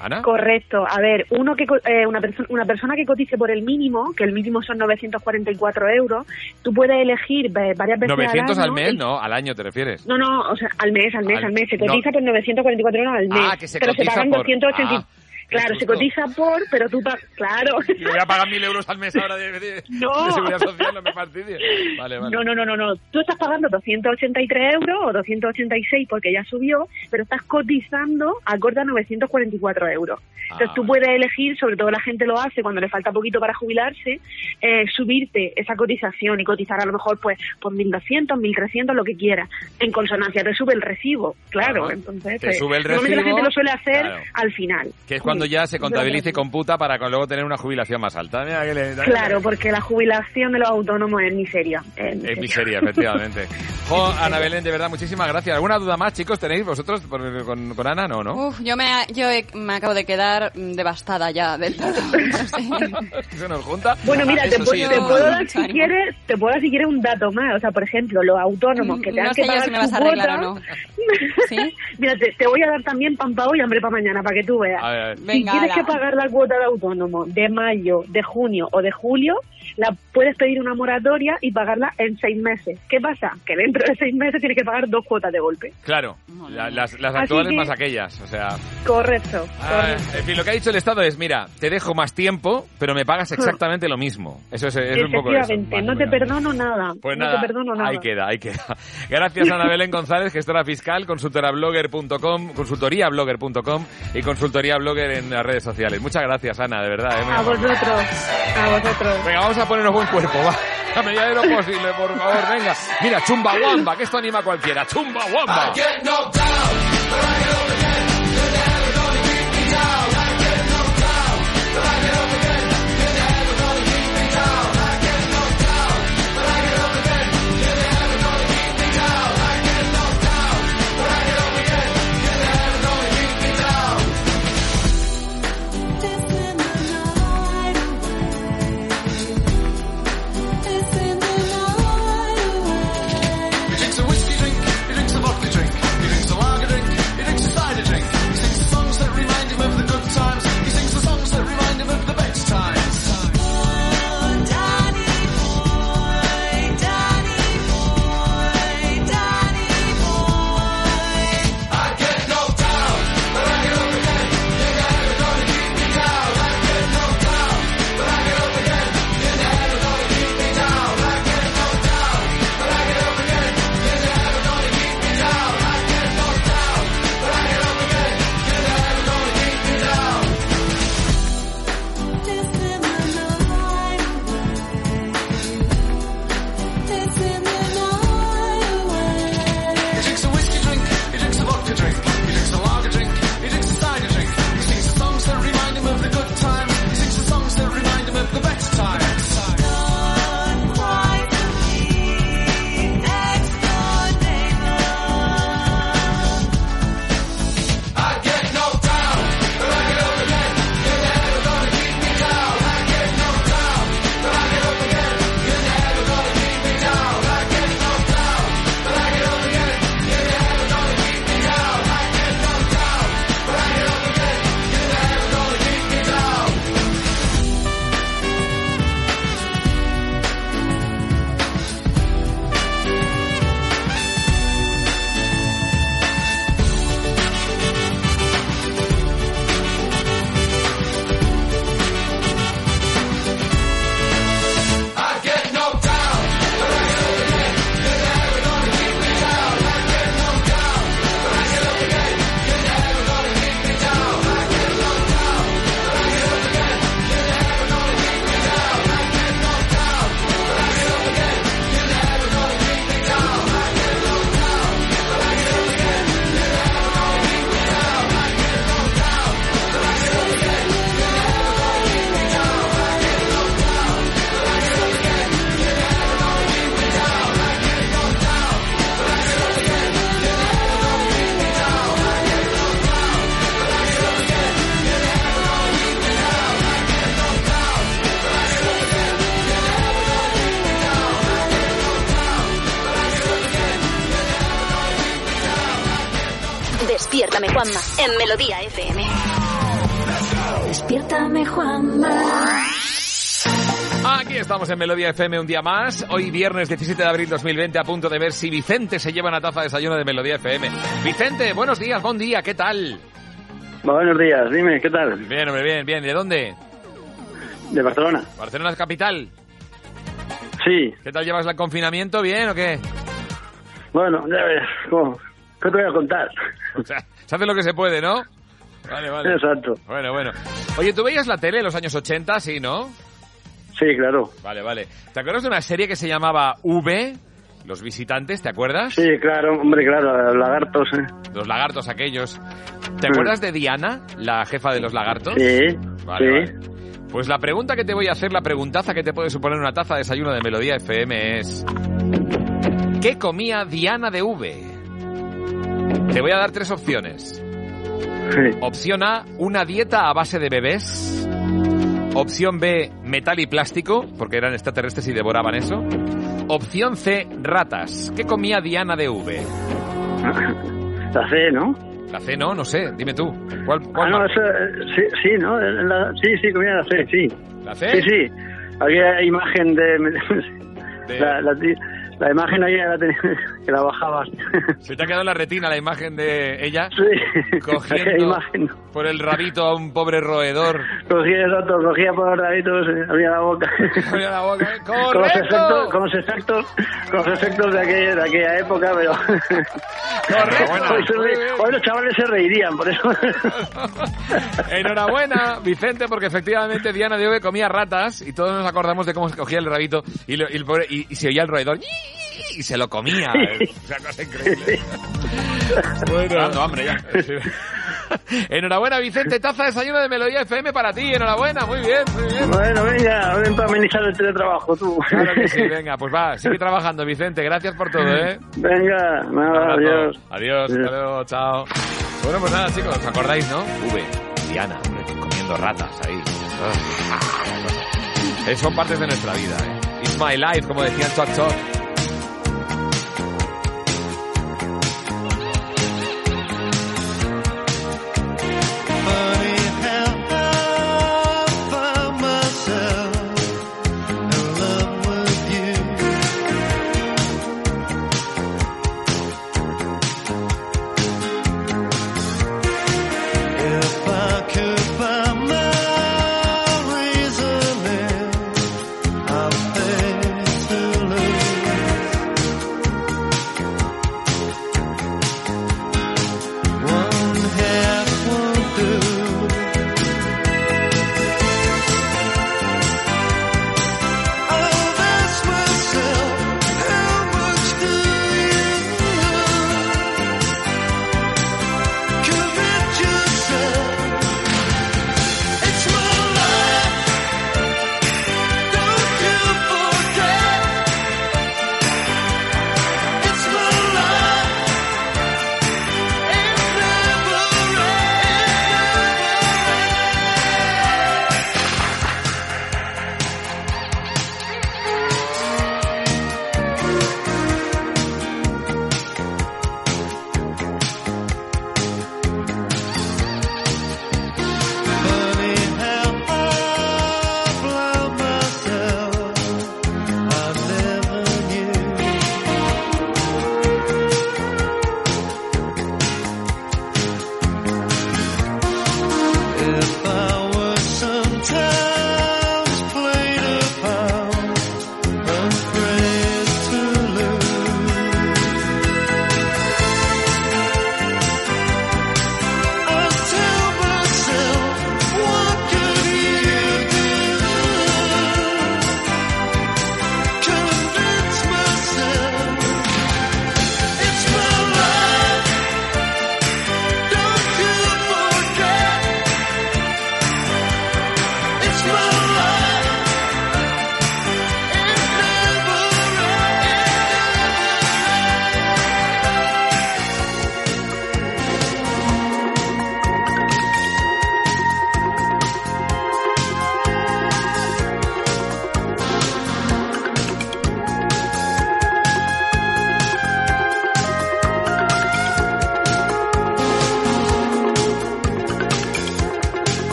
Ana. Correcto. A ver, uno que eh, una, perso- una persona que cotice por el mínimo, que el mínimo son 944 euros, tú puedes elegir varias veces 900 al año mes, el- no, al año te refieres. No, no, o sea, al mes, al mes, Al- al, mes. Se no. cotiza por 944 euros al mes. Ah, que se pero se cotiza pagan por- 280. Ah, claro, se cotiza por, pero tú pagas. Claro. Yo voy a pagar mil euros al mes ahora de, de- No. de seguridad social, no me fastidies. Vale, vale. No, no, no, no, no. Tú estás pagando 283 euros o 286 porque ya subió, pero estás cotizando acorde a 944 euros. Entonces Ah, tú puedes elegir, sobre todo la gente lo hace cuando le falta poquito para jubilarse, eh, subirte esa cotización y cotizar a lo mejor pues por 1.200, 1.300, lo que quieras. En consonancia te sube el recibo, claro. Entonces, Te pues, sube el normalmente la recibo, gente lo suele hacer claro. al final. Que es justo cuando Sí, ya se contabilice y computa para luego tener una jubilación más alta. Mira que le- Claro, porque la jubilación de los autónomos es miseria. Es Es miseria, efectivamente. Jo, Ana Belén, de verdad, muchísimas gracias. ¿Alguna duda más, chicos, tenéis vosotros por- con, con Ana? No, ¿no? Uf, yo me, yo he- me acabo de quedar mm, devastada ya del todo. ¿Se nos junta? Bueno, mira, te, Eso pu- sí, te no. puedo dar si quieres, te puedo dar si quieres un dato más. O sea, por ejemplo, los autónomos que No tengan sé que pagar si me vas a arreglar cuota- o no. mira, te, te voy a dar también pan para hoy y hambre para mañana, para que tú veas. A ver, a ver. Si tienes que pagar la cuota de autónomo de mayo, de junio o de julio, la puedes pedir una moratoria y pagarla en seis meses. ¿Qué pasa? Que dentro de seis meses tienes que pagar dos cuotas de golpe. Claro, la- las, las actuales que- más aquellas, o sea... Correcto. Ah, en fin, lo que ha dicho el Estado es, mira, te dejo más tiempo, pero me pagas exactamente lo mismo. Eso es, es un poco eso. Efectivamente, no te perdono nada. Pues no nada, te perdono nada. ahí queda, ahí queda. Gracias Ana Belén González, gestora fiscal, consultorablogger.com, consultoriablogger.com y consultoría blogger en las redes sociales. Muchas gracias Ana, de verdad. eh, A vosotros, a vosotros. Venga, vamos a ponernos buen cuerpo, va. A medida de lo posible, por favor, venga. Mira, Chumbawamba, que esto anima a cualquiera. Chumbawamba. He estamos en Melodía FM un día más. Hoy viernes 17 de abril 2020 a punto de ver si Vicente se lleva una taza de desayuno de Melodía FM. Vicente, buenos días, buen día, ¿qué tal? Buenos días, dime, ¿qué tal? Bien, hombre, bien, bien. ¿De dónde? De Barcelona. ¿Barcelona es capital? Sí. ¿Qué tal llevas el confinamiento? ¿Bien o qué? Bueno, ya ves, ¿cómo? ¿qué te voy a contar? O sea, se hace lo que se puede, ¿no? Vale, vale. Exacto. Bueno, bueno. Oye, ¿tú veías la tele en los años 80? Sí, ¿no? Sí, claro. Vale, vale. ¿Te acuerdas de una serie que se llamaba V? Los visitantes, ¿te acuerdas? Sí, claro, hombre, claro, lagartos. ¿eh? Los lagartos aquellos. ¿Te Mm. acuerdas de Diana, la jefa de los lagartos? Sí, Vale, sí. vale. Pues la pregunta que te voy a hacer, la preguntaza que te puede suponer una taza de desayuno de Melodía FM es... ¿Qué comía Diana de V? Te voy a dar tres opciones. Opción A, una dieta a base de bebés. Opción B, metal y plástico, porque eran extraterrestres y devoraban eso. Opción C, ratas. ¿Qué comía Diana de V? La C, ¿no? La C no, no sé, dime tú. ¿Cuál, Ah, cuál no, eso, eh, sí, sí, ¿no? La- sí, sí, comía la C, sí. ¿La C? Sí, sí. Había imagen de... De- La, la, la imagen ahí la tenía, que la bajabas. ¿Se te ha quedado en la retina la imagen de ella Sí. cogiendo imagen. por el rabito a un pobre roedor? Cogía el otro, cogía por los raditos, eh, abría la boca. Abría la boca. ¿eh? Con los ¡Correcto! efectos, con los efectos, con los efectos de aquella, de aquella época, pero Correcto. hoy, se Muy re- bien. hoy los chavales se reirían, por eso. Enhorabuena, Vicente, porque efectivamente Diana de Ove comía ratas y todos nos acordamos de cómo se cogía el rabito y, lo- y el pobre- y- y se oía el roedor y se lo comía. Es una cosa increíble. Bueno, Dando hambre ya. Sí. Enhorabuena, Vicente. Taza de desayuno de Melodía FM para ti. Enhorabuena, muy bien, muy bien. Bueno, venga, ven para amenizar el teletrabajo, tú. Claro que sí, venga, pues va, sigue trabajando, Vicente. Gracias por todo, ¿eh? Venga, nada, adiós. Adiós, hasta luego, chao. Bueno, pues nada, chicos, ¿os acordáis, no? V, Diana, comiendo ratas ahí. Ah, son partes de nuestra vida, ¿eh? It's my life, como decían Choc Choc.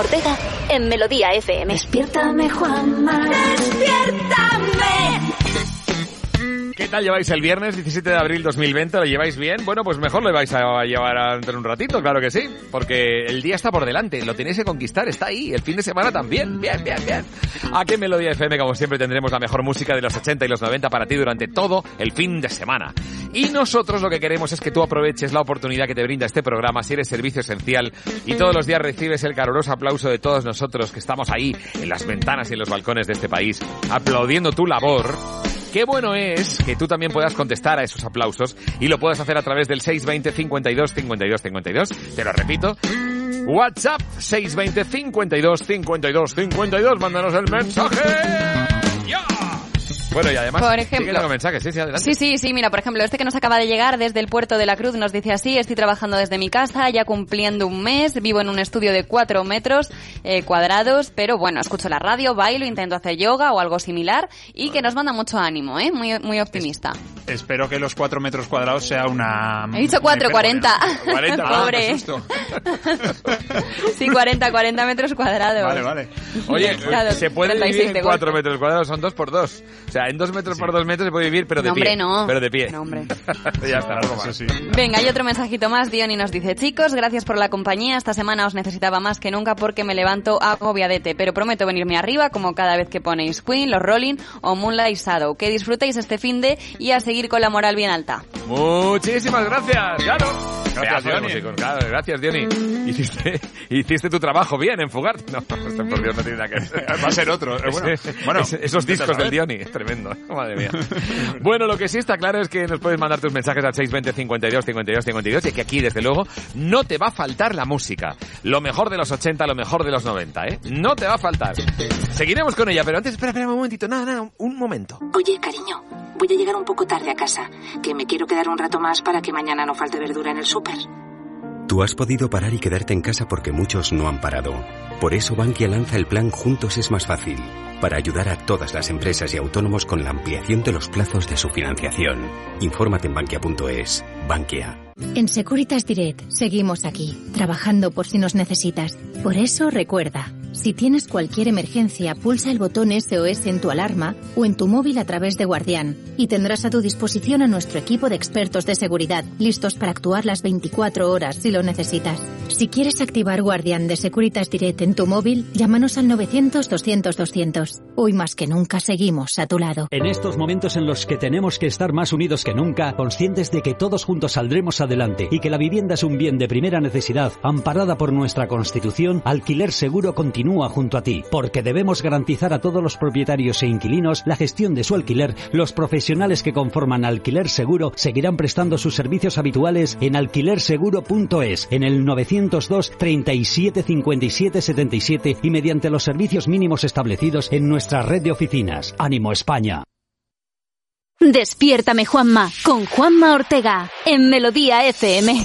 Juanma Ortega en Melodía FM. Despiértame Juanma, despiértame. ¿Qué tal lleváis el viernes 17 de abril 2020? ¿Lo lleváis bien? Bueno, pues mejor lo vais a llevar de un ratito, claro que sí. Porque el día está por delante, lo tenéis que conquistar, está ahí. El fin de semana también. Bien, bien, bien. Aquí en Melodía FM, como siempre, tendremos la mejor música de los 80 y los 90 para ti durante todo el fin de semana. Y nosotros lo que queremos es que tú aproveches la oportunidad que te brinda este programa si eres servicio esencial y todos los días recibes el caluroso aplauso de todos nosotros que estamos ahí en las ventanas y en los balcones de este país aplaudiendo tu labor. Qué bueno es que tú también puedas contestar a esos aplausos y lo puedas hacer a través del 620 52 52 52. Te lo repito. WhatsApp 620 52 52 52. Mándanos el mensaje. Bueno, y además, Por ejemplo. mensajes, sí, sí, adelante. Sí, sí, sí, mira, por ejemplo, este que nos acaba de llegar desde el puerto de la Cruz nos dice así, estoy trabajando desde mi casa, ya cumpliendo un mes, vivo en un estudio de cuatro metros eh, cuadrados, pero bueno, escucho la radio, bailo, intento hacer yoga o algo similar y que nos manda mucho ánimo, ¿eh? Muy, muy optimista. Espero que los 4 metros cuadrados sea una... He dicho cuatro, una 40. 40, ah, Pobre. Sí, 40, 40 metros cuadrados. Vale, vale. Oye, Claro, se puede 36 vivir en 4 golpe. metros cuadrados, son 2 por 2. O sea, en 2 metros por 2 metros se puede vivir, pero de No, pie. hombre, no. Pero de pie. No, hombre. ya está, algo más. Venga, hay otro mensajito más. Diony nos dice, chicos, gracias por la compañía. Esta semana os necesitaba más que nunca porque me levanto agobiadete, pero prometo venirme arriba como cada vez que ponéis Queen, los Rolling o Moonlight Shadow. Que disfrutéis este fin de y a seguir con la moral bien alta. Muchísimas gracias, claro. Gracias, Diony. claro, gracias, Diony. Hiciste, hiciste tu trabajo bien en fugar. No, por Dios no tiene nada que ver. Va a ser otro. Eh, bueno, esos discos del. Diony, es tremendo. Madre mía. Bueno, lo que sí está claro es que nos puedes mandar tus mensajes al 620 52 52 52 y que aquí, desde luego, no te va a faltar la música. Lo mejor de los 80, lo mejor de los 90, ¿eh? No te va a faltar. Seguiremos con ella, pero antes, espera, espera un momentito. Nada, nada, un momento. Oye, cariño, voy a llegar un poco tarde a casa, que me quiero quedar un rato más para que mañana no falte verdura en el súper. Tú has podido parar y quedarte en casa porque muchos no han parado. Por eso Bankia lanza el plan Juntos es más fácil, para ayudar a todas las empresas y autónomos con la ampliación de los plazos de su financiación. Infórmate en bankia.es. Bankia. En Securitas Direct seguimos aquí, trabajando por si nos necesitas. Por eso recuerda, si tienes cualquier emergencia, pulsa el botón SOS en tu alarma o en tu móvil a través de Guardián y tendrás a tu disposición a nuestro equipo de expertos de seguridad, listos para actuar las 24 horas si lo necesitas. Si quieres activar Guardián de Securitas Direct en tu móvil, llámanos al 900-200-200. Hoy más que nunca seguimos a tu lado. En estos momentos en los que tenemos que estar más unidos que nunca, conscientes de que todos juntos saldremos adelante y que la vivienda es un bien de primera necesidad, amparada por nuestra Constitución, Alquiler Seguro continúa junto a ti, porque debemos garantizar a todos los propietarios e inquilinos la gestión de su alquiler. Los profesionales que conforman Alquiler Seguro seguirán prestando sus servicios habituales en alquilerseguro.es, en el 902 37 57 77 y mediante los servicios mínimos establecidos en nuestra red de oficinas. Ánimo España. Despiértame Juanma, con Juanma Ortega en Melodía FM.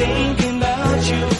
Thinking about you,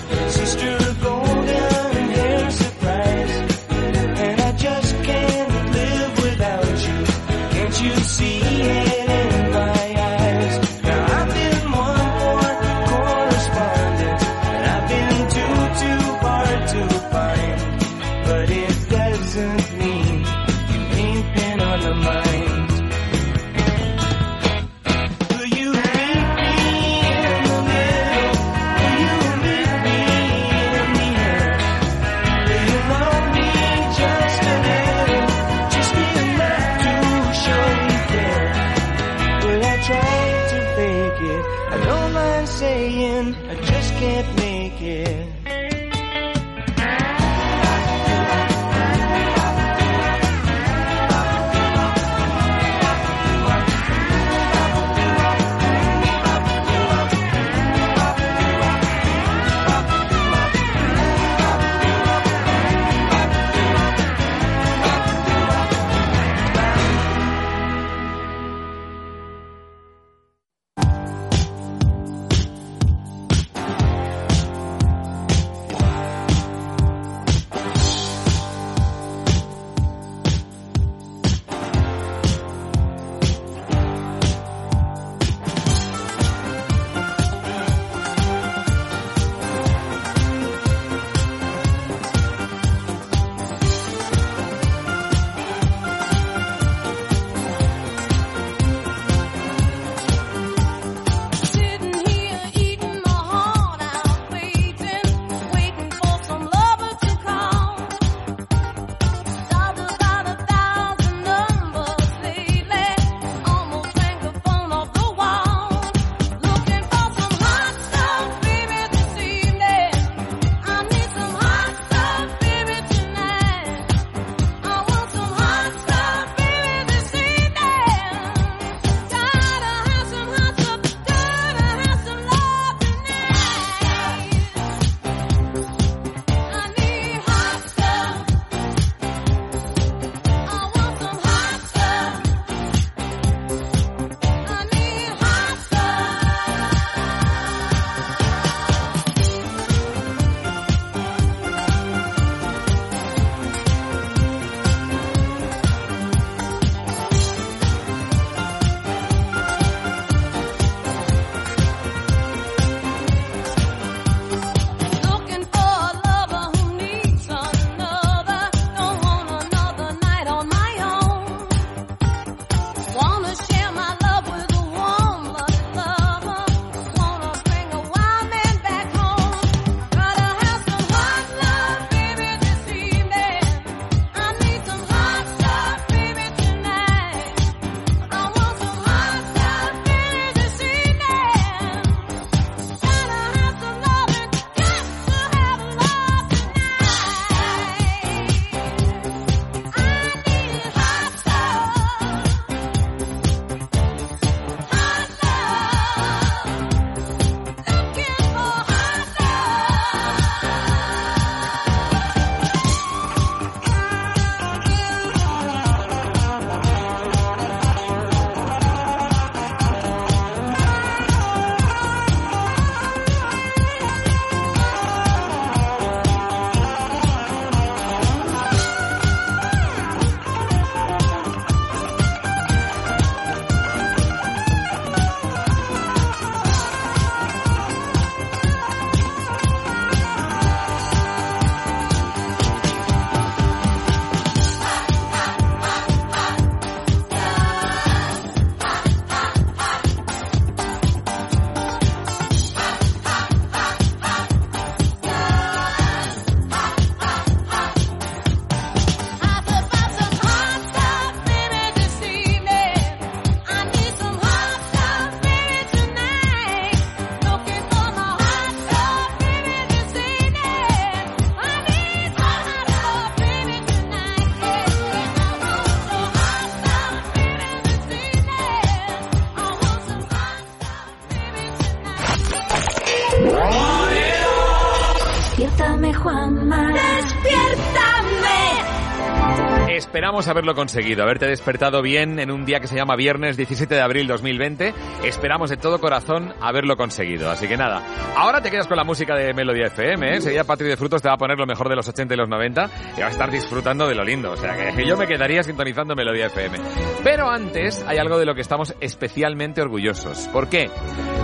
Esperamos haberlo conseguido, haberte despertado bien en un día que se llama viernes 17 de abril 2020. Esperamos de todo corazón haberlo conseguido. Así que nada, ahora te quedas con la música de Melodía FM. ¿eh? Enseguida Patri de Frutos te va a poner lo mejor de los 80 y los 90 y vas a estar disfrutando de lo lindo. O sea que yo me quedaría sintonizando Melodía FM. Pero antes hay algo de lo que estamos especialmente orgullosos. ¿Por qué?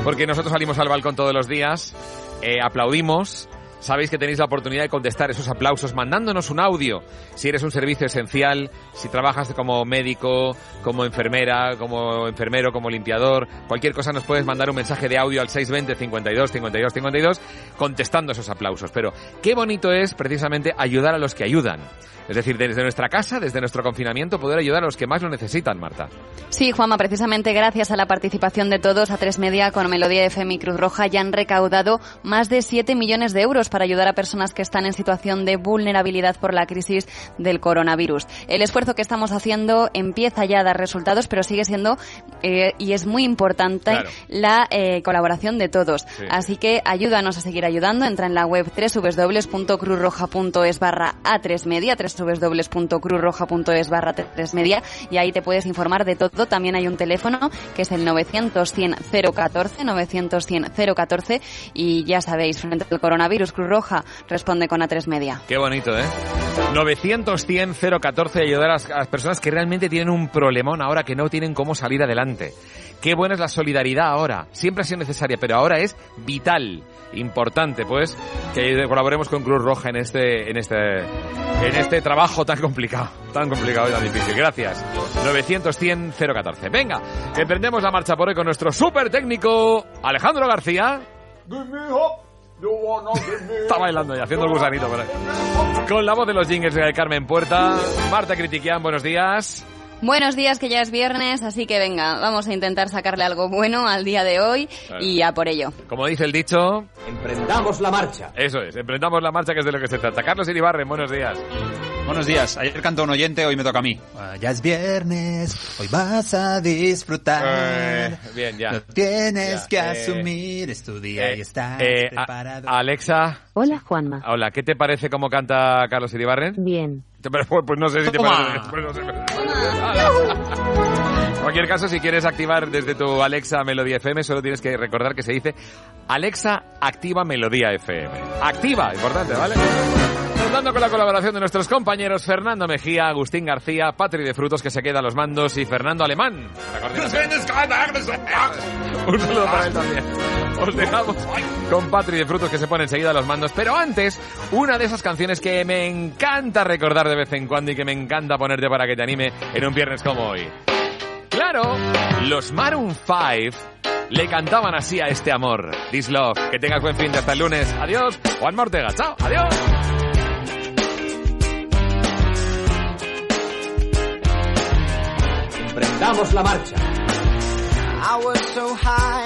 Porque nosotros salimos al balcón todos los días, eh, aplaudimos sabéis que tenéis la oportunidad de contestar esos aplausos mandándonos un audio. Si eres un servicio esencial, si trabajas como médico, como enfermera, como enfermero, como limpiador, cualquier cosa nos puedes mandar un mensaje de audio al 620 52 52 52 contestando esos aplausos. Pero qué bonito es precisamente ayudar a los que ayudan. Es decir, desde nuestra casa, desde nuestro confinamiento, poder ayudar a los que más lo necesitan, Marta. Sí, Juanma, precisamente gracias a la participación de todos, a tres media con Melodía FM y Cruz Roja ya han recaudado más de 7 millones de euros para ayudar a personas que están en situación de vulnerabilidad por la crisis del coronavirus. El esfuerzo que estamos haciendo empieza ya a dar resultados, pero sigue siendo eh, y es muy importante Claro. la eh, colaboración de todos. Sí. Así que ayúdanos a seguir ayudando. Entra en la web www.cruzroja.es barra A3 Media, www.cruzroja.es barra A3 Media y ahí te puedes informar de todo. También hay un teléfono que es el 900 100 014, 900 100 014 y ya sabéis, frente al coronavirus, Cruz Roja responde con A3 Media. Qué bonito, ¿eh? 900 100 014 ayudar a las, a las personas que realmente tienen un problemón ahora que no tienen cómo salir adelante. Qué buena es la solidaridad ahora. Siempre ha sido necesaria, pero ahora es vital, importante, pues, que colaboremos con Cruz Roja en este, en este, en este trabajo tan complicado, tan complicado y tan difícil. Gracias. 900 100 014. Venga, emprendemos la marcha por hoy con nuestro súper técnico Alejandro García. Está bailando y haciendo el gusanito por ahí. Con la voz de los jingles de Carmen Puerta. Marta Critiquian, buenos días. Buenos días, que ya es viernes, así que venga, vamos a intentar sacarle algo bueno al día de hoy y a por ello. Como dice el dicho... Emprendamos la marcha. Eso es, emprendamos la marcha que es de lo que se trata. Carlos Iribarren, buenos días. Buenos días. Ayer cantó un oyente, hoy me toca a mí. Ya es viernes, hoy vas a disfrutar. Eh, bien, ya. Lo tienes Ya, que eh, asumir, es tu día y estás Eh, a- preparado. Alexa. Hola, Juanma. Hola, ¿qué te parece cómo canta Carlos Iribarren? Bien. Pues, pues no sé si te parece. pues no sé. En cualquier caso, si quieres activar desde tu Alexa Melodía FM, solo tienes que recordar que se dice Alexa activa Melodía FM. Activa, importante, ¿vale? Contando con la colaboración de nuestros compañeros Fernando Mejía, Agustín García, Patri de Frutos que se queda a los mandos y Fernando Alemán. Un saludo para él también. Os dejamos con Patri de Frutos que se pone enseguida a los mandos. Pero antes, una de esas canciones que me encanta recordar de vez en cuando y que me encanta ponerte para que te anime en un viernes como hoy. Claro, los Maroon 5 le cantaban así a este amor. This love. Que tengas buen fin de hasta el lunes. Adiós. Juan Ortega. Chao. Adiós. Emprendamos la marcha. I was so high